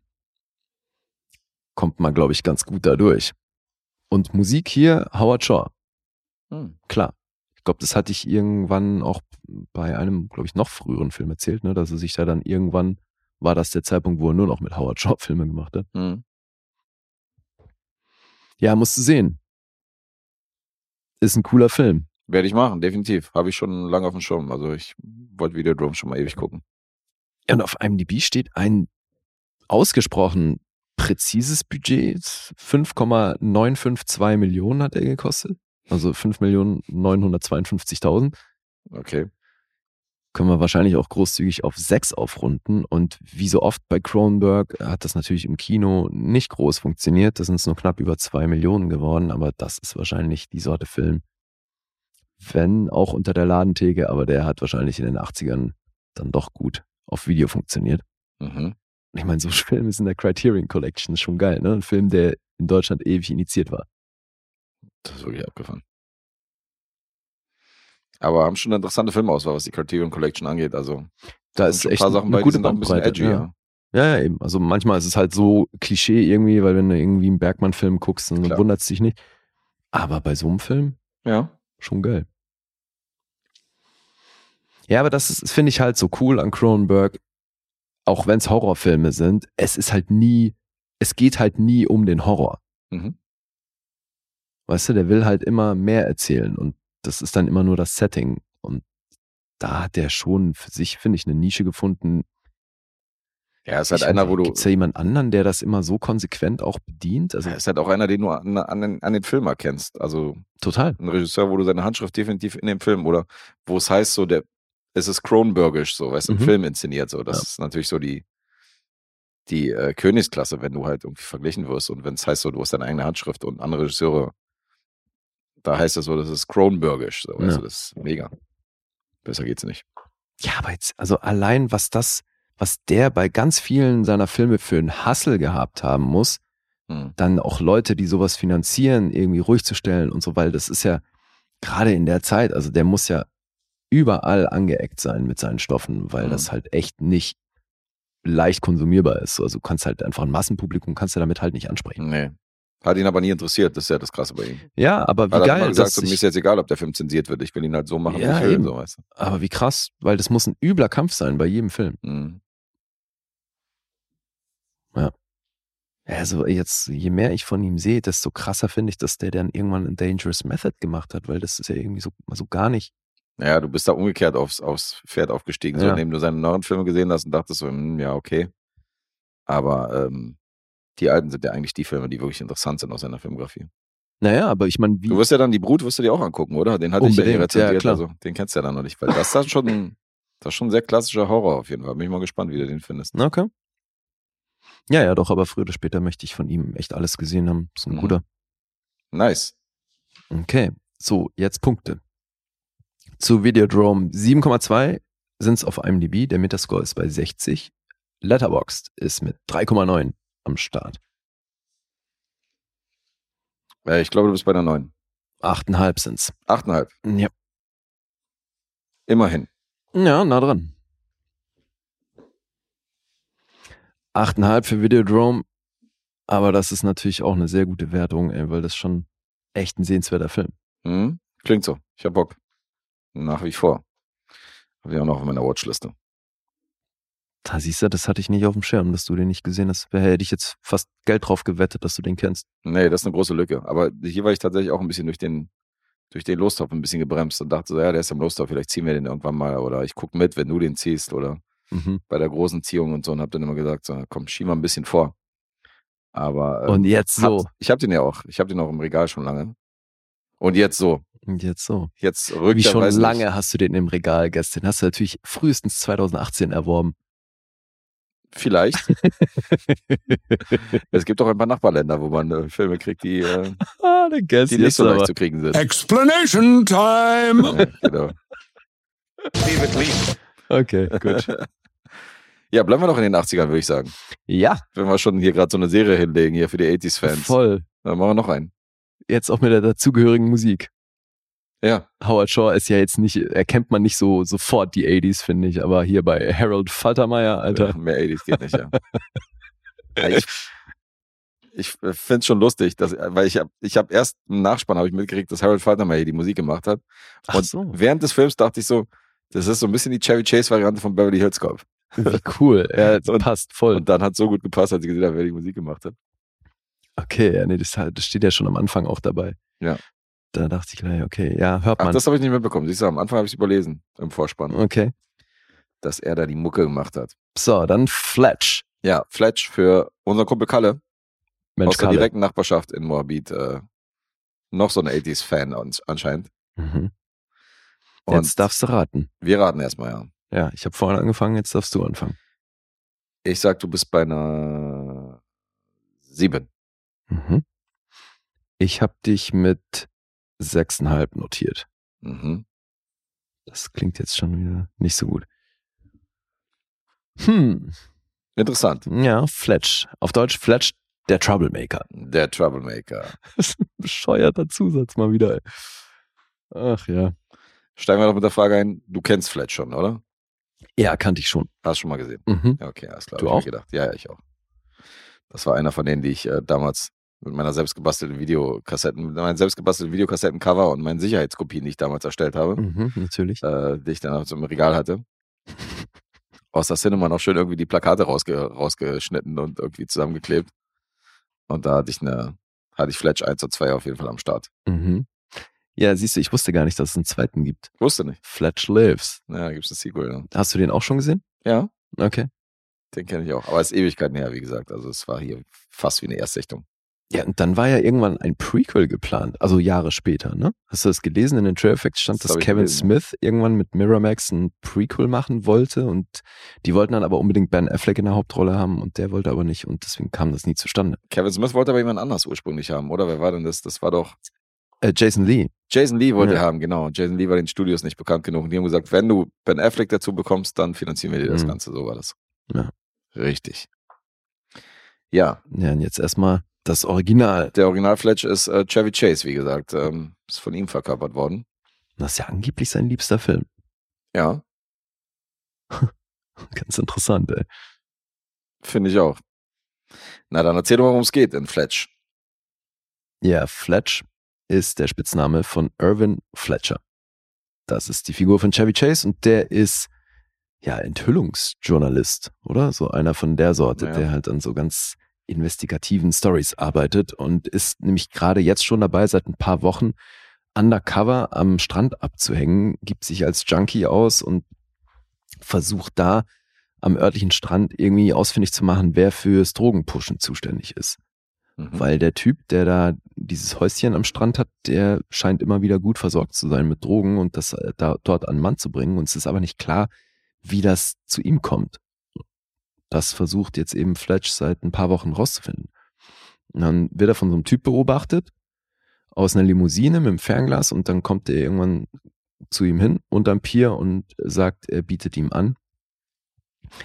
Speaker 3: kommt man, glaube ich, ganz gut da durch. Und Musik hier, Howard Shaw.
Speaker 2: Hm.
Speaker 3: Klar. Ich glaube, das hatte ich irgendwann auch bei einem, glaube ich, noch früheren Film erzählt, ne, dass er sich da dann irgendwann war das der Zeitpunkt, wo er nur noch mit Howard Shaw Filme gemacht hat.
Speaker 2: Mhm.
Speaker 3: Ja, musst du sehen. Ist ein cooler Film.
Speaker 2: Werde ich machen, definitiv. Habe ich schon lange auf dem Schirm. Also ich wollte Videodrome schon mal ewig gucken.
Speaker 3: Und auf IMDb steht ein ausgesprochen präzises Budget. 5,952 Millionen hat er gekostet. Also 5.952.000.
Speaker 2: Okay.
Speaker 3: Können wir wahrscheinlich auch großzügig auf 6 aufrunden. Und wie so oft bei Cronenberg hat das natürlich im Kino nicht groß funktioniert. Da sind es nur knapp über 2 Millionen geworden. Aber das ist wahrscheinlich die Sorte Film. Wenn auch unter der Ladentheke, aber der hat wahrscheinlich in den 80ern dann doch gut auf Video funktioniert.
Speaker 2: Mhm.
Speaker 3: Ich meine, so ein Film ist in der Criterion Collection schon geil, ne? Ein Film, der in Deutschland ewig initiiert war.
Speaker 2: Das ist wirklich abgefahren. Aber haben schon eine interessante Filmauswahl, was die Criterion Collection angeht. Also
Speaker 3: Da ist echt
Speaker 2: ein paar Sachen
Speaker 3: eine
Speaker 2: bei, die
Speaker 3: gute
Speaker 2: sind auch ein bisschen edgy.
Speaker 3: ja.
Speaker 2: Ja.
Speaker 3: Ja, ja, eben. Also manchmal ist es halt so Klischee irgendwie, weil wenn du irgendwie einen Bergmann-Film guckst, dann wundert es dich nicht. Aber bei so einem Film
Speaker 2: ja.
Speaker 3: schon geil. Ja, aber das, ist- das finde ich halt so cool an Cronenberg, auch wenn es Horrorfilme sind. Es ist halt nie, es geht halt nie um den Horror.
Speaker 2: Mhm.
Speaker 3: Weißt du, der will halt immer mehr erzählen und das ist dann immer nur das Setting. Und da hat der schon für sich, finde ich, eine Nische gefunden.
Speaker 2: Ja, ist halt
Speaker 3: Ich-
Speaker 2: einer, wo du.
Speaker 3: Gibt's da jemand anderen, der das immer so konsequent auch bedient? Also
Speaker 2: Ja, ist halt auch einer, den du an, an, den, an den Film erkennst. Also
Speaker 3: total.
Speaker 2: ein Regisseur, wo du seine Handschrift definitiv in dem Film oder wo es heißt, so der, es ist Cronenbergisch, so, weißt du, im
Speaker 3: Mhm.
Speaker 2: Film inszeniert. So, das
Speaker 3: Ja.
Speaker 2: ist natürlich so die, die äh, Königsklasse, wenn du halt irgendwie verglichen wirst und wenn es heißt, so, du hast deine eigene Handschrift und andere Regisseure, da heißt es so, das ist Cronenbergisch, so, weißt
Speaker 3: Ja.
Speaker 2: du, das ist mega. Besser geht's nicht.
Speaker 3: Ja, aber jetzt, also allein was das, was der bei ganz vielen seiner Filme für einen Hassel gehabt haben muss,
Speaker 2: Hm.
Speaker 3: dann auch Leute, die sowas finanzieren, irgendwie ruhig zu stellen und so, weil das ist ja gerade in der Zeit, also der muss ja überall angeeckt sein mit seinen Stoffen, weil
Speaker 2: Mhm.
Speaker 3: das halt echt nicht leicht konsumierbar ist. Also du kannst halt einfach ein Massenpublikum kannst du damit halt nicht ansprechen.
Speaker 2: Nee. Hat ihn aber nie interessiert, das ist ja das Krasse bei ihm.
Speaker 3: Ja, aber wie
Speaker 2: Hat
Speaker 3: geil,
Speaker 2: immer gesagt,
Speaker 3: dass
Speaker 2: so, mir ist jetzt egal, ob der Film zensiert wird, ich will ihn halt so machen,
Speaker 3: Ja,
Speaker 2: wie ich will,
Speaker 3: eben.
Speaker 2: so, weißt
Speaker 3: aber wie krass, weil das muss ein übler Kampf sein bei jedem Film.
Speaker 2: du. Mhm.
Speaker 3: Also jetzt, je mehr ich von ihm sehe, desto krasser finde ich, dass der dann irgendwann ein Dangerous Method gemacht hat, weil das ist ja irgendwie so, so gar nicht.
Speaker 2: Naja, du bist da umgekehrt aufs, aufs Pferd aufgestiegen, so
Speaker 3: Ja.
Speaker 2: indem du seine neuen Filme gesehen hast und dachtest so, hm, ja, okay. Aber ähm, die alten sind ja eigentlich die Filme, die wirklich interessant sind aus seiner Filmografie.
Speaker 3: Naja, aber ich meine, wie.
Speaker 2: Du wirst ja dann die Brut, wirst du dir auch angucken, oder? Den hatte ich ja
Speaker 3: Unbedingt, ja,
Speaker 2: rezensiert,
Speaker 3: klar.
Speaker 2: also den kennst du ja dann noch nicht, weil das ist schon, das ist schon ein sehr klassischer Horror auf jeden Fall. Bin ich mal gespannt, wie du den findest.
Speaker 3: Okay. Ja, ja, doch, aber früher oder später möchte ich von ihm echt alles gesehen haben. Ist ein
Speaker 2: Mhm.
Speaker 3: guter.
Speaker 2: Nice.
Speaker 3: Okay, so, jetzt Punkte. Zu Videodrome 7,2 sind es auf IMDb, der Metascore ist bei 60. Letterboxd ist mit 3,9 am Start.
Speaker 2: Äh, ich glaube, du bist bei der neuen.
Speaker 3: Achteinhalb sind's.
Speaker 2: Achteinhalb.
Speaker 3: Ja.
Speaker 2: Immerhin.
Speaker 3: Ja, nah dran. Achteinhalb für Videodrome. Aber das ist natürlich auch eine sehr gute Wertung, ey, weil das schon echt ein sehenswerter Film.
Speaker 2: Hm? Klingt so. Ich hab Bock. Nach wie vor. Habe ich auch noch auf meiner Watchliste.
Speaker 3: Da siehst du, das hatte ich nicht auf dem Schirm, dass du den nicht gesehen hast. Da hätte ich jetzt fast Geld drauf gewettet, dass du den kennst.
Speaker 2: Nee, das ist eine große Lücke. Aber hier war ich tatsächlich auch ein bisschen durch den, durch den Lostopf ein bisschen gebremst und dachte so, ja, der ist am Lostopf, vielleicht ziehen wir den irgendwann mal oder ich guck mit, wenn du den ziehst oder
Speaker 3: Mhm.
Speaker 2: bei der großen Ziehung und so und hab dann immer gesagt, so, komm, schieb mal ein bisschen vor. Aber ähm,
Speaker 3: Und jetzt so.
Speaker 2: Hat, ich habe den ja auch. Ich habe den auch im Regal schon lange. Und jetzt so.
Speaker 3: Und jetzt so.
Speaker 2: Jetzt rückt
Speaker 3: Wie schon lange
Speaker 2: Nicht.
Speaker 3: hast du den im Regal gestern. Hast du natürlich frühestens 2018 erworben.
Speaker 2: Vielleicht. es gibt auch ein paar Nachbarländer, wo man äh, Filme kriegt, die, äh,
Speaker 3: ah,
Speaker 2: die nicht so leicht zu kriegen sind.
Speaker 7: Explanation time!
Speaker 2: Ja, genau.
Speaker 3: Okay, gut.
Speaker 2: ja, bleiben wir noch in den 80ern, würde ich sagen.
Speaker 3: ja,
Speaker 2: Wenn wir schon hier gerade so eine Serie hinlegen, hier für die 80s-Fans.
Speaker 3: voll.
Speaker 2: Dann machen wir noch einen.
Speaker 3: Jetzt auch mit der dazugehörigen Musik.
Speaker 2: Ja,
Speaker 3: Howard Shaw ist ja jetzt nicht, erkennt man nicht so sofort die 80s, finde ich, aber hier bei Harold Faltermeier, Alter.
Speaker 2: mehr 80s geht nicht, ja. ja ich ich finde es schon lustig, dass, weil ich habe ich hab erst im Nachspann habe ich mitgekriegt, dass Harold Faltermeyer hier die Musik gemacht hat.
Speaker 3: Ach
Speaker 2: Und
Speaker 3: so.
Speaker 2: während des Films dachte ich so, das ist so ein bisschen die Chevy Chase-Variante von Beverly Hills Cop.
Speaker 3: Wie cool. Ja,
Speaker 2: Und-
Speaker 3: passt voll.
Speaker 2: Und dann hat so gut gepasst, als ich gesehen habe, wer die Musik gemacht hat.
Speaker 3: Okay, ja, nee, das, das steht ja schon am Anfang auch dabei.
Speaker 2: Ja.
Speaker 3: Da dachte ich gleich, okay, ja, hört
Speaker 2: Ach,
Speaker 3: man.
Speaker 2: das habe ich nicht mitbekommen. Siehst du, am Anfang habe ich es überlesen im Vorspann,
Speaker 3: okay.
Speaker 2: dass er da die Mucke gemacht hat.
Speaker 3: So, dann Fletch.
Speaker 2: Ja, Fletch für unseren Kumpel Kalle
Speaker 3: Mensch,
Speaker 2: aus der
Speaker 3: Kalle.
Speaker 2: direkten Nachbarschaft in Moabit. Äh, noch so ein 80s-Fan ans- anscheinend.
Speaker 3: Mhm.
Speaker 2: Und
Speaker 3: Jetzt darfst du raten.
Speaker 2: wir raten erstmal, ja.
Speaker 3: Ja, ich habe vorhin angefangen, jetzt darfst du anfangen.
Speaker 2: Ich sag, du bist bei einer sieben.
Speaker 3: Mhm. Ich habe dich mit sechseinhalb notiert.
Speaker 2: Mhm.
Speaker 3: Das klingt jetzt schon wieder nicht so gut. Hm,
Speaker 2: Interessant.
Speaker 3: ja, Fletch. Auf Deutsch Fletch, der Troublemaker.
Speaker 2: Der Troublemaker.
Speaker 3: Das ist ein bescheuerter Zusatz mal wieder. Ey. Ach ja.
Speaker 2: Steigen wir doch mit der Frage ein, du kennst Fletch schon, oder?
Speaker 3: Ja, kannte ich schon.
Speaker 2: Hast schon mal gesehen.
Speaker 3: Mhm.
Speaker 2: Ja, okay, alles klar.
Speaker 3: Du auch?
Speaker 2: Gedacht. Ja, ja, ich auch. Das war einer von denen, die ich äh, damals mit meiner selbstgebastelten Videokassetten, mit meinen selbstgebastelten Videokassettencover und meinen Sicherheitskopien, die ich damals erstellt habe,
Speaker 3: Mhm, natürlich.
Speaker 2: äh, die ich dann auch so im Regal hatte. Aus der Cinema noch schön irgendwie die Plakate rausge rausgeschnitten und irgendwie zusammengeklebt. Und da hatte ich eine, hatte ich Fletch 1 und 2 auf jeden Fall am Start.
Speaker 3: Mhm. Ja, siehst du, ich wusste gar nicht, dass es einen zweiten gibt.
Speaker 2: Wusste nicht.
Speaker 3: Fletch Lives.
Speaker 2: Naja, gibt es ein Sequel. Ne?
Speaker 3: Hast du den auch schon gesehen?
Speaker 2: Ja,
Speaker 3: Okay.
Speaker 2: den kenne ich auch. Aber es ist Ewigkeiten her, wie gesagt. Also es war hier fast wie eine Erstsichtung.
Speaker 3: Ja, und dann war ja irgendwann ein Prequel geplant, also Jahre später, ne? Hast du das gelesen? In den Trail Facts stand,
Speaker 2: Das
Speaker 3: dass Kevin
Speaker 2: gelesen.
Speaker 3: Smith irgendwann mit Miramax ein Prequel machen wollte und die wollten dann aber unbedingt Ben Affleck in der Hauptrolle haben und der wollte aber nicht und deswegen kam das nie zustande.
Speaker 2: Kevin Smith wollte aber jemand anders ursprünglich haben, oder? Wer war denn das? Das war doch.
Speaker 3: Äh, Jason Lee.
Speaker 2: Jason Lee wollte
Speaker 3: Ja.
Speaker 2: haben, genau. Jason Lee war den Studios nicht bekannt genug. Und die haben gesagt, wenn du Ben Affleck dazu bekommst, dann finanzieren wir dir das
Speaker 3: Mhm.
Speaker 2: Ganze. So war das.
Speaker 3: Ja.
Speaker 2: Richtig. Ja,
Speaker 3: Ja, und jetzt erstmal das Original.
Speaker 2: der Original Fletch ist äh, Chevy Chase, wie gesagt. Ähm, ist von ihm verkörpert worden.
Speaker 3: Das ist ja angeblich sein liebster Film.
Speaker 2: Ja,
Speaker 3: Ganz interessant, ey.
Speaker 2: finde ich auch. Na, dann erzähl doch mal, worum es geht in Fletch.
Speaker 3: Ja, Fletch ist der Spitzname von Irvin Fletcher. Das ist die Figur von Chevy Chase und der ist ja Enthüllungsjournalist, oder? So einer von der Sorte,
Speaker 2: Ja.
Speaker 3: der halt an so ganz investigativen Stories arbeitet und ist nämlich gerade jetzt schon dabei, seit ein paar Wochen undercover am Strand abzuhängen, gibt sich als Junkie aus und versucht da am örtlichen Strand irgendwie ausfindig zu machen, wer fürs Drogenpushen zuständig ist.
Speaker 2: Mhm.
Speaker 3: Weil der Typ, der da dieses Häuschen am Strand hat, der scheint immer wieder gut versorgt zu sein mit Drogen und das äh, da, dort an Mann zu bringen. Und es ist aber nicht klar, wie das zu ihm kommt. Das versucht jetzt eben Fletch seit ein paar Wochen rauszufinden. Und dann wird er von so einem Typ beobachtet, aus einer Limousine mit dem Fernglas und dann kommt er irgendwann zu ihm hin unterm Pier und sagt, er bietet ihm an.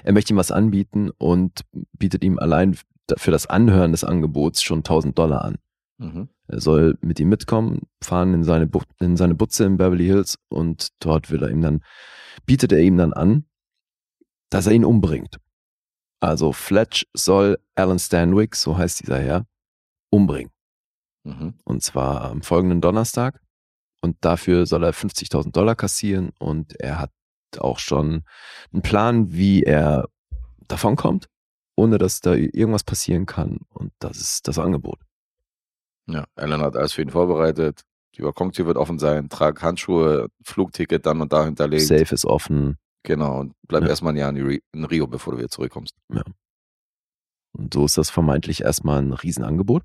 Speaker 3: Er möchte ihm was anbieten und bietet ihm allein für das Anhören des Angebots schon 1000 Dollar an.
Speaker 2: Mhm.
Speaker 3: Er soll mit ihm mitkommen, fahren in seine, Bu in seine Butze in Beverly Hills und dort will er ihm dann, bietet er ihm dann an, dass er ihn umbringt. Also Fletch soll Alan Stanwyck, so heißt dieser Herr, umbringen.
Speaker 2: Mhm.
Speaker 3: Und zwar am folgenden Donnerstag. Und dafür soll er 50.000 Dollar kassieren und er hat auch schon einen Plan, wie er davonkommt, ohne dass da irgendwas passieren kann. Und das ist das Angebot.
Speaker 2: Ja, Alan hat alles für ihn vorbereitet. Die Balkontür wird offen sein. Trag Handschuhe, Flugticket dann und da hinterlegt.
Speaker 3: Safe ist offen.
Speaker 2: Genau. Und bleib
Speaker 3: Ja.
Speaker 2: erstmal ein Jahr in, Ri- in Rio, bevor du wieder zurückkommst.
Speaker 3: Und so ist das vermeintlich erstmal ein Riesenangebot.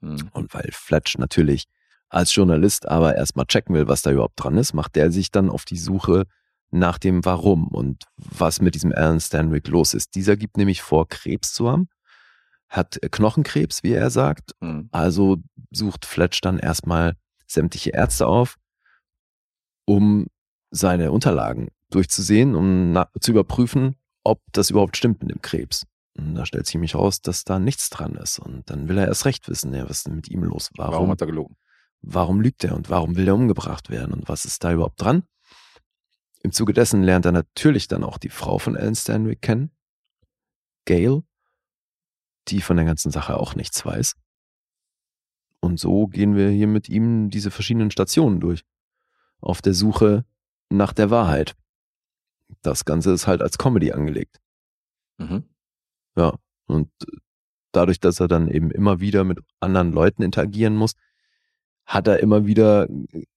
Speaker 2: Mhm.
Speaker 3: Und weil Fletch natürlich als Journalist aber erstmal checken will, was da überhaupt dran ist, macht er sich dann auf die Suche nach dem Warum und was mit diesem Alan Stanwyck los ist. Dieser gibt nämlich vor, Krebs zu haben, hat äh, Knochenkrebs, wie er sagt.
Speaker 2: Mhm.
Speaker 3: Also sucht Fletch dann erstmal sämtliche Ärzte auf, um seine Unterlagen durchzusehen, um zu überprüfen, ob das überhaupt stimmt mit dem Krebs. Und da stellt sich nämlich raus, dass da nichts dran ist. Und dann will er erst recht wissen, ja, was denn mit ihm los?
Speaker 2: Warum,
Speaker 3: Warum,
Speaker 2: hat er gelogen?
Speaker 3: warum lügt er und warum will er umgebracht werden und was ist da überhaupt dran? Im Zuge dessen lernt er natürlich dann auch die Frau von Alan Stanwyck kennen, Gail, die von der ganzen Sache auch nichts weiß. Und so gehen wir hier mit ihm diese verschiedenen Stationen durch. Auf der Suche nach der Wahrheit. Das Ganze ist halt als Comedy angelegt.
Speaker 2: Mhm.
Speaker 3: Ja. Und dadurch, dass er dann eben immer wieder mit anderen Leuten interagieren muss, hat er immer wieder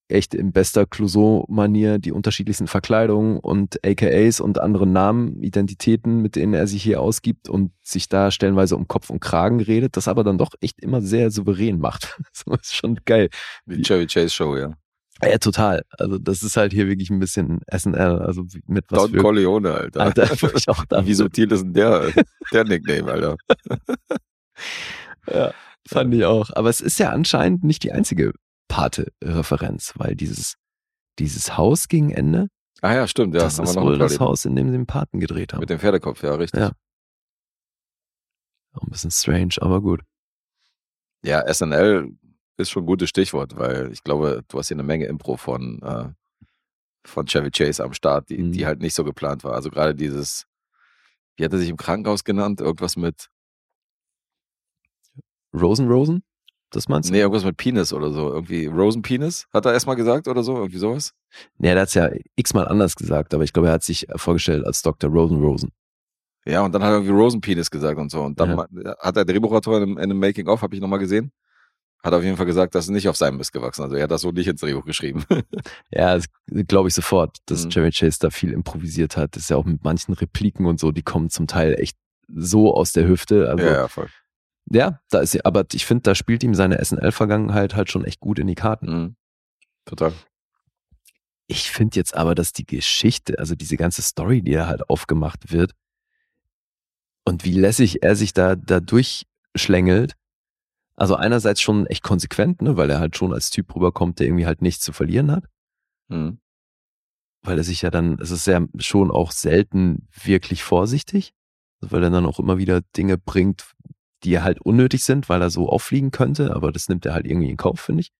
Speaker 3: echt in bester Clouseau-Manier die unterschiedlichsten Verkleidungen und AKAs und andere Namen, Identitäten, mit denen er sich hier ausgibt und sich da stellenweise um Kopf und Kragen redet, das aber dann doch echt immer sehr souverän macht. so ist schon geil.
Speaker 2: Die Chevy Chase Show, ja.
Speaker 3: Ja, total. Also das ist halt hier wirklich ein bisschen SNL, also mit was
Speaker 2: Don
Speaker 3: für
Speaker 2: Corleone, Alter.
Speaker 3: Alter, ich auch
Speaker 2: Wie subtil ist denn der, der Nickname, Alter?
Speaker 3: Ja, fand ich auch. Aber es ist ja anscheinend nicht die einzige Pate-Referenz, weil dieses, dieses Haus gegen Ende,
Speaker 2: Ah ja, stimmt, ja.
Speaker 3: das ist wohl das. Haus, in dem sie den Paten gedreht haben.
Speaker 2: Mit dem Pferdekopf, ja, richtig.
Speaker 3: Ja. Auch ein bisschen strange, aber gut.
Speaker 2: Ja, SNL ist schon ein gutes Stichwort, weil ich glaube, du hast hier eine Menge Impro von, äh, von Chevy Chase am Start, die,
Speaker 3: Mhm.
Speaker 2: die halt nicht so geplant war. Also gerade dieses, wie hat er sich im Krankenhaus genannt? Irgendwas mit,
Speaker 3: Rosen Rosen? Das meinst du?
Speaker 2: nee, irgendwas mit Penis oder so. Irgendwie Rosen Penis, hat er erstmal gesagt oder so? Irgendwie sowas?
Speaker 3: Nee, der hat es ja x-mal anders gesagt, aber ich glaube, er hat sich vorgestellt als Dr. Rosen Rosen.
Speaker 2: Ja, und dann hat er irgendwie Rosen Penis gesagt und so. Und dann
Speaker 3: Ja.
Speaker 2: ma- hat der Drehbuchautor in, einem- in einem Making-of, habe ich nochmal gesehen, hat auf jeden Fall gesagt, das ist nicht auf seinem Mist gewachsen. Also er hat das so nicht ins Drehbuch geschrieben.
Speaker 3: Ja, das glaube ich sofort, dass
Speaker 2: Mhm.
Speaker 3: Jerry Chase da viel improvisiert hat. Das ist ja auch mit manchen Repliken und so, die kommen zum Teil echt so aus der Hüfte. Also
Speaker 2: ja, ja, voll.
Speaker 3: Ja, da ist, aber ich finde, da spielt ihm seine SNL-Vergangenheit halt schon echt gut in die Karten.
Speaker 2: Mhm. Total.
Speaker 3: Ich finde jetzt aber, dass die Geschichte, also diese ganze Story, die da halt aufgemacht wird und wie lässig er sich da, da durchschlängelt, also einerseits schon echt konsequent, ne, weil er halt schon als Typ rüberkommt, der irgendwie halt nichts zu verlieren hat,
Speaker 2: Mhm.
Speaker 3: weil er sich ja dann, es ist ja schon auch selten wirklich vorsichtig, weil er dann auch immer wieder Dinge bringt, die halt unnötig sind, weil er so auffliegen könnte, aber das nimmt er halt irgendwie in Kauf, finde ich.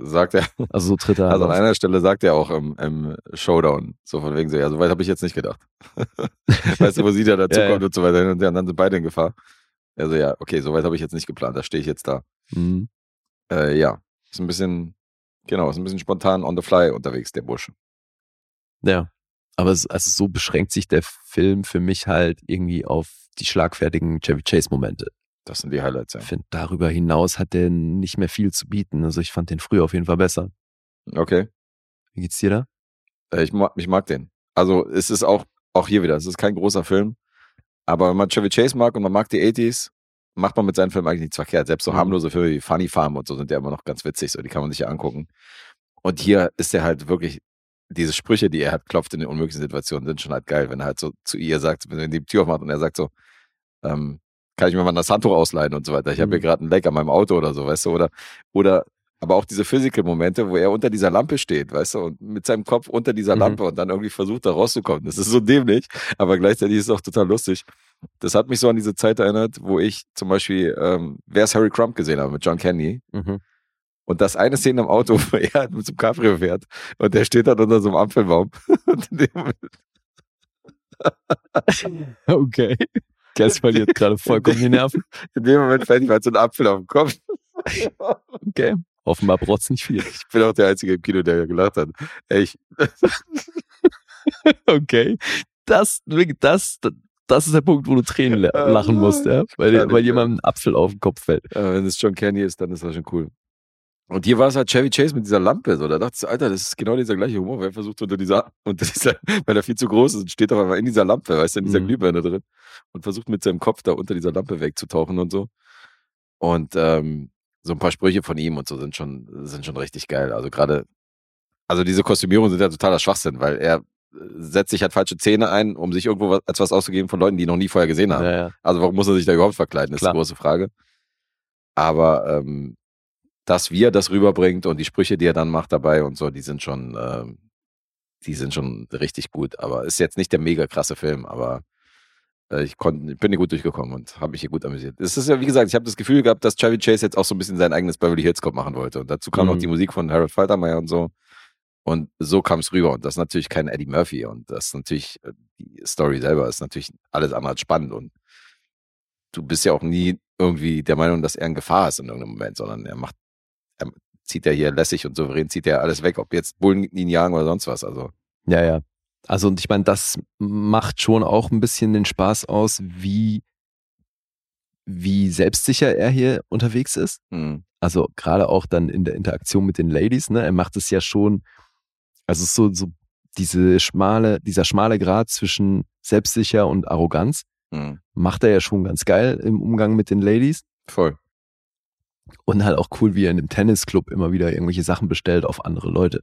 Speaker 2: Sagt er.
Speaker 3: Also so tritt er
Speaker 2: Also an
Speaker 3: halt
Speaker 2: einer Stelle sagt er auch im, im Showdown, so von wegen so, ja, so weit habe ich jetzt nicht gedacht. weißt du, wo sie da dazu
Speaker 3: Ja, ja.
Speaker 2: kommt und so weiter und dann sind beide in Gefahr. Also ja, okay, so weit habe ich jetzt nicht geplant, da stehe ich jetzt da.
Speaker 3: Mhm.
Speaker 2: Äh, ja, ist ein bisschen, genau, ist ein bisschen spontan on the fly unterwegs, der Bursche.
Speaker 3: Ja. Aber es, also so beschränkt sich der Film für mich halt irgendwie auf die schlagfertigen Chevy Chase-Momente.
Speaker 2: Das sind die Highlights, ja.
Speaker 3: Ich finde, darüber hinaus hat der nicht mehr viel zu bieten. Also ich fand den früher auf jeden Fall besser.
Speaker 2: Okay.
Speaker 3: Wie geht's dir da?
Speaker 2: Äh, ich, mag, ich mag den. Also es ist auch, auch hier wieder, es ist kein großer Film, aber wenn man Chevy Chase mag und man mag die 80s, macht man mit seinen Filmen eigentlich nichts verkehrt. Selbst so
Speaker 3: Mhm.
Speaker 2: harmlose Filme wie Funny Farm und so sind ja immer noch ganz witzig, so die kann man sich ja angucken. Und hier ist er halt wirklich, diese Sprüche, die er hat, klopft in den unmöglichen Situationen, sind schon halt geil, wenn er halt so zu ihr sagt, wenn er die Tür aufmacht und er sagt so, ähm, kann ich mir mal das Handtuch ausleihen und so weiter. Ich habe hier
Speaker 3: Mhm.
Speaker 2: gerade ein Leck an meinem Auto oder so, weißt du, oder, oder aber auch diese Physical-Momente, wo er unter dieser Lampe steht, weißt du, und mit seinem Kopf unter dieser
Speaker 3: Mhm.
Speaker 2: Lampe und dann irgendwie versucht, da rauszukommen. Das ist so dämlich, aber gleichzeitig ist es auch total lustig. Das hat mich so an diese Zeit erinnert, wo ich zum Beispiel, ähm, wer es Harry Crump gesehen habe mit John Candy,
Speaker 3: Mhm.
Speaker 2: Und das eine Szene im Auto, wo er mit so einem Cabrio fährt und der steht dann unter so einem Apfelbaum.
Speaker 3: Okay. Guess verliert gerade vollkommen die Nerven.
Speaker 2: in dem Moment fällt ihm halt so ein Apfel auf den Kopf.
Speaker 3: Okay. Offenbar braucht nicht viel.
Speaker 2: Ich bin auch der Einzige im Kino, der gelacht hat. Echt.
Speaker 3: Okay. Das, das, das ist der Punkt, wo du Tränen la- lachen musst, ja? Weil, dir- weil jemandem ein Apfel auf den Kopf fällt.
Speaker 2: Ja, wenn es John Candy ist, dann ist das schon cool. Und hier war es halt Chevy Chase mit dieser Lampe. So, da dachte ich, Alter, das ist genau dieser gleiche Humor. Wer versucht unter dieser, unter dieser, weil er viel zu groß ist und steht auf einmal in dieser Lampe, weißt du, in dieser
Speaker 3: Mhm.
Speaker 2: Glühbirne drin und versucht mit seinem Kopf da unter dieser Lampe wegzutauchen und so. Und ähm, so ein paar Sprüche von ihm und so sind schon, sind schon richtig geil. Also gerade, also diese Kostümierungen sind ja totaler Schwachsinn, weil er äh, setzt sich halt falsche Zähne ein, um sich irgendwo was, als was auszugeben von Leuten, die ihn noch nie vorher gesehen haben.
Speaker 3: Ja, ja.
Speaker 2: Also warum muss er sich da überhaupt verkleiden, ist
Speaker 3: Klar.
Speaker 2: die große Frage. Aber ähm, dass wie er das rüberbringt und die Sprüche, die er dann macht dabei und so, die sind schon, ähm, die sind schon richtig gut. Aber ist jetzt nicht der mega krasse Film, aber ich konnte, bin hier gut durchgekommen und habe mich hier gut amüsiert. Es ist ja, wie gesagt, ich habe das Gefühl gehabt, dass Chevy Chase jetzt auch so ein bisschen sein eigenes Beverly Hills Cop machen wollte. Und dazu kam noch
Speaker 3: Mhm.
Speaker 2: die Musik von Harold Faltermeyer und so. Und so kam es rüber. Und das ist natürlich kein Eddie Murphy. Und das ist natürlich, äh, die Story selber ist natürlich alles andere als spannend. Und du bist ja auch nie irgendwie der Meinung, dass er in Gefahr ist in irgendeinem Moment, sondern er macht, er zieht ja hier lässig und souverän, zieht ja alles weg, ob jetzt Bullen ihn jagen oder sonst was. Also,
Speaker 3: Ja, ja. Also, und ich meine, das macht schon auch ein bisschen den Spaß aus, wie, wie selbstsicher er hier unterwegs ist.
Speaker 2: hm,
Speaker 3: Also gerade auch dann in der Interaktion mit den Ladies, ne? Er macht es ja schon, also so, so diese schmale, dieser schmale Grad zwischen selbstsicher und Arroganz
Speaker 2: hm,
Speaker 3: macht er ja schon ganz geil im Umgang mit den Ladies.
Speaker 2: voll.
Speaker 3: Und halt auch cool, wie er in dem Tennisclub immer wieder irgendwelche Sachen bestellt auf andere Leute.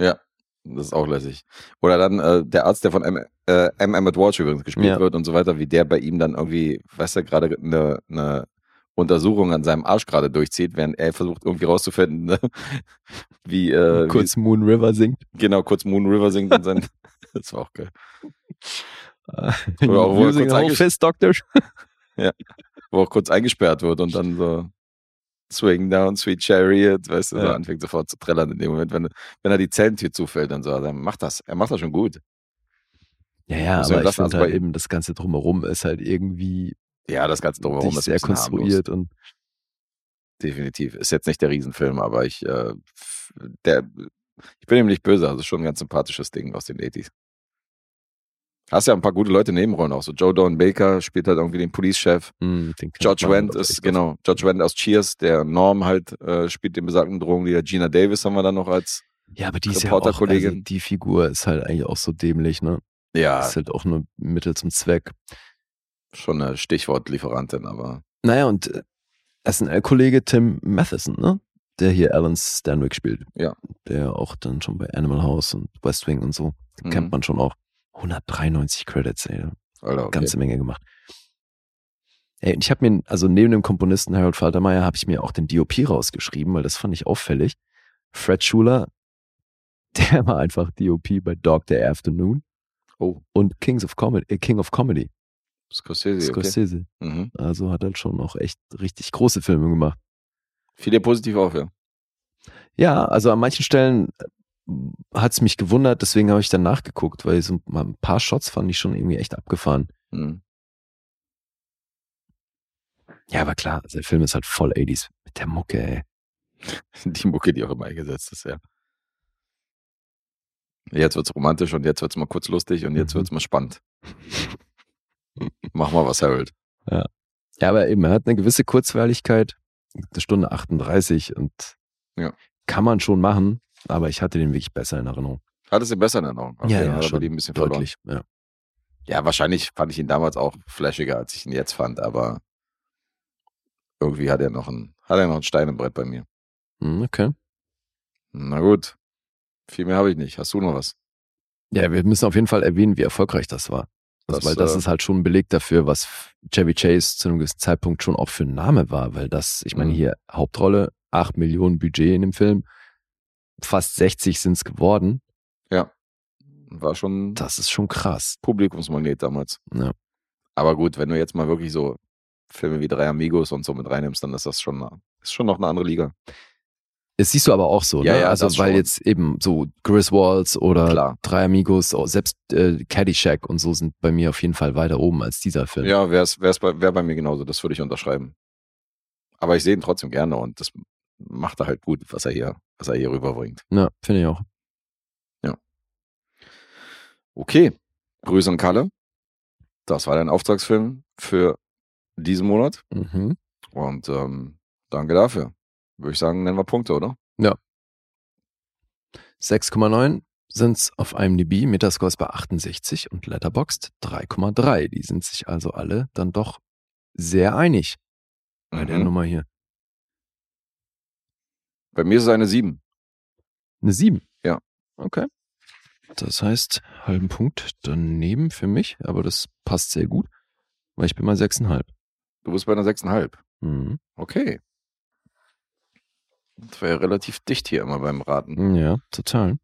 Speaker 2: Ja, das ist auch lässig. Oder dann äh, der Arzt, der von M. Äh, M. Emmett Walsh übrigens gespielt
Speaker 3: Ja.
Speaker 2: wird und so weiter, wie der bei ihm dann irgendwie, weißt du, gerade eine, eine Untersuchung an seinem Arsch gerade durchzieht, während er versucht irgendwie rauszufinden, ne? wie, äh,
Speaker 3: Kurz Moon River singt.
Speaker 2: wie genau kurz Moon River singt und sein. das war auch geil.
Speaker 3: Oder
Speaker 2: auch, wo er kurz
Speaker 3: a whole
Speaker 2: eingesch-
Speaker 3: fist, Doctor.
Speaker 2: Wo auch kurz eingesperrt wird und dann so Swing down, sweet chariot, weißt du, so
Speaker 3: Ja.
Speaker 2: anfängt sofort zu trällern in dem Moment, wenn, wenn er die Zellentür zufällt und so, also er macht das, er macht das schon gut.
Speaker 3: Ja, ja,
Speaker 2: man
Speaker 3: aber ich finde
Speaker 2: also
Speaker 3: halt eben, das Ganze drumherum ist halt irgendwie
Speaker 2: Ja, das Ganze drumherum ist
Speaker 3: sehr
Speaker 2: harmlos.
Speaker 3: konstruiert und
Speaker 2: Definitiv. Ist jetzt nicht der Riesenfilm, aber ich, äh, der, ich bin ihm nicht böse, also schon ein ganz sympathisches Ding aus den 80s. Hast ja ein paar gute Leute in Nebenrollen auch. So Joe Don Baker spielt halt irgendwie den Police-Chef.
Speaker 3: kennt
Speaker 2: George Wendt ist, genau, George Wendt aus Cheers, der Norm halt, äh, spielt den besagten Drogenleader. Gina Davis haben wir dann noch als.
Speaker 3: Ja, aber die ist ja auch, also die Figur ist halt eigentlich auch so dämlich, ne?
Speaker 2: ja,
Speaker 3: Ist halt auch nur Mittel zum Zweck.
Speaker 2: schon eine Stichwortlieferantin, aber
Speaker 3: Naja, und äh, SNL-Kollege Tim Matheson, ne? Der hier Alan Stanwyck spielt.
Speaker 2: Ja.
Speaker 3: Der auch dann schon bei Animal House und West Wing und so,
Speaker 2: Mhm.
Speaker 3: kennt man schon auch. 193 Credits, ey.
Speaker 2: Alter, okay.
Speaker 3: ganze Menge gemacht. Ey, ich habe mir, also neben dem Komponisten Harold Faltermeyer, habe ich mir auch den DOP rausgeschrieben, weil das fand ich auffällig. Fred Schuler, der war einfach DOP bei Dog Day Afternoon
Speaker 2: Oh,
Speaker 3: und Kings of Comedy, äh, King of Comedy,
Speaker 2: Scorsese, okay.
Speaker 3: Scorsese.
Speaker 2: Mhm.
Speaker 3: Also hat er schon auch echt richtig große Filme gemacht.
Speaker 2: Fiel dir positiv auf, ja.
Speaker 3: Ja, also an manchen Stellen hat es mich gewundert, deswegen habe ich dann nachgeguckt, weil so ein paar Shots fand ich schon irgendwie echt abgefahren.
Speaker 2: Mhm.
Speaker 3: Ja, aber klar, also der Film ist halt voll 80s mit der Mucke, ey.
Speaker 2: Die Mucke, die auch immer eingesetzt ist, ja. Jetzt wird's romantisch und jetzt wird's mal kurz lustig und jetzt
Speaker 3: Mhm.
Speaker 2: wird's mal spannend. Mach mal was, Harold.
Speaker 3: Ja, aber eben, er hat eine gewisse Kurzweiligkeit, eine Stunde 38 und
Speaker 2: Ja.
Speaker 3: kann man schon machen, aber ich hatte den wirklich besser in Erinnerung.
Speaker 2: Hattest du besser in Erinnerung?
Speaker 3: Ja, ja,
Speaker 2: er
Speaker 3: schon.
Speaker 2: ein bisschen.
Speaker 3: Deutlich, ja.
Speaker 2: Ja, wahrscheinlich fand ich ihn damals auch flashiger, als ich ihn jetzt fand, aber irgendwie hat er noch ein, hat er noch ein Stein im Brett bei mir.
Speaker 3: Hm, Okay.
Speaker 2: Na gut. Viel mehr habe ich nicht. Hast du noch was?
Speaker 3: Ja, wir müssen auf jeden Fall erwähnen, wie erfolgreich das war. Also,
Speaker 2: Das,
Speaker 3: weil das
Speaker 2: äh,
Speaker 3: ist halt schon ein Beleg dafür, was Chevy Chase zu einem gewissen Zeitpunkt schon auch für ein Name war, weil das, ich meine,
Speaker 2: Mhm.
Speaker 3: hier Hauptrolle, 8 Millionen Budget in dem Film, fast 60 sind es geworden.
Speaker 2: War schon
Speaker 3: Das ist schon krass.
Speaker 2: Publikumsmagnet damals.
Speaker 3: Ja.
Speaker 2: Aber gut, wenn du jetzt mal wirklich so Filme wie Drei Amigos und so mit reinnimmst, dann ist das schon, ist schon noch eine andere Liga.
Speaker 3: Das siehst du aber auch so,
Speaker 2: Ja,
Speaker 3: ne?
Speaker 2: ja,
Speaker 3: also weil
Speaker 2: schon.
Speaker 3: jetzt eben so Griswolds oder
Speaker 2: Klar.
Speaker 3: Drei Amigos, oh, selbst äh, Caddyshack und so sind bei mir auf jeden Fall weiter oben als dieser Film.
Speaker 2: Ja, wär's, wär's bei, wär bei mir genauso, das würde ich unterschreiben. Aber ich sehe ihn trotzdem gerne und das macht er halt gut, was er hier, was er hier rüberbringt.
Speaker 3: Ja, finde ich auch.
Speaker 2: Okay, Grüße an Kalle. Das war dein Auftragsfilm für diesen Monat.
Speaker 3: Mhm.
Speaker 2: Und ähm, danke dafür. Würde ich sagen, nennen wir Punkte, oder?
Speaker 3: 6,9 sind's auf IMDb, Metascore ist bei 68 und Letterboxd 3,3. Die sind sich also alle dann doch sehr einig bei der
Speaker 2: Mhm.
Speaker 3: Nummer hier.
Speaker 2: Bei mir ist es eine 7.
Speaker 3: Eine 7.
Speaker 2: Ja.
Speaker 3: Okay. Das heißt, halben Punkt daneben für mich, aber das passt sehr gut, weil ich bin mal 6,5.
Speaker 2: Du bist bei einer 6,5.
Speaker 3: Mhm.
Speaker 2: Okay. Das war ja relativ dicht hier immer beim Raten,
Speaker 3: Ja, total.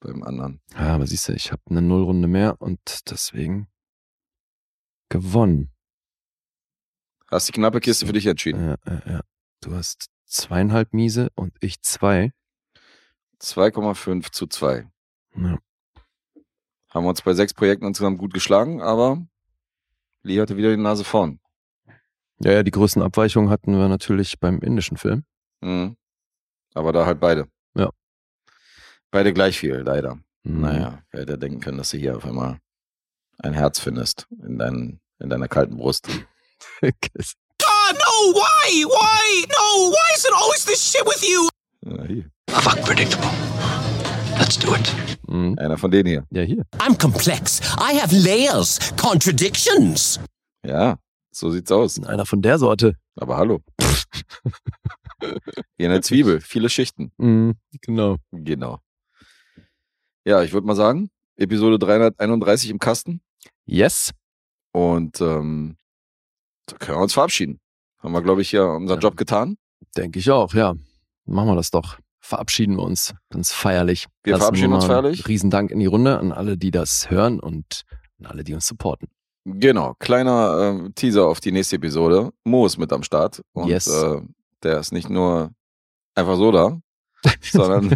Speaker 2: beim anderen.
Speaker 3: Ja, aber siehst du, ich habe eine Nullrunde mehr und deswegen gewonnen.
Speaker 2: Hast die knappe Kiste für dich entschieden.
Speaker 3: Ja, ja, ja. Du hast zweieinhalb Miese und ich zwei.
Speaker 2: 2,5 zu 2.
Speaker 3: Ja.
Speaker 2: Haben wir uns bei sechs Projekten insgesamt gut geschlagen, aber Lee hatte wieder die Nase vorn.
Speaker 3: ja, ja, die größten Abweichungen hatten wir natürlich beim indischen Film.
Speaker 2: Mhm. Aber da halt beide.
Speaker 3: Ja.
Speaker 2: Beide gleich viel, leider.
Speaker 3: Mhm.
Speaker 2: Naja, wer hätte denken können, dass du hier auf einmal ein Herz findest in, dein, in deiner kalten Brust.
Speaker 8: No, why? Why? No, why is it always this shit with you?
Speaker 2: Ja, hier.
Speaker 5: Fuck predictable. Let's do it.
Speaker 3: Mhm.
Speaker 2: Einer von denen hier.
Speaker 3: Ja, hier.
Speaker 8: I'm complex. I have layers, contradictions.
Speaker 2: Ja, so sieht's aus.
Speaker 3: Einer von der Sorte.
Speaker 2: Aber hallo. Wie eine Zwiebel. Viele Schichten.
Speaker 3: Mhm, genau.
Speaker 2: Genau. Ja, ich würde mal sagen, Episode 331 im Kasten.
Speaker 3: Yes.
Speaker 2: Und ähm, da können wir uns verabschieden. Haben wir, glaube ich, hier unseren
Speaker 3: Ja.
Speaker 2: Job getan.
Speaker 3: Denke ich auch, ja. Machen wir das doch. Verabschieden wir uns ganz feierlich.
Speaker 2: Wir
Speaker 3: Lassen
Speaker 2: verabschieden uns
Speaker 3: mal
Speaker 2: feierlich.
Speaker 3: Riesendank in die Runde an alle, die das hören und an alle, die uns supporten.
Speaker 2: Genau, kleiner ähm, Teaser auf die nächste Episode. Mo ist mit am Start. Und
Speaker 3: Yes.
Speaker 2: äh, der ist nicht nur einfach so da, sondern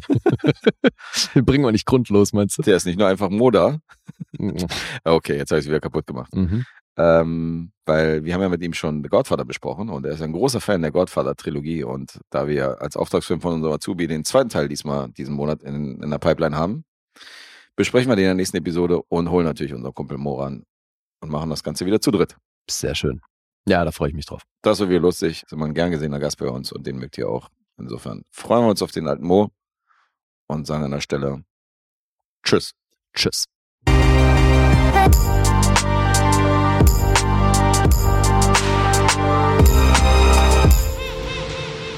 Speaker 3: Bringen wir nicht grundlos, meinst du?
Speaker 2: der ist nicht nur einfach Mo da. Okay, jetzt habe ich wieder kaputt gemacht.
Speaker 3: Mhm.
Speaker 2: Ähm, weil wir haben ja mit ihm schon The Godfather besprochen und er ist ein großer Fan der Godfather-Trilogie und da wir als Auftragsfilm von unserem Azubi den zweiten Teil diesmal, diesen Monat in, in der Pipeline haben, besprechen wir den in der nächsten Episode und holen natürlich unseren Kumpel Moran und machen das Ganze wieder zu dritt.
Speaker 3: Sehr schön. Ja, da freue ich mich drauf.
Speaker 2: Das ist wieder lustig, ist immer ein gern gesehener Gast bei uns und den mögt ihr auch. Insofern freuen wir uns auf den alten Mo und sagen an der Stelle Tschüss.
Speaker 3: Tschüss.